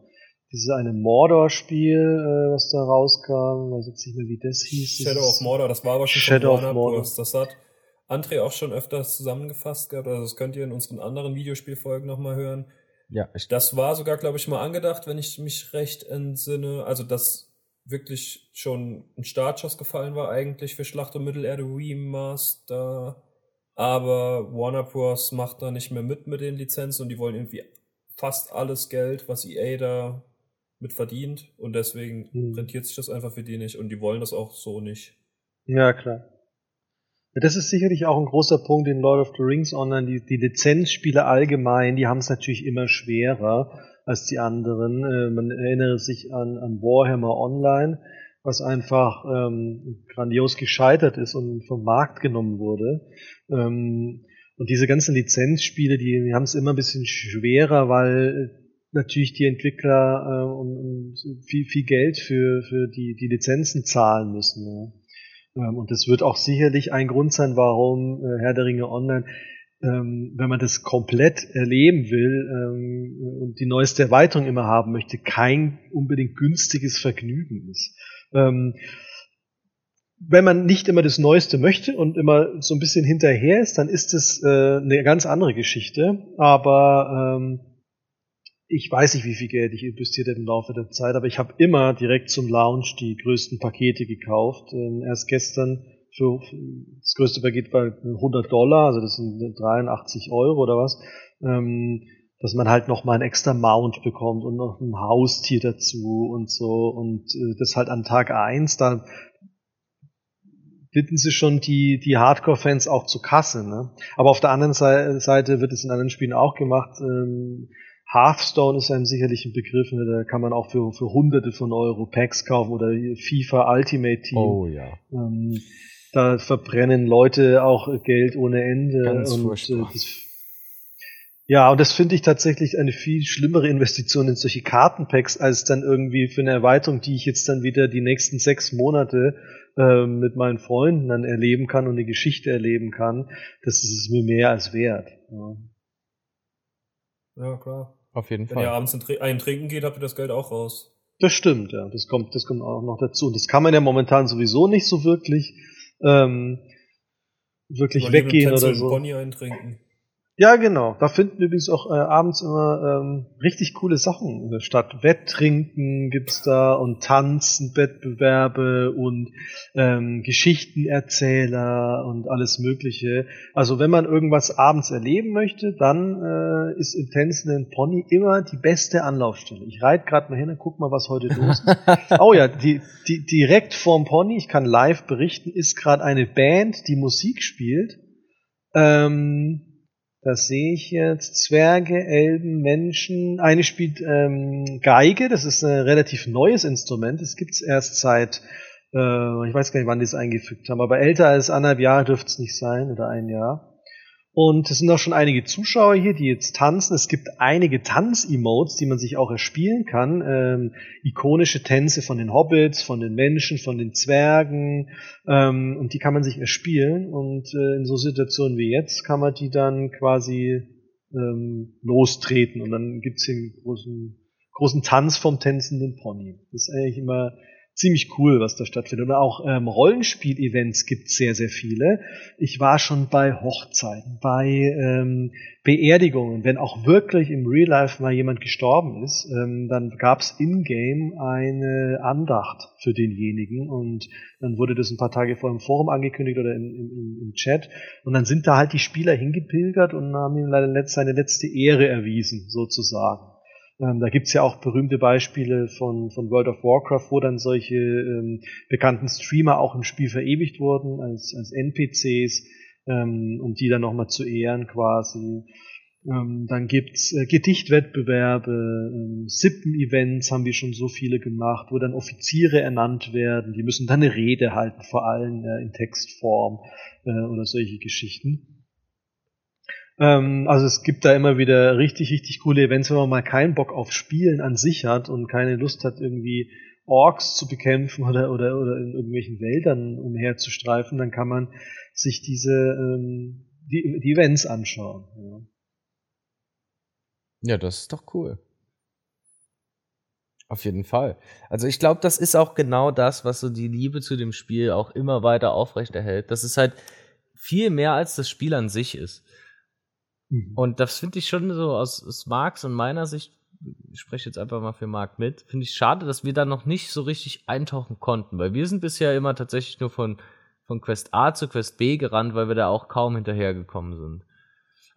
dieses eine Mordor-Spiel, äh, was da rauskam, weiß jetzt nicht mehr, wie das hieß. Shadow of Mordor, das war aber schon Shadow of Mordor. Das hat André auch schon öfters zusammengefasst gehabt, also das könnt ihr in unseren anderen Videospielfolgen nochmal hören. Ja. Das war sogar, glaube ich, mal angedacht, wenn ich mich recht entsinne, also dass wirklich schon ein Startschuss gefallen war eigentlich für Schlacht um Mittelerde Remaster, aber Warner Bros. macht da nicht mehr mit mit den Lizenzen und die wollen irgendwie fast alles Geld, was EA da mit verdient und deswegen hm. rentiert sich das einfach für die nicht und die wollen das auch so nicht. Ja, klar. Das ist sicherlich auch ein großer Punkt in Lord of the Rings Online. Die, die Lizenzspiele allgemein, die haben es natürlich immer schwerer als die anderen. Äh, man erinnere sich an, an Warhammer Online, was einfach ähm, grandios gescheitert ist und vom Markt genommen wurde. Ähm, und diese ganzen Lizenzspiele, die, die haben es immer ein bisschen schwerer, weil natürlich die Entwickler äh, und, und viel, viel Geld für, für die, die Lizenzen zahlen müssen. Ja. Ähm, und das wird auch sicherlich ein Grund sein, warum äh, Herr der Ringe Online, ähm, wenn man das komplett erleben will ähm, und die neueste Erweiterung immer haben möchte, kein unbedingt günstiges Vergnügen ist. Ähm, wenn man nicht immer das Neueste möchte und immer so ein bisschen hinterher ist, dann ist es äh, eine ganz andere Geschichte. Aber ähm, ich weiß nicht, wie viel Geld ich investiert habe im Laufe der Zeit, aber ich habe immer direkt zum Launch die größten Pakete gekauft. Ähm, erst gestern für das größte Paket war 100 Dollar, also das sind 83 Euro oder was. Ähm, dass man halt noch mal ein extra Mount bekommt und noch ein Haustier dazu und so und äh, das halt an Tag eins da bitten sie schon die, die Hardcore-Fans auch zu Kasse. Ne? Aber auf der anderen Seite wird es in anderen Spielen auch gemacht. Ähm, Hearthstone ist einem sicherlich ein Begriff, ne? da kann man auch für, für hunderte von Euro Packs kaufen oder FIFA Ultimate Team. Oh ja. Ähm, da verbrennen Leute auch Geld ohne Ende. Ganz und, äh, das, ja, und das finde ich tatsächlich eine viel schlimmere Investition in solche Kartenpacks, als dann irgendwie für eine Erweiterung, die ich jetzt dann wieder die nächsten sechs Monate äh, mit meinen Freunden dann erleben kann und eine Geschichte erleben kann. Das ist es mir mehr als wert. Ja, ja klar. Auf jeden Wenn Fall. ihr abends einen trinken geht, habt ihr das Geld auch raus. Das stimmt, ja. Das kommt, das kommt auch noch dazu. Und das kann man ja momentan sowieso nicht so wirklich, ähm, wirklich weggehen oder so. Pony eintrinken. Ja, genau. Da finden übrigens auch äh, abends immer ähm, richtig coole Sachen statt. Wetttrinken gibt's da und Tanzen, Wettbewerbe und ähm, Geschichtenerzähler und alles Mögliche. Also wenn man irgendwas abends erleben möchte, dann äh, ist im Tänzenden Pony immer die beste Anlaufstelle. Ich reite gerade mal hin und guck mal, was heute los ist. oh ja, die, die, direkt vorm Pony, ich kann live berichten, ist gerade eine Band, die Musik spielt. Ähm, das sehe ich jetzt. Zwerge, Elben, Menschen. Eine spielt ähm, Geige, das ist ein relativ neues Instrument. Das gibt's erst seit, äh, ich weiß gar nicht, wann die es eingefügt haben, aber älter als anderthalb Jahre dürfte es nicht sein oder ein Jahr. Und es sind auch schon einige Zuschauer hier, die jetzt tanzen. Es gibt einige Tanz-Emotes, die man sich auch erspielen kann. Ähm, ikonische Tänze von den Hobbits, von den Menschen, von den Zwergen. Ähm, und die kann man sich erspielen. Und äh, in so Situationen wie jetzt kann man die dann quasi ähm, lostreten. Und dann gibt's einen großen, großen Tanz vom tänzenden Pony. Das ist eigentlich immer ziemlich cool, was da stattfindet. Und auch ähm, Rollenspiel-Events gibt sehr, sehr viele. Ich war schon bei Hochzeiten, bei ähm, Beerdigungen. Wenn auch wirklich im Real Life mal jemand gestorben ist, ähm, dann gab es in-game eine Andacht für denjenigen und dann wurde das ein paar Tage vor im Forum angekündigt oder im, im, im Chat und dann sind da halt die Spieler hingepilgert und haben ihm leider seine letzte Ehre erwiesen, sozusagen. Ähm, da gibt's ja auch berühmte Beispiele von, von World of Warcraft, wo dann solche ähm, bekannten Streamer auch im Spiel verewigt wurden als, als NPCs, ähm, um die dann nochmal zu ehren quasi. Ähm, dann gibt's äh, Gedichtwettbewerbe, ähm, Sippen-Events haben wir schon so viele gemacht, wo dann Offiziere ernannt werden, die müssen dann eine Rede halten, vor allem äh, in Textform äh, oder solche Geschichten. Ähm, also es gibt da immer wieder richtig, richtig coole Events, wenn man mal keinen Bock auf Spielen an sich hat und keine Lust hat, irgendwie Orks zu bekämpfen oder, oder, oder in irgendwelchen Wäldern umherzustreifen, dann kann man sich diese ähm, die, die Events anschauen. Ja. ja, das ist doch cool. Auf jeden Fall. Also ich glaube, das ist auch genau das, was so die Liebe zu dem Spiel auch immer weiter aufrechterhält. Das ist halt viel mehr als das Spiel an sich ist. Mhm. Und das finde ich schon so aus, aus Marks und meiner Sicht, ich spreche jetzt einfach mal für Marc mit, finde ich schade, dass wir da noch nicht so richtig eintauchen konnten, weil wir sind bisher immer tatsächlich nur von, von Quest A zu Quest B gerannt, weil wir da auch kaum hinterhergekommen sind.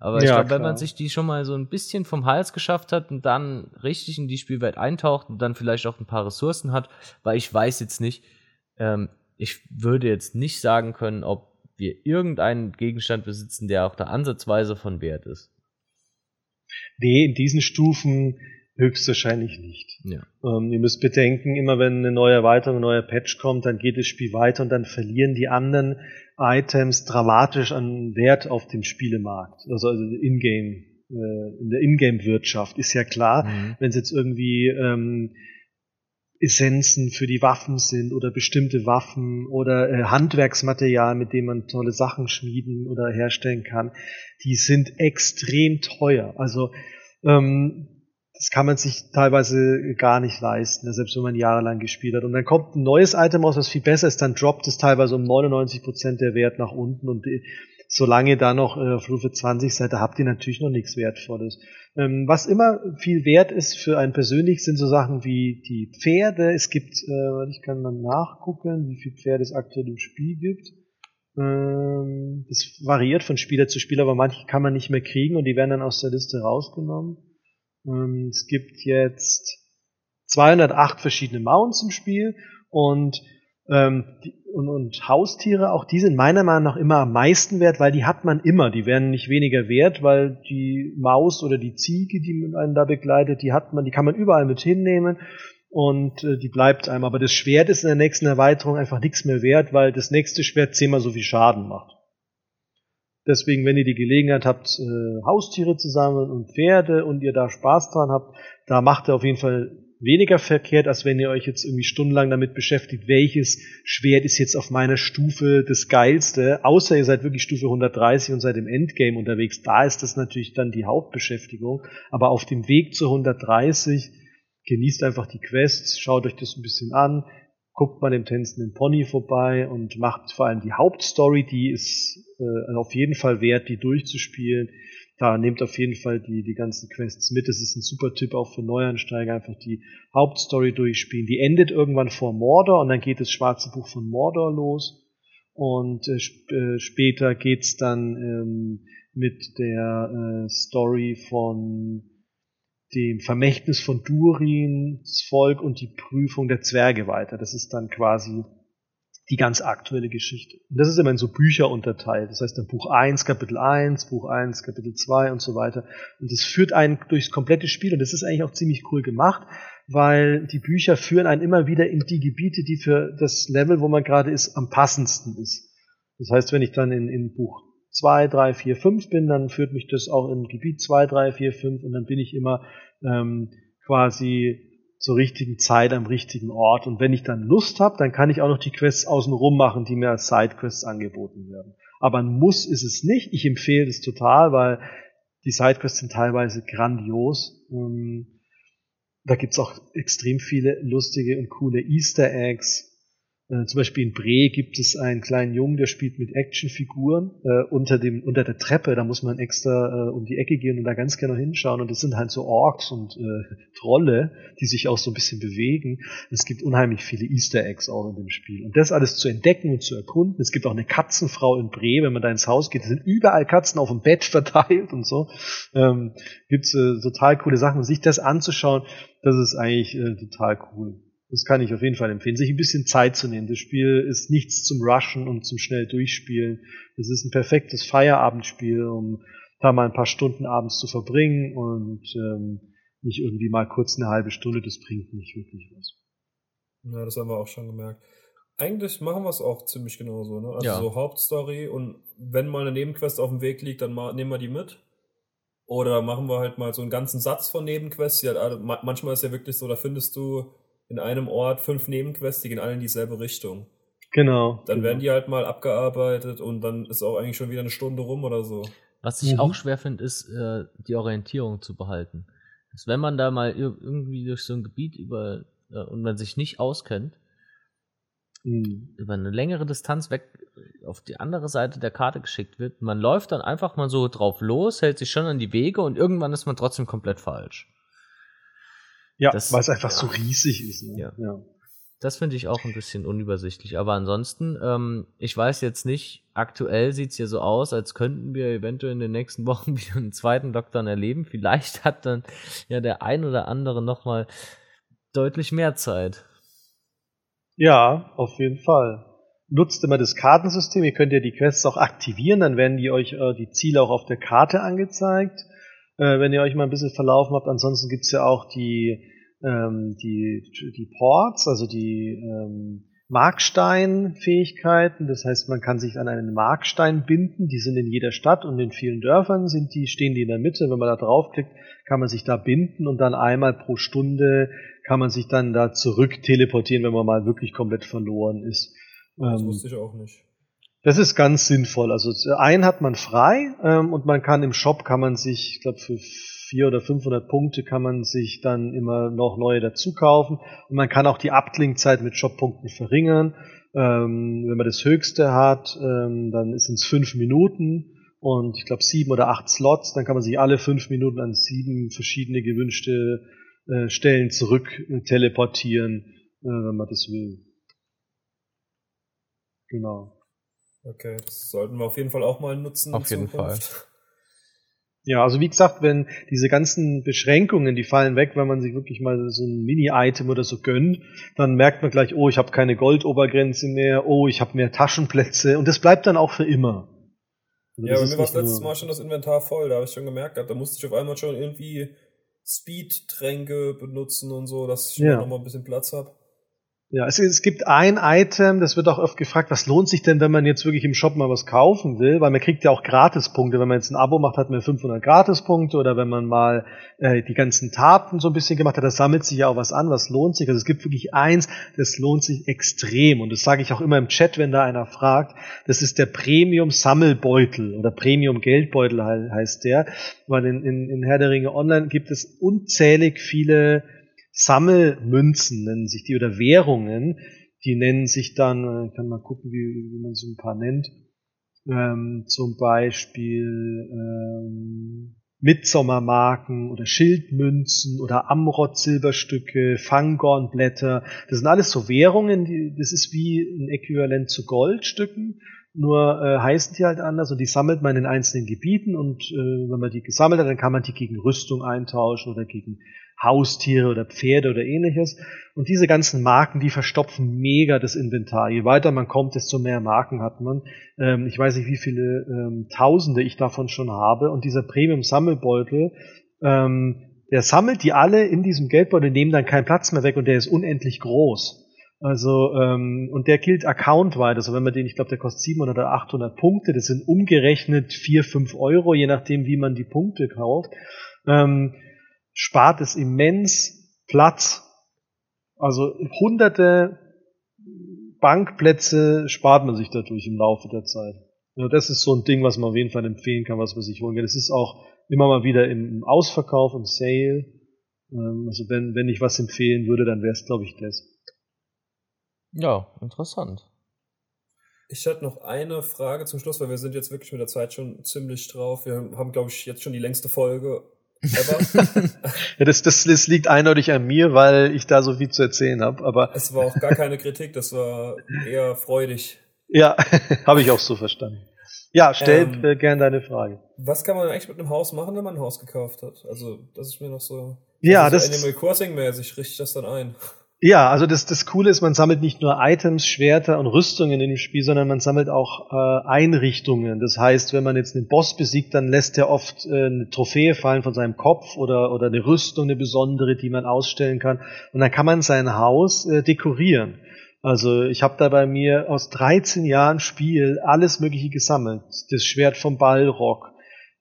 Aber ich ja, glaube, wenn man sich die schon mal so ein bisschen vom Hals geschafft hat und dann richtig in die Spielwelt eintaucht und dann vielleicht auch ein paar Ressourcen hat, weil ich weiß jetzt nicht, ähm, ich würde jetzt nicht sagen können, ob wir irgendeinen Gegenstand besitzen, der auch da ansatzweise von Wert ist. Nee, in diesen Stufen höchstwahrscheinlich nicht. Ja. Ähm, ihr müsst bedenken, immer wenn eine neue Erweiterung, ein neuer Patch kommt, dann geht das Spiel weiter und dann verlieren die anderen Items dramatisch an Wert auf dem Spielemarkt. Also, also in-game, äh, in der Ingame-Wirtschaft ist ja klar, Mhm. wenn es jetzt irgendwie ähm, Essenzen für die Waffen sind oder bestimmte Waffen oder äh, Handwerksmaterial, mit dem man tolle Sachen schmieden oder herstellen kann, die sind extrem teuer. Also ähm, das kann man sich teilweise gar nicht leisten, ne, selbst wenn man jahrelang gespielt hat. Und dann kommt ein neues Item raus, was viel besser ist, dann droppt es teilweise um 99 Prozent der Wert nach unten und äh, solange da noch äh, auf Stufe 20 seid, da habt ihr natürlich noch nichts Wertvolles. Ähm, was immer viel wert ist für einen persönlich, sind so Sachen wie die Pferde. Es gibt, äh, ich kann mal nachgucken, wie viele Pferde es aktuell im Spiel gibt. Ähm, das variiert von Spieler zu Spieler, aber manche kann man nicht mehr kriegen und die werden dann aus der Liste rausgenommen. Ähm, es gibt jetzt 208 verschiedene Mounts im Spiel und, ähm, die, und, und Haustiere, auch die sind meiner Meinung nach immer am meisten wert, weil die hat man immer. Die werden nicht weniger wert, weil die Maus oder die Ziege, die einen da begleitet, die hat man, die kann man überall mit hinnehmen und äh, die bleibt einem. Aber das Schwert ist in der nächsten Erweiterung einfach nichts mehr wert, weil das nächste Schwert zehnmal so viel Schaden macht. Deswegen, wenn ihr die Gelegenheit habt, äh, Haustiere zu sammeln und Pferde und ihr da Spaß dran habt, da macht ihr auf jeden Fall weniger verkehrt, als wenn ihr euch jetzt irgendwie stundenlang damit beschäftigt, welches Schwert ist jetzt auf meiner Stufe das geilste, außer ihr seid wirklich Stufe 130 und seid im Endgame unterwegs, da ist das natürlich dann die Hauptbeschäftigung, aber auf dem Weg zu 130 genießt einfach die Quests, schaut euch das ein bisschen an, guckt mal dem tänzenden Pony vorbei und macht vor allem die Hauptstory, die ist äh, auf jeden Fall wert, die durchzuspielen. Da nehmt auf jeden Fall die, die ganzen Quests mit. Das ist ein super Tipp auch für Neuansteiger, einfach die Hauptstory durchspielen. Die endet irgendwann vor Mordor und dann geht das schwarze Buch von Mordor los. Und äh, sp äh, später geht's dann ähm, mit der äh, Story von dem Vermächtnis von Durins Volk und die Prüfung der Zwerge weiter. Das ist dann quasi die ganz aktuelle Geschichte. Und das ist immer in so Bücher unterteilt. Das heißt dann Buch 1, Kapitel 1, Buch 1, Kapitel 2 und so weiter. Und das führt einen durchs komplette Spiel und das ist eigentlich auch ziemlich cool gemacht, weil die Bücher führen einen immer wieder in die Gebiete, die für das Level, wo man gerade ist, am passendsten ist. Das heißt, wenn ich dann in, in Buch 2, 3, 4, 5 bin, dann führt mich das auch in Gebiet 2, 3, 4, 5 und dann bin ich immer ähm, quasi zur richtigen Zeit am richtigen Ort. Und wenn ich dann Lust habe, dann kann ich auch noch die Quests außenrum machen, die mir als Sidequests angeboten werden. Aber ein Muss ist es nicht. Ich empfehle das total, weil die Sidequests sind teilweise grandios. Ähm, da gibt's auch extrem viele lustige und coole Easter Eggs. Äh, zum Beispiel in Bre gibt es einen kleinen Jungen, der spielt mit Actionfiguren äh, unter dem unter der Treppe. Da muss man extra äh, um die Ecke gehen und da ganz genau hinschauen. Und das sind halt so Orks und äh, Trolle, die sich auch so ein bisschen bewegen. Es gibt unheimlich viele Easter Eggs auch in dem Spiel. Und das alles zu entdecken und zu erkunden. Es gibt auch eine Katzenfrau in Bre, wenn man da ins Haus geht. Es sind überall Katzen auf dem Bett verteilt und so. Ähm, gibt's äh, total coole Sachen. Und sich das anzuschauen, das ist eigentlich äh, total cool. Das kann ich auf jeden Fall empfehlen, sich ein bisschen Zeit zu nehmen. Das Spiel ist nichts zum Rushen und zum schnell durchspielen. Es ist ein perfektes Feierabendspiel, um da mal ein paar Stunden abends zu verbringen und ähm, nicht irgendwie mal kurz eine halbe Stunde. Das bringt nicht wirklich was. Ja, das haben wir auch schon gemerkt. Eigentlich machen wir es auch ziemlich genauso, ne? Also Ja. so Hauptstory und wenn mal eine Nebenquest auf dem Weg liegt, dann nehmen wir die mit. Oder machen wir halt mal so einen ganzen Satz von Nebenquests. Die halt alle, ma- manchmal ist ja wirklich so, da findest du in einem Ort fünf Nebenquests, die gehen alle in dieselbe Richtung. Genau. Dann genau. werden die halt mal abgearbeitet und dann ist auch eigentlich schon wieder eine Stunde rum oder so. Was ich Mhm. auch schwer finde, ist, äh, die Orientierung zu behalten. Dass wenn man da mal ir- irgendwie durch so ein Gebiet über äh, und man sich nicht auskennt, Mhm. über eine längere Distanz weg auf die andere Seite der Karte geschickt wird, man läuft dann einfach mal so drauf los, hält sich schon an die Wege und irgendwann ist man trotzdem komplett falsch. Ja, Das- weil es einfach ja. so riesig ist. Ne? Ja. ja. Das finde ich auch ein bisschen unübersichtlich. Aber ansonsten, ähm, ich weiß jetzt nicht, aktuell sieht es hier so aus, als könnten wir eventuell in den nächsten Wochen wieder einen zweiten Lockdown erleben. Vielleicht hat dann ja der ein oder andere nochmal deutlich mehr Zeit. Ja, auf jeden Fall. nutzt immer das Kartensystem. Ihr könnt ja die Quests auch aktivieren, dann werden die euch äh, die Ziele auch auf der Karte angezeigt, äh, wenn ihr euch mal ein bisschen verlaufen habt. Ansonsten gibt's ja auch die, ähm, die, die Ports, also die ähm, Markstein-Fähigkeiten. Das heißt, man kann sich an einen Markstein binden. Die sind in jeder Stadt und in vielen Dörfern sind die, stehen die in der Mitte. Wenn man da draufklickt, kann man sich da binden und dann einmal pro Stunde kann man sich dann da zurück teleportieren, wenn man mal wirklich komplett verloren ist. Das ähm, wusste ich auch nicht. Das ist ganz sinnvoll. Also einen hat man frei ähm, und man kann im Shop kann man sich, ich glaube für vier oder 500 Punkte kann man sich dann immer noch neue dazu kaufen und man kann auch die Abklingzeit mit Shop-Punkten verringern. Ähm, wenn man das höchste hat, ähm, dann sind es fünf Minuten und ich glaube sieben oder acht Slots, dann kann man sich alle fünf Minuten an sieben verschiedene gewünschte äh, Stellen zurück äh, teleportieren, äh, wenn man das will. Genau. Okay, das sollten wir auf jeden Fall auch mal nutzen. Auf jeden Zukunft. Fall. Ja, also wie gesagt, wenn diese ganzen Beschränkungen, die fallen weg, wenn man sich wirklich mal so ein Mini-Item oder so gönnt, dann merkt man gleich, oh, ich habe keine Goldobergrenze mehr, oh, ich habe mehr Taschenplätze und das bleibt dann auch für immer. Also ja, bei mir war das letztes Mal schon das Inventar voll, da habe ich schon gemerkt, da musste ich auf einmal schon irgendwie Speed-Tränke benutzen und so, dass ich ja. noch mal ein bisschen Platz habe. Ja, es, es, gibt ein Item, das wird auch oft gefragt, was lohnt sich denn, wenn man jetzt wirklich im Shop mal was kaufen will? Weil man kriegt ja auch Gratispunkte. Wenn man jetzt ein Abo macht, hat man 500 Gratispunkte. Oder wenn man mal äh, die ganzen Taten so ein bisschen gemacht hat, da sammelt sich ja auch was an, was lohnt sich. Also es gibt wirklich eins, das lohnt sich extrem. Und das sage ich auch immer im Chat, wenn da einer fragt. Das ist der Premium Sammelbeutel oder Premium Geldbeutel heißt der. Weil in, in, in Herr der Ringe Online gibt es unzählig viele Sammelmünzen nennen sich die oder Währungen, die nennen sich dann, äh, ich kann mal gucken, wie, wie man so ein paar nennt, ähm, zum Beispiel ähm, Mitsommermarken oder Schildmünzen oder Amrod-Silberstücke, Fangornblätter. Das sind alles so Währungen, die, das ist wie ein Äquivalent zu Goldstücken, nur äh, heißen die halt anders und die sammelt man in einzelnen Gebieten und äh, wenn man die gesammelt hat, dann kann man die gegen Rüstung eintauschen oder gegen Haustiere oder Pferde oder ähnliches. Und diese ganzen Marken, die verstopfen mega das Inventar. Je weiter man kommt, desto mehr Marken hat man. Ähm, ich weiß nicht, wie viele ähm, Tausende ich davon schon habe. Und dieser Premium-Sammelbeutel, ähm, der sammelt die alle in diesem Geldbeutel, nehmen dann keinen Platz mehr weg und der ist unendlich groß. Also, ähm, und der gilt accountweit. Also wenn man den, ich glaube, der kostet 700 oder 800 Punkte. Das sind umgerechnet 4, 5 Euro, je nachdem, wie man die Punkte kauft. Ähm, spart es immens Platz. Also hunderte Bankplätze spart man sich dadurch im Laufe der Zeit. Also das ist so ein Ding, was man auf jeden Fall empfehlen kann, was man sich holen kann. Das ist auch immer mal wieder im Ausverkauf, im Sale. Ähm, also wenn, wenn ich was empfehlen würde, dann wäre es, glaube ich, das. Ja, interessant. Ich hatte noch eine Frage zum Schluss, weil wir sind jetzt wirklich mit der Zeit schon ziemlich drauf. Wir haben, glaube ich, jetzt schon die längste Folge ja, das, das, das liegt eindeutig an mir, weil ich da so viel zu erzählen habe. Aber es war auch gar keine Kritik, das war eher freudig. Ja, habe ich auch so verstanden. Ja, stell ähm, äh, gern deine Frage. Was kann man eigentlich mit einem Haus machen, wenn man ein Haus gekauft hat? Also, das ist mir noch so. Ja, das. So Animal Crossing mäßig richte ich das dann ein. Ja, also das, das Coole ist, man sammelt nicht nur Items, Schwerter und Rüstungen in dem Spiel, sondern man sammelt auch äh, Einrichtungen. Das heißt, wenn man jetzt einen Boss besiegt, dann lässt er oft äh, eine Trophäe fallen von seinem Kopf oder, oder eine Rüstung, eine besondere, die man ausstellen kann. Und dann kann man sein Haus äh, dekorieren. Also ich habe da bei mir aus 13 Jahren Spiel alles Mögliche gesammelt. Das Schwert vom Balrog,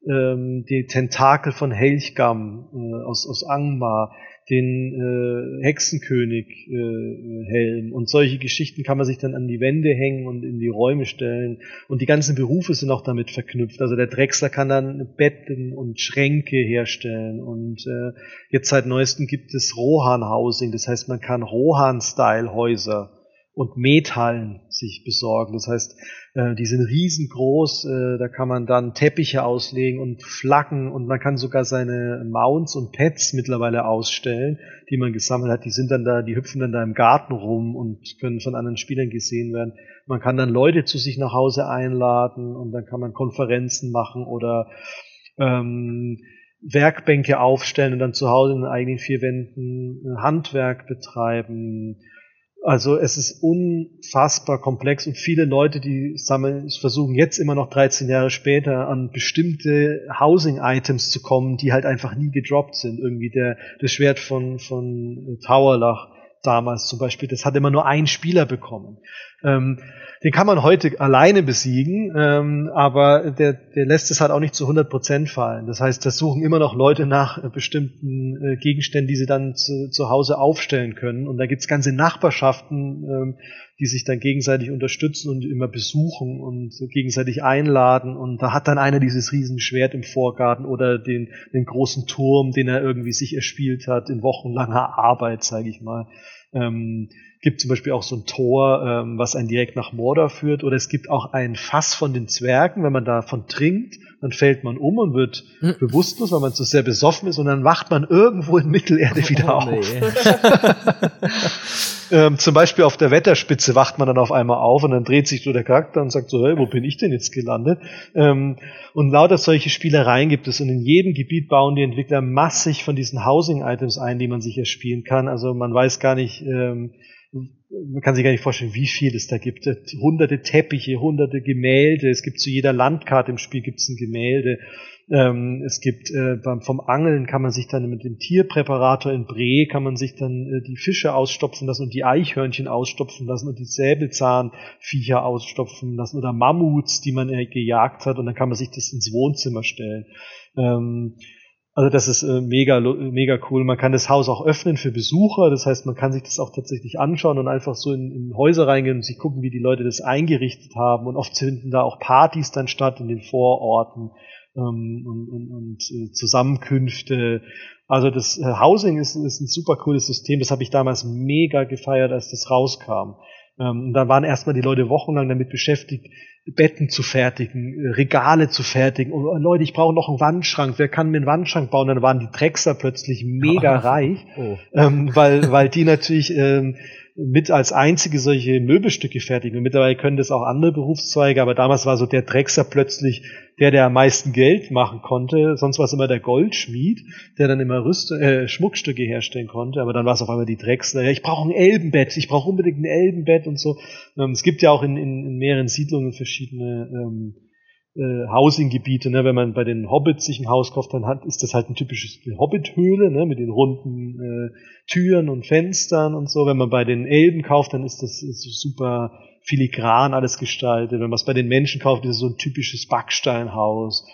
ähm, die Tentakel von Helchgam äh, aus, aus Angmar, den äh, Hexenkönig-Helm äh, und solche Geschichten kann man sich dann an die Wände hängen und in die Räume stellen. Und die ganzen Berufe sind auch damit verknüpft. Also der Drechsler kann dann Betten und Schränke herstellen. Und äh, jetzt seit neuestem gibt es Rohan-Housing. Das heißt, man kann Rohan-Style-Häuser und Methallen sich besorgen. Das heißt, äh, die sind riesengroß, äh, da kann man dann Teppiche auslegen und Flaggen und man kann sogar seine Mounts und Pets mittlerweile ausstellen, die man gesammelt hat. Die sind dann da, die hüpfen dann da im Garten rum und können von anderen Spielern gesehen werden. Man kann dann Leute zu sich nach Hause einladen und dann kann man Konferenzen machen oder ähm, Werkbänke aufstellen und dann zu Hause in den eigenen vier Wänden Handwerk betreiben Also es ist unfassbar komplex und viele Leute, die sammeln, versuchen jetzt immer noch 13 Jahre später an bestimmte Housing-Items zu kommen, die halt einfach nie gedroppt sind. Irgendwie der, das Schwert von, von Towerlach damals zum Beispiel, das hat immer nur ein Spieler bekommen. Ähm, den kann man heute alleine besiegen, ähm, aber der, der lässt es halt auch nicht zu 100 Prozent fallen. Das heißt, da suchen immer noch Leute nach äh, bestimmten äh, Gegenständen, die sie dann zu, zu Hause aufstellen können. Und da gibt's ganze Nachbarschaften, ähm, die sich dann gegenseitig unterstützen und immer besuchen und gegenseitig einladen. Und da hat dann einer dieses Riesenschwert im Vorgarten oder den, den großen Turm, den er irgendwie sich erspielt hat in wochenlanger Arbeit, sage ich mal. Ähm, gibt zum Beispiel auch so ein Tor, ähm, was einen direkt nach Mordor führt. Oder es gibt auch ein Fass von den Zwergen. Wenn man davon trinkt, dann fällt man um und wird hm. bewusstlos, weil man zu sehr besoffen ist. Und dann wacht man irgendwo in Mittelerde wieder oh, auf. Nee. ähm, zum Beispiel auf der Wetterspitze wacht man dann auf einmal auf und dann dreht sich so der Charakter und sagt so, hey, wo bin ich denn jetzt gelandet? Ähm, und lauter solche Spielereien gibt es. Und in jedem Gebiet bauen die Entwickler massig von diesen Housing-Items ein, die man sich erspielen kann. Also man weiß gar nicht, ähm, man kann sich gar nicht vorstellen, wie viel es da gibt. Hunderte Teppiche, hunderte Gemälde. Es gibt zu jeder Landkarte im Spiel gibt es ein Gemälde. Ähm, es gibt äh, beim, vom Angeln kann man sich dann mit dem Tierpräparator in Bre kann man sich dann äh, die Fische ausstopfen lassen und die Eichhörnchen ausstopfen lassen und die Säbelzahnviecher ausstopfen lassen oder Mammuts, die man äh, gejagt hat und dann kann man sich das ins Wohnzimmer stellen. Ähm, also das ist äh, mega, mega cool. Man kann das Haus auch öffnen für Besucher. Das heißt, man kann sich das auch tatsächlich anschauen und einfach so in, in Häuser reingehen und sich gucken, wie die Leute das eingerichtet haben. Und oft finden da auch Partys dann statt in den Vororten ähm, und, und, und äh, Zusammenkünfte. Also das äh, Housing ist, ist ein super cooles System. Das habe ich damals mega gefeiert, als das rauskam. Ähm, und dann waren erstmal die Leute wochenlang damit beschäftigt, Betten zu fertigen, äh, Regale zu fertigen. Und oh, Leute, ich brauche noch einen Wandschrank. Wer kann mir einen Wandschrank bauen? Dann waren die Drexler plötzlich mega reich, oh. ähm, weil, weil die natürlich ähm, mit als einzige solche Möbelstücke fertigen. Und mittlerweile können das auch andere Berufszweige, aber damals war so der Drechser plötzlich der, der am meisten Geld machen konnte. Sonst war es immer der Goldschmied, der dann immer Rüst äh, Schmuckstücke herstellen konnte. Aber dann war es auf einmal die Drechsler. Ja, ich brauche ein Elbenbett, ich brauche unbedingt ein Elbenbett und so. Ähm, es gibt ja auch in, in, in mehreren Siedlungen verschiedene ähm, äh, Housing-Gebiete. Ne? Wenn man bei den Hobbits sich ein Haus kauft, dann hat, ist das halt ein typisches Hobbit-Höhle ne? mit den runden äh, Türen und Fenstern und so. Wenn man bei den Elben kauft, dann ist das ist super filigran alles gestaltet. Wenn man es bei den Menschen kauft, ist es so ein typisches Backsteinhaus.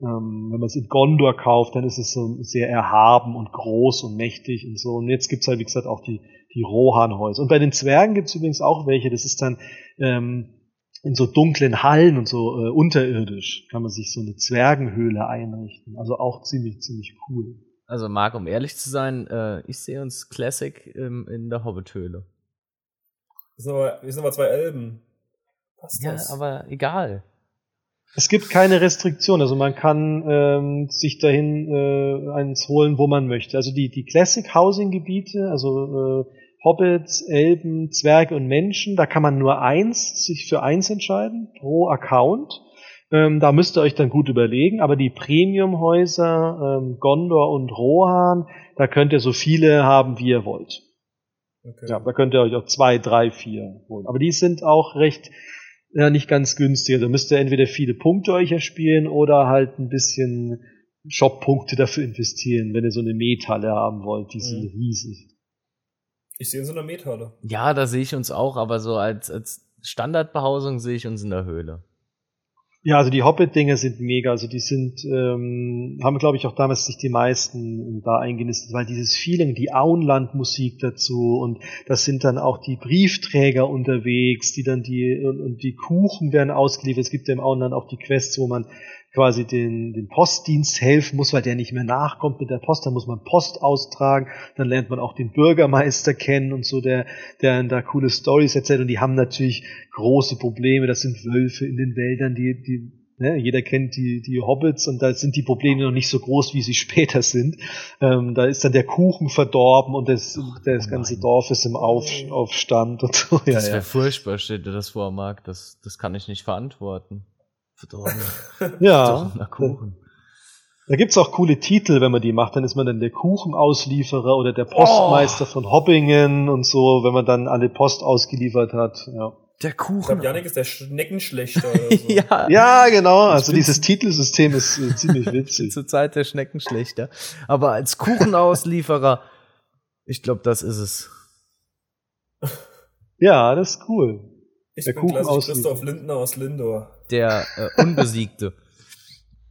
Ähm, wenn man es in Gondor kauft, dann ist es so sehr erhaben und groß und mächtig und so. Und jetzt gibt's halt, wie gesagt, auch die, die Rohan-Häuser. Und bei den Zwergen gibt's übrigens auch welche. Das ist dann ähm, in so dunklen Hallen und so äh, unterirdisch kann man sich so eine Zwergenhöhle einrichten. Also auch ziemlich, ziemlich cool. Also Marc, um ehrlich zu sein, äh, ich sehe uns Classic ähm, in der Hobbit-Höhle. Wir sind aber, wir sind aber zwei Elben. Was ja, das? aber egal. Es gibt keine Restriktion, also man kann ähm, sich dahin äh, eins holen, wo man möchte. Also die, die Classic Housing Gebiete, also äh, Hobbits, Elben, Zwerge und Menschen. Da kann man nur eins, sich für eins entscheiden, pro Account. Ähm, da müsst ihr euch dann gut überlegen. Aber die Premium-Häuser, ähm, Gondor und Rohan, da könnt ihr so viele haben, wie ihr wollt. Okay. Ja, da könnt ihr euch auch zwei, drei, vier holen. Aber die sind auch recht, ja, nicht ganz günstig. Da müsst ihr entweder viele Punkte euch erspielen oder halt ein bisschen Shop-Punkte dafür investieren, wenn ihr so eine Metalle haben wollt. Die sind mhm. riesig. Ich sehe uns in der Methalle. Ja, da sehe ich uns auch, aber so als, als Standardbehausung sehe ich uns in der Höhle. Ja, also die Hobbit-Dinge sind mega. Also die sind, ähm, haben glaube ich auch damals sich die meisten da eingenistet, weil dieses Feeling, die Auenland-Musik dazu und das sind dann auch die Briefträger unterwegs, die dann die und, und die Kuchen werden ausgeliefert. Es gibt ja im Auenland auch die Quests, wo man quasi den, den Postdienst helfen muss, weil der nicht mehr nachkommt mit der Post, dann muss man Post austragen, dann lernt man auch den Bürgermeister kennen und so, der, der da coole Stories erzählt und die haben natürlich große Probleme, das sind Wölfe in den Wäldern, die, die Ne, jeder kennt die, die Hobbits und da sind die Probleme noch nicht so groß, wie sie später sind. Ähm, da ist dann der Kuchen verdorben und das, oh, das ganze nein. Dorf ist im Auf, Aufstand und so. Ja, das wäre ja. furchtbar, steht dir das vor, Marc. Das, das kann ich nicht verantworten. Verdorben. ja. Verdorbener Kuchen. Da gibt's auch coole Titel, wenn man die macht. Dann ist man dann der Kuchenauslieferer oder der Postmeister Oh. von Hoppingen und so, wenn man dann alle Post ausgeliefert hat. Ja, Der Ich Kuchen. glaube, Janik ist der Schneckenschlechter oder so. ja. ja genau. Also dieses Titelsystem ist äh, ziemlich Ich witzig. zur Zeit der Schneckenschlechter. Aber als Kuchenauslieferer, ich glaube, das ist es. Ja, das ist cool. Ich Der bin klassisch Kuchenauslieferer. Christoph Lindner aus Lindor. Der äh, Unbesiegte.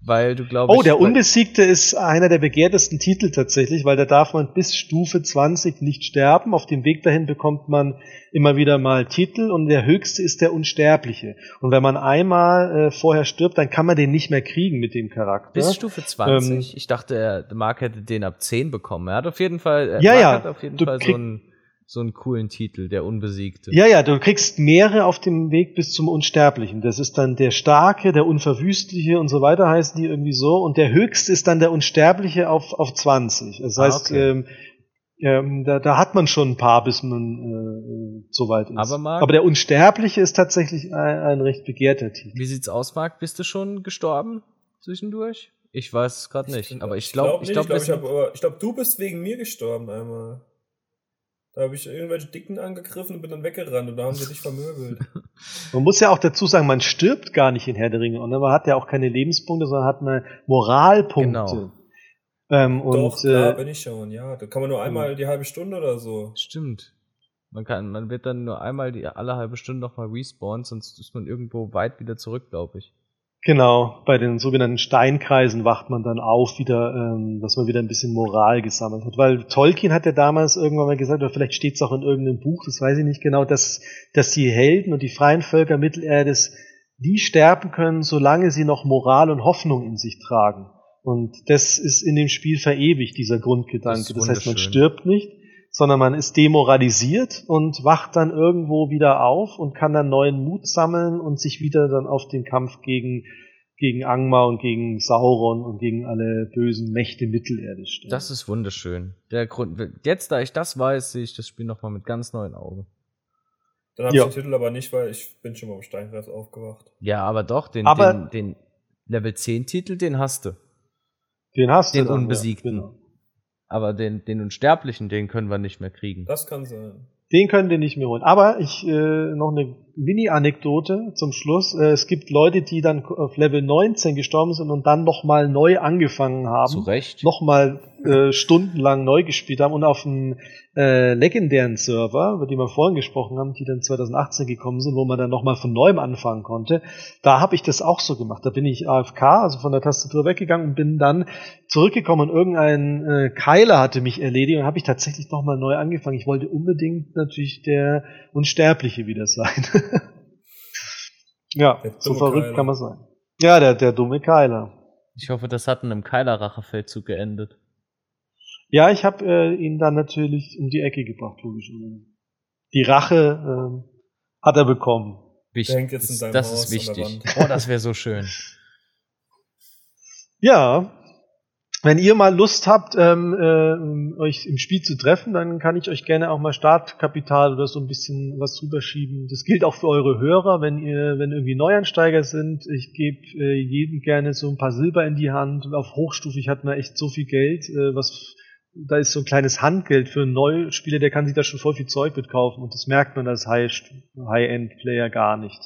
Weil du glaubst. Oh, der Unbesiegte ist einer der begehrtesten Titel tatsächlich, weil da darf man bis Stufe 20 nicht sterben. Auf dem Weg dahin bekommt man immer wieder mal Titel und der höchste ist der Unsterbliche. Und wenn man einmal äh, vorher stirbt, dann kann man den nicht mehr kriegen mit dem Charakter. Bis Stufe 20. Ähm, ich dachte, Mark hätte den ab 10 bekommen. Er hat auf jeden Fall, äh, Ja, Mark ja. hat auf jeden Du Fall krieg- so einen, so einen coolen Titel, der Unbesiegte. Ja, ja, du kriegst mehrere auf dem Weg bis zum Unsterblichen. Das ist dann der Starke, der Unverwüstliche und so weiter heißen die irgendwie so. Und der höchste ist dann der Unsterbliche auf, auf 20. Das Ah, heißt, okay. ähm, ähm, da, da hat man schon ein paar, bis man äh, so weit ist. Aber Marc- Aber der Unsterbliche ist tatsächlich ein, ein recht begehrter Titel. Wie sieht's aus, Marc? Bist du schon gestorben zwischendurch? Ich weiß es gerade nicht, aber ich Ich glaube, ich. Ich glaube, glaube, ich, hab, aber- ich glaub, du bist wegen mir gestorben einmal. Da habe ich irgendwelche Dicken angegriffen und bin dann weggerannt und da haben sie dich vermöbelt. Man muss ja auch dazu sagen, man stirbt gar nicht in Herr der Ringe. Und man hat ja auch keine Lebenspunkte, sondern hat eine Moralpunkte. Genau. Ähm, Doch, und klar, äh, bin ich schon, ja. Da kann man nur einmal die halbe Stunde oder so. Stimmt. Man kann, man wird dann nur einmal die alle halbe Stunde nochmal respawnen, sonst ist man irgendwo weit wieder zurück, glaube ich. Genau, bei den sogenannten Steinkreisen wacht man dann auf wieder, ähm, dass man wieder ein bisschen Moral gesammelt hat. Weil Tolkien hat ja damals irgendwann mal gesagt, oder vielleicht steht es auch in irgendeinem Buch, das weiß ich nicht genau, dass, dass die Helden und die freien Völker Mittelerdes die sterben können, solange sie noch Moral und Hoffnung in sich tragen. Und das ist in dem Spiel verewigt, dieser Grundgedanke. Das Das, heißt, man stirbt nicht, sondern man ist demoralisiert und wacht dann irgendwo wieder auf und kann dann neuen Mut sammeln und sich wieder dann auf den Kampf gegen, gegen Angmar und gegen Sauron und gegen alle bösen Mächte Mittelerdes stellen. Das ist wunderschön. Der Grund, jetzt, da ich das weiß, sehe ich das Spiel nochmal mit ganz neuen Augen. Dann habe Ja. ich den Titel aber nicht, weil ich bin schon mal im Steinkreis aufgewacht. Ja, aber doch, den, Aber- den, den Level 10 Titel, den hast du. den hast den du dann, Unbesiegten. Ja, genau. Aber den, den Unsterblichen, den können wir nicht mehr kriegen. Das kann sein. Den können wir nicht mehr holen. Aber ich äh, noch eine Mini-Anekdote zum Schluss. Äh, es gibt Leute, die dann auf Level 19 gestorben sind und dann nochmal neu angefangen haben. Zu Recht. nochmal äh, stundenlang neu gespielt haben und auf einem äh, legendären Server, über den wir vorhin gesprochen haben, die dann 2018 gekommen sind, wo man dann nochmal von neuem anfangen konnte, da habe ich das auch so gemacht. Da bin ich AFK, also von der Tastatur weggegangen und bin dann zurückgekommen und irgendein äh, Keiler hatte mich erledigt und habe ich tatsächlich nochmal neu angefangen. Ich wollte unbedingt natürlich der Unsterbliche wieder sein. ja, so verrückt Keiler. kann man sein. Ja, der, der dumme Keiler. Ich hoffe, das hat in einem Keiler-Rachefeldzug geendet. Ja, ich habe äh, ihn dann natürlich um die Ecke gebracht, logischerweise. Die Rache ähm, hat er bekommen. Wichtig. Jetzt in das deinem das Haus ist wichtig. Oh, das wäre so schön. Ja, wenn ihr mal Lust habt, ähm, äh, euch im Spiel zu treffen, dann kann ich euch gerne auch mal Startkapital oder so ein bisschen was rüberschieben. Das gilt auch für eure Hörer, wenn ihr, wenn irgendwie Neuansteiger sind. Ich gebe äh, jedem gerne so ein paar Silber in die Hand. Auf hochstufig hat man echt so viel Geld, äh, was da ist so ein kleines Handgeld für einen Neuspieler, der kann sich da schon voll viel Zeug mitkaufen und das merkt man als High- High-End-Player gar nicht.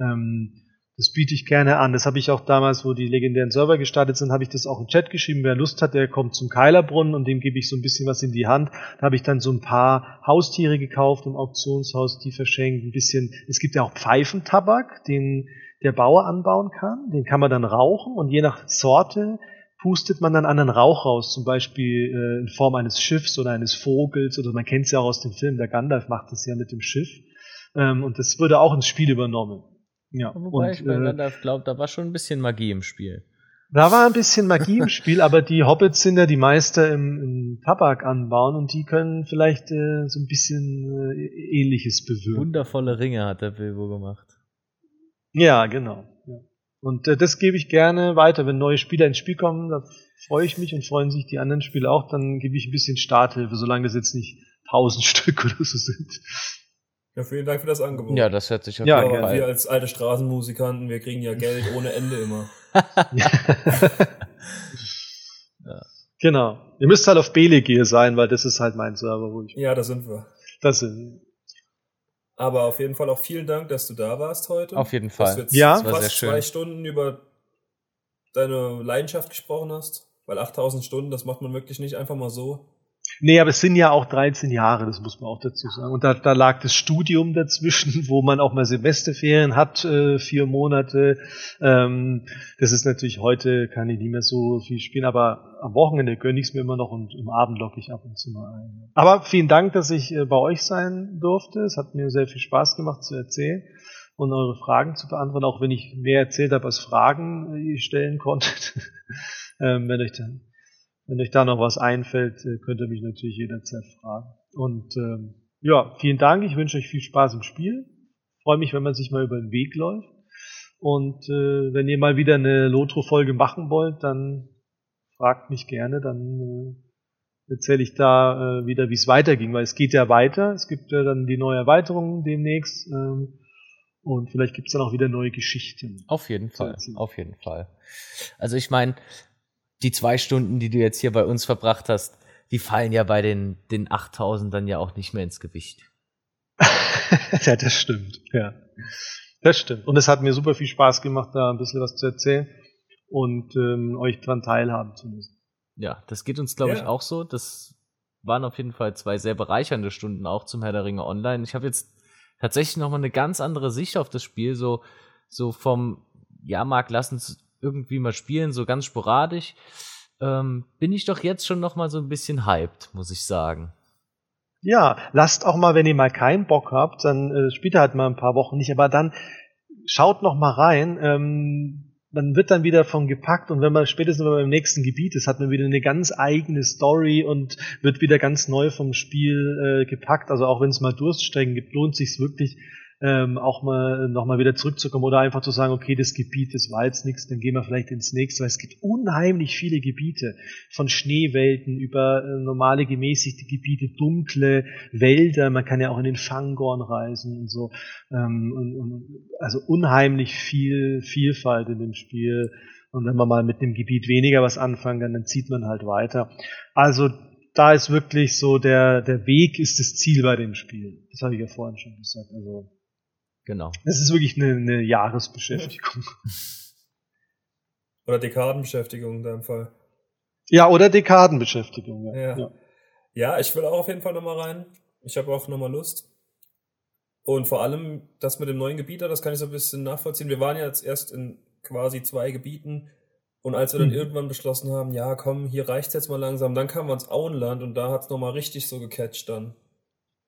Ähm, das biete ich gerne an. Das habe ich auch damals, wo die legendären Server gestartet sind, habe ich das auch im Chat geschrieben. Wer Lust hat, der kommt zum Keilerbrunnen und dem gebe ich so ein bisschen was in die Hand. Da habe ich dann so ein paar Haustiere gekauft im Auktionshaus, die verschenkt. Ein bisschen, es gibt ja auch Pfeifentabak, den der Bauer anbauen kann. Den kann man dann rauchen und je nach Sorte pustet man dann anderen Rauch raus, zum Beispiel äh, in Form eines Schiffs oder eines Vogels oder man kennt es ja auch aus dem Film, der Gandalf macht das ja mit dem Schiff. Ähm, und das wurde auch ins Spiel übernommen. Ja, Wobei und, ich bei äh, Gandalf glaube, da war schon ein bisschen Magie im Spiel. da war ein bisschen Magie im Spiel, aber die Hobbits sind ja die Meister im, im Tabak anbauen und die können vielleicht äh, so ein bisschen äh, ähnliches bewirken. Wundervolle Ringe hat der Bilbo gemacht. Ja, genau. Ja. Und äh, das gebe ich gerne weiter. Wenn neue Spieler ins Spiel kommen, da freue ich mich und freuen sich die anderen Spieler auch, dann gebe ich ein bisschen Starthilfe, solange das jetzt nicht tausend Stück oder so sind. Ja, vielen Dank für das Angebot. Ja, das hört sich auf Ja, jeden Fall. wir als alte Straßenmusikanten, wir kriegen ja Geld ohne Ende immer. Genau. Ihr müsst halt auf Belegear sein, weil das ist halt mein Server, wo ich. Ja, da sind wir. Das sind. Aber auf jeden Fall auch vielen Dank, dass du da warst heute. Auf jeden Dass Fall. du jetzt Ja. Das war fast sehr schön. zwei Stunden über deine Leidenschaft gesprochen hast. Weil 8000 Stunden, das macht man wirklich nicht einfach mal so. Nee, aber es sind ja auch 13 Jahre, das muss man auch dazu sagen. Und da, da lag das Studium dazwischen, wo man auch mal Semesterferien hat, äh, vier Monate. Ähm, das ist natürlich heute, kann ich nicht mehr so viel spielen, aber am Wochenende gönne ich es mir immer noch und im Abend locke ich ab und zu mal ein. Aber vielen Dank, dass ich äh, bei euch sein durfte. Es hat mir sehr viel Spaß gemacht zu erzählen und eure Fragen zu beantworten, auch wenn ich mehr erzählt habe, als Fragen äh, ihr stellen konntet. ähm, wenn euch dann wenn euch da noch was einfällt, äh, könnt ihr mich natürlich jederzeit fragen. Und ähm, ja, vielen Dank. Ich wünsche euch viel Spaß im Spiel. Freue mich, wenn man sich mal über den Weg läuft. Und äh, wenn ihr mal wieder eine Lotro-Folge machen wollt, dann fragt mich gerne. Dann äh, erzähle ich da äh, wieder, wie es weiterging, weil es geht ja weiter. Es gibt ja dann die neue Erweiterung demnächst. Ähm, und vielleicht gibt es dann auch wieder neue Geschichten. Auf jeden Fall. Auf jeden Fall. Also ich meine, die zwei Stunden, die du jetzt hier bei uns verbracht hast, die fallen ja bei den, den 8000 dann ja auch nicht mehr ins Gewicht. ja, das stimmt. Ja, das stimmt. Und es hat mir super viel Spaß gemacht, da ein bisschen was zu erzählen und ähm, euch dran teilhaben zu müssen. Ja, das geht uns, glaube ich, Ja. auch so. Das waren auf jeden Fall zwei sehr bereichernde Stunden auch zum Herr der Ringe Online. Ich habe jetzt tatsächlich nochmal eine ganz andere Sicht auf das Spiel, so, so vom, ja, Marc, lass uns irgendwie mal spielen, so ganz sporadisch. Ähm, bin ich doch jetzt schon nochmal so ein bisschen hyped, muss ich sagen. Ja, lasst auch mal, wenn ihr mal keinen Bock habt, dann äh, spielt halt mal ein paar Wochen nicht, aber dann schaut noch mal rein. Ähm, man wird dann wieder von gepackt und wenn man spätestens wenn im nächsten Gebiet ist, hat man wieder eine ganz eigene Story und wird wieder ganz neu vom Spiel äh, gepackt. Also auch wenn es mal Durststrecken gibt, lohnt sich wirklich ähm, auch mal noch mal wieder zurückzukommen oder einfach zu sagen, okay, das Gebiet, das war jetzt nichts, dann gehen wir vielleicht ins nächste, weil es gibt unheimlich viele Gebiete, von Schneewelten über äh, normale gemäßigte Gebiete, dunkle Wälder, man kann ja auch in den Fangorn reisen und so, ähm, und, und, also unheimlich viel Vielfalt in dem Spiel. Und wenn man mal mit dem Gebiet weniger was anfangen kann, dann zieht man halt weiter. Also da ist wirklich so, der, der Weg ist das Ziel bei dem Spiel. Das habe ich ja vorhin schon gesagt. Also Genau. es ist wirklich eine, eine Jahresbeschäftigung. Oder Dekadenbeschäftigung in deinem Fall. Ja, oder Dekadenbeschäftigung. Ja. Ja. Ja. Ja, ich will auch auf jeden Fall nochmal rein. Ich habe auch nochmal Lust. Und vor allem das mit dem neuen Gebieter, das kann ich so ein bisschen nachvollziehen. Wir waren ja jetzt erst in quasi zwei Gebieten. Und als wir dann Mhm. irgendwann beschlossen haben, ja komm, hier reicht's jetzt mal langsam, dann kamen wir ins Auenland und da hat's nochmal richtig so gecatcht dann.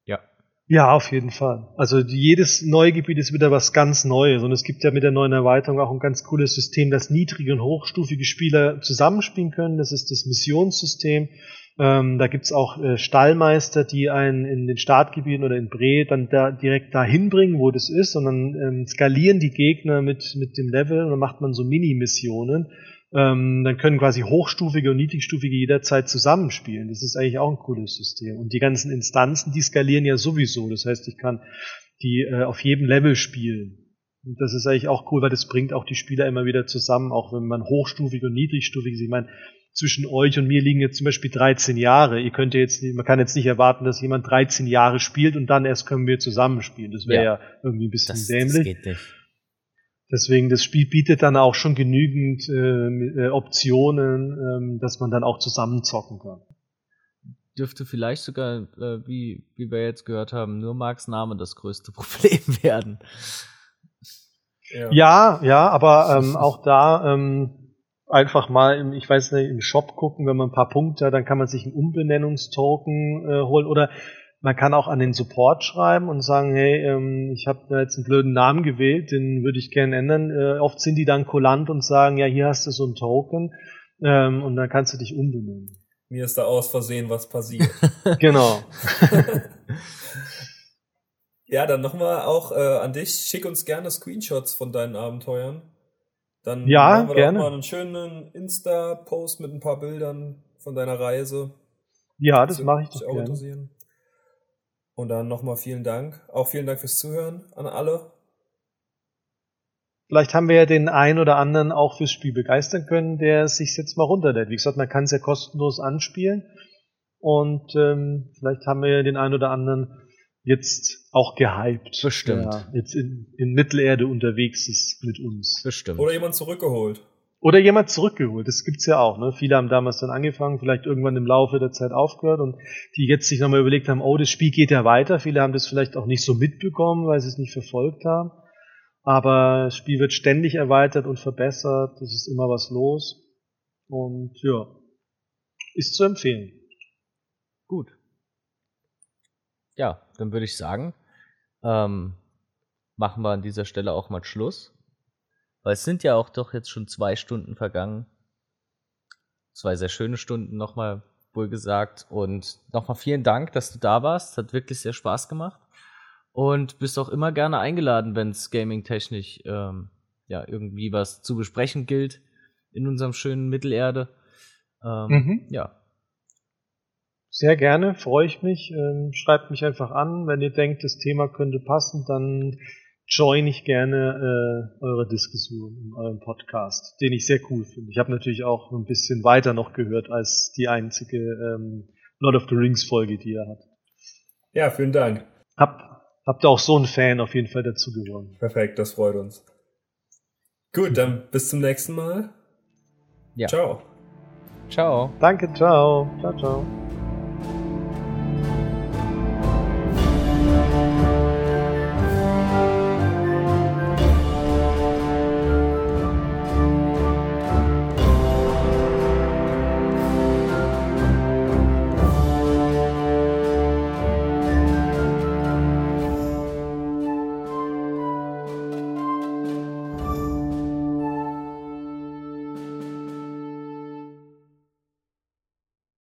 Ja. Ja, auf jeden Fall. Also jedes neue Gebiet ist wieder was ganz Neues. Und es gibt ja mit der neuen Erweiterung auch ein ganz cooles System, dass niedrige und hochstufige Spieler zusammenspielen können. Das ist das Missionssystem. Ähm, da gibt's auch äh, Stallmeister, die einen in den Startgebieten oder in Bre dann da direkt dahin bringen, wo das ist. Und dann ähm, skalieren die Gegner mit, mit dem Level und dann macht man so Mini-Missionen. Ähm, dann können quasi hochstufige und niedrigstufige jederzeit zusammenspielen. Das ist eigentlich auch ein cooles System. Und die ganzen Instanzen, die skalieren ja sowieso. Das heißt, ich kann die äh, auf jedem Level spielen. Und das ist eigentlich auch cool, weil das bringt auch die Spieler immer wieder zusammen, auch wenn man hochstufig und niedrigstufig ist. Ich meine, zwischen euch und mir liegen jetzt zum Beispiel 13 Jahre. Ihr könnt ja jetzt, nicht- man kann jetzt nicht erwarten, dass jemand 13 Jahre spielt und dann erst können wir zusammenspielen. Das wäre ja. Ja. irgendwie ein bisschen Das, das dämlich. geht nicht. Deswegen, das Spiel bietet dann auch schon genügend ähm, äh, Optionen, ähm, dass man dann auch zusammen zocken kann. Dürfte vielleicht sogar, äh, wie, wie wir jetzt gehört haben, nur Marks Name das größte Problem werden. Ja, ja, aber ähm, auch da ähm, einfach mal, im, ich weiß nicht, im Shop gucken, wenn man ein paar Punkte hat, dann kann man sich einen Umbenennungstoken äh, holen oder man kann auch an den Support schreiben und sagen, hey, ähm, ich habe da jetzt einen blöden Namen gewählt, den würde ich gerne ändern. Äh, oft sind die dann kulant und sagen, ja, hier hast du so einen Token ähm, und dann kannst du dich umbenennen. Mir ist da aus Versehen was passiert. genau. ja, dann nochmal auch äh, an dich. Schick uns gerne Screenshots von deinen Abenteuern. Dann Ja, machen wir gerne. doch mal einen schönen Insta-Post mit ein paar Bildern von deiner Reise. Ja, das würde mache ich doch auch gerne. interessieren. Und dann nochmal vielen Dank. Auch vielen Dank fürs Zuhören an alle. vielleicht haben wir ja den einen oder anderen auch fürs Spiel begeistern können, der sich jetzt mal runterlädt. Wie gesagt, man kann es ja kostenlos anspielen. Und ähm, vielleicht haben wir ja den einen oder anderen jetzt auch gehypt. Bestimmt. Der jetzt in, in Mittelerde unterwegs ist mit uns. Bestimmt. Oder jemand zurückgeholt. Oder jemand zurückgeholt, das gibt's ja auch. Ne? Viele haben damals dann angefangen, vielleicht irgendwann im Laufe der Zeit aufgehört und die jetzt sich nochmal überlegt haben, oh, das Spiel geht ja weiter. Viele haben das vielleicht auch nicht so mitbekommen, weil sie es nicht verfolgt haben. Aber das Spiel wird ständig erweitert und verbessert. Es ist immer was los. Und ja, ist zu empfehlen. Gut. Ja, dann würde ich sagen, ähm, machen wir an dieser Stelle auch mal Schluss. Weil es sind ja auch doch jetzt schon zwei Stunden vergangen. Zwei sehr schöne Stunden nochmal wohl gesagt. Und nochmal vielen Dank, dass du da warst. Hat wirklich sehr Spaß gemacht. Und bist auch immer gerne eingeladen, wenn es gaming-technisch ähm, ja irgendwie was zu besprechen gilt in unserem schönen Mittelerde. Ähm, mhm. Ja, sehr gerne, freue ich mich. Ähm, schreibt mich einfach an. Wenn ihr denkt, das Thema könnte passen, dann join ich gerne äh, eure Diskussion in eurem Podcast, den ich sehr cool finde. Ich habe natürlich auch ein bisschen weiter noch gehört als die einzige ähm, Lord of the Rings Folge, die ihr habt. Ja, vielen Dank. Hab, habt ihr auch so einen Fan auf jeden Fall dazu gewonnen. Perfekt, das freut uns. Gut, dann bis zum nächsten Mal. Ja. Ciao. Ciao. Danke, ciao. Ciao, ciao.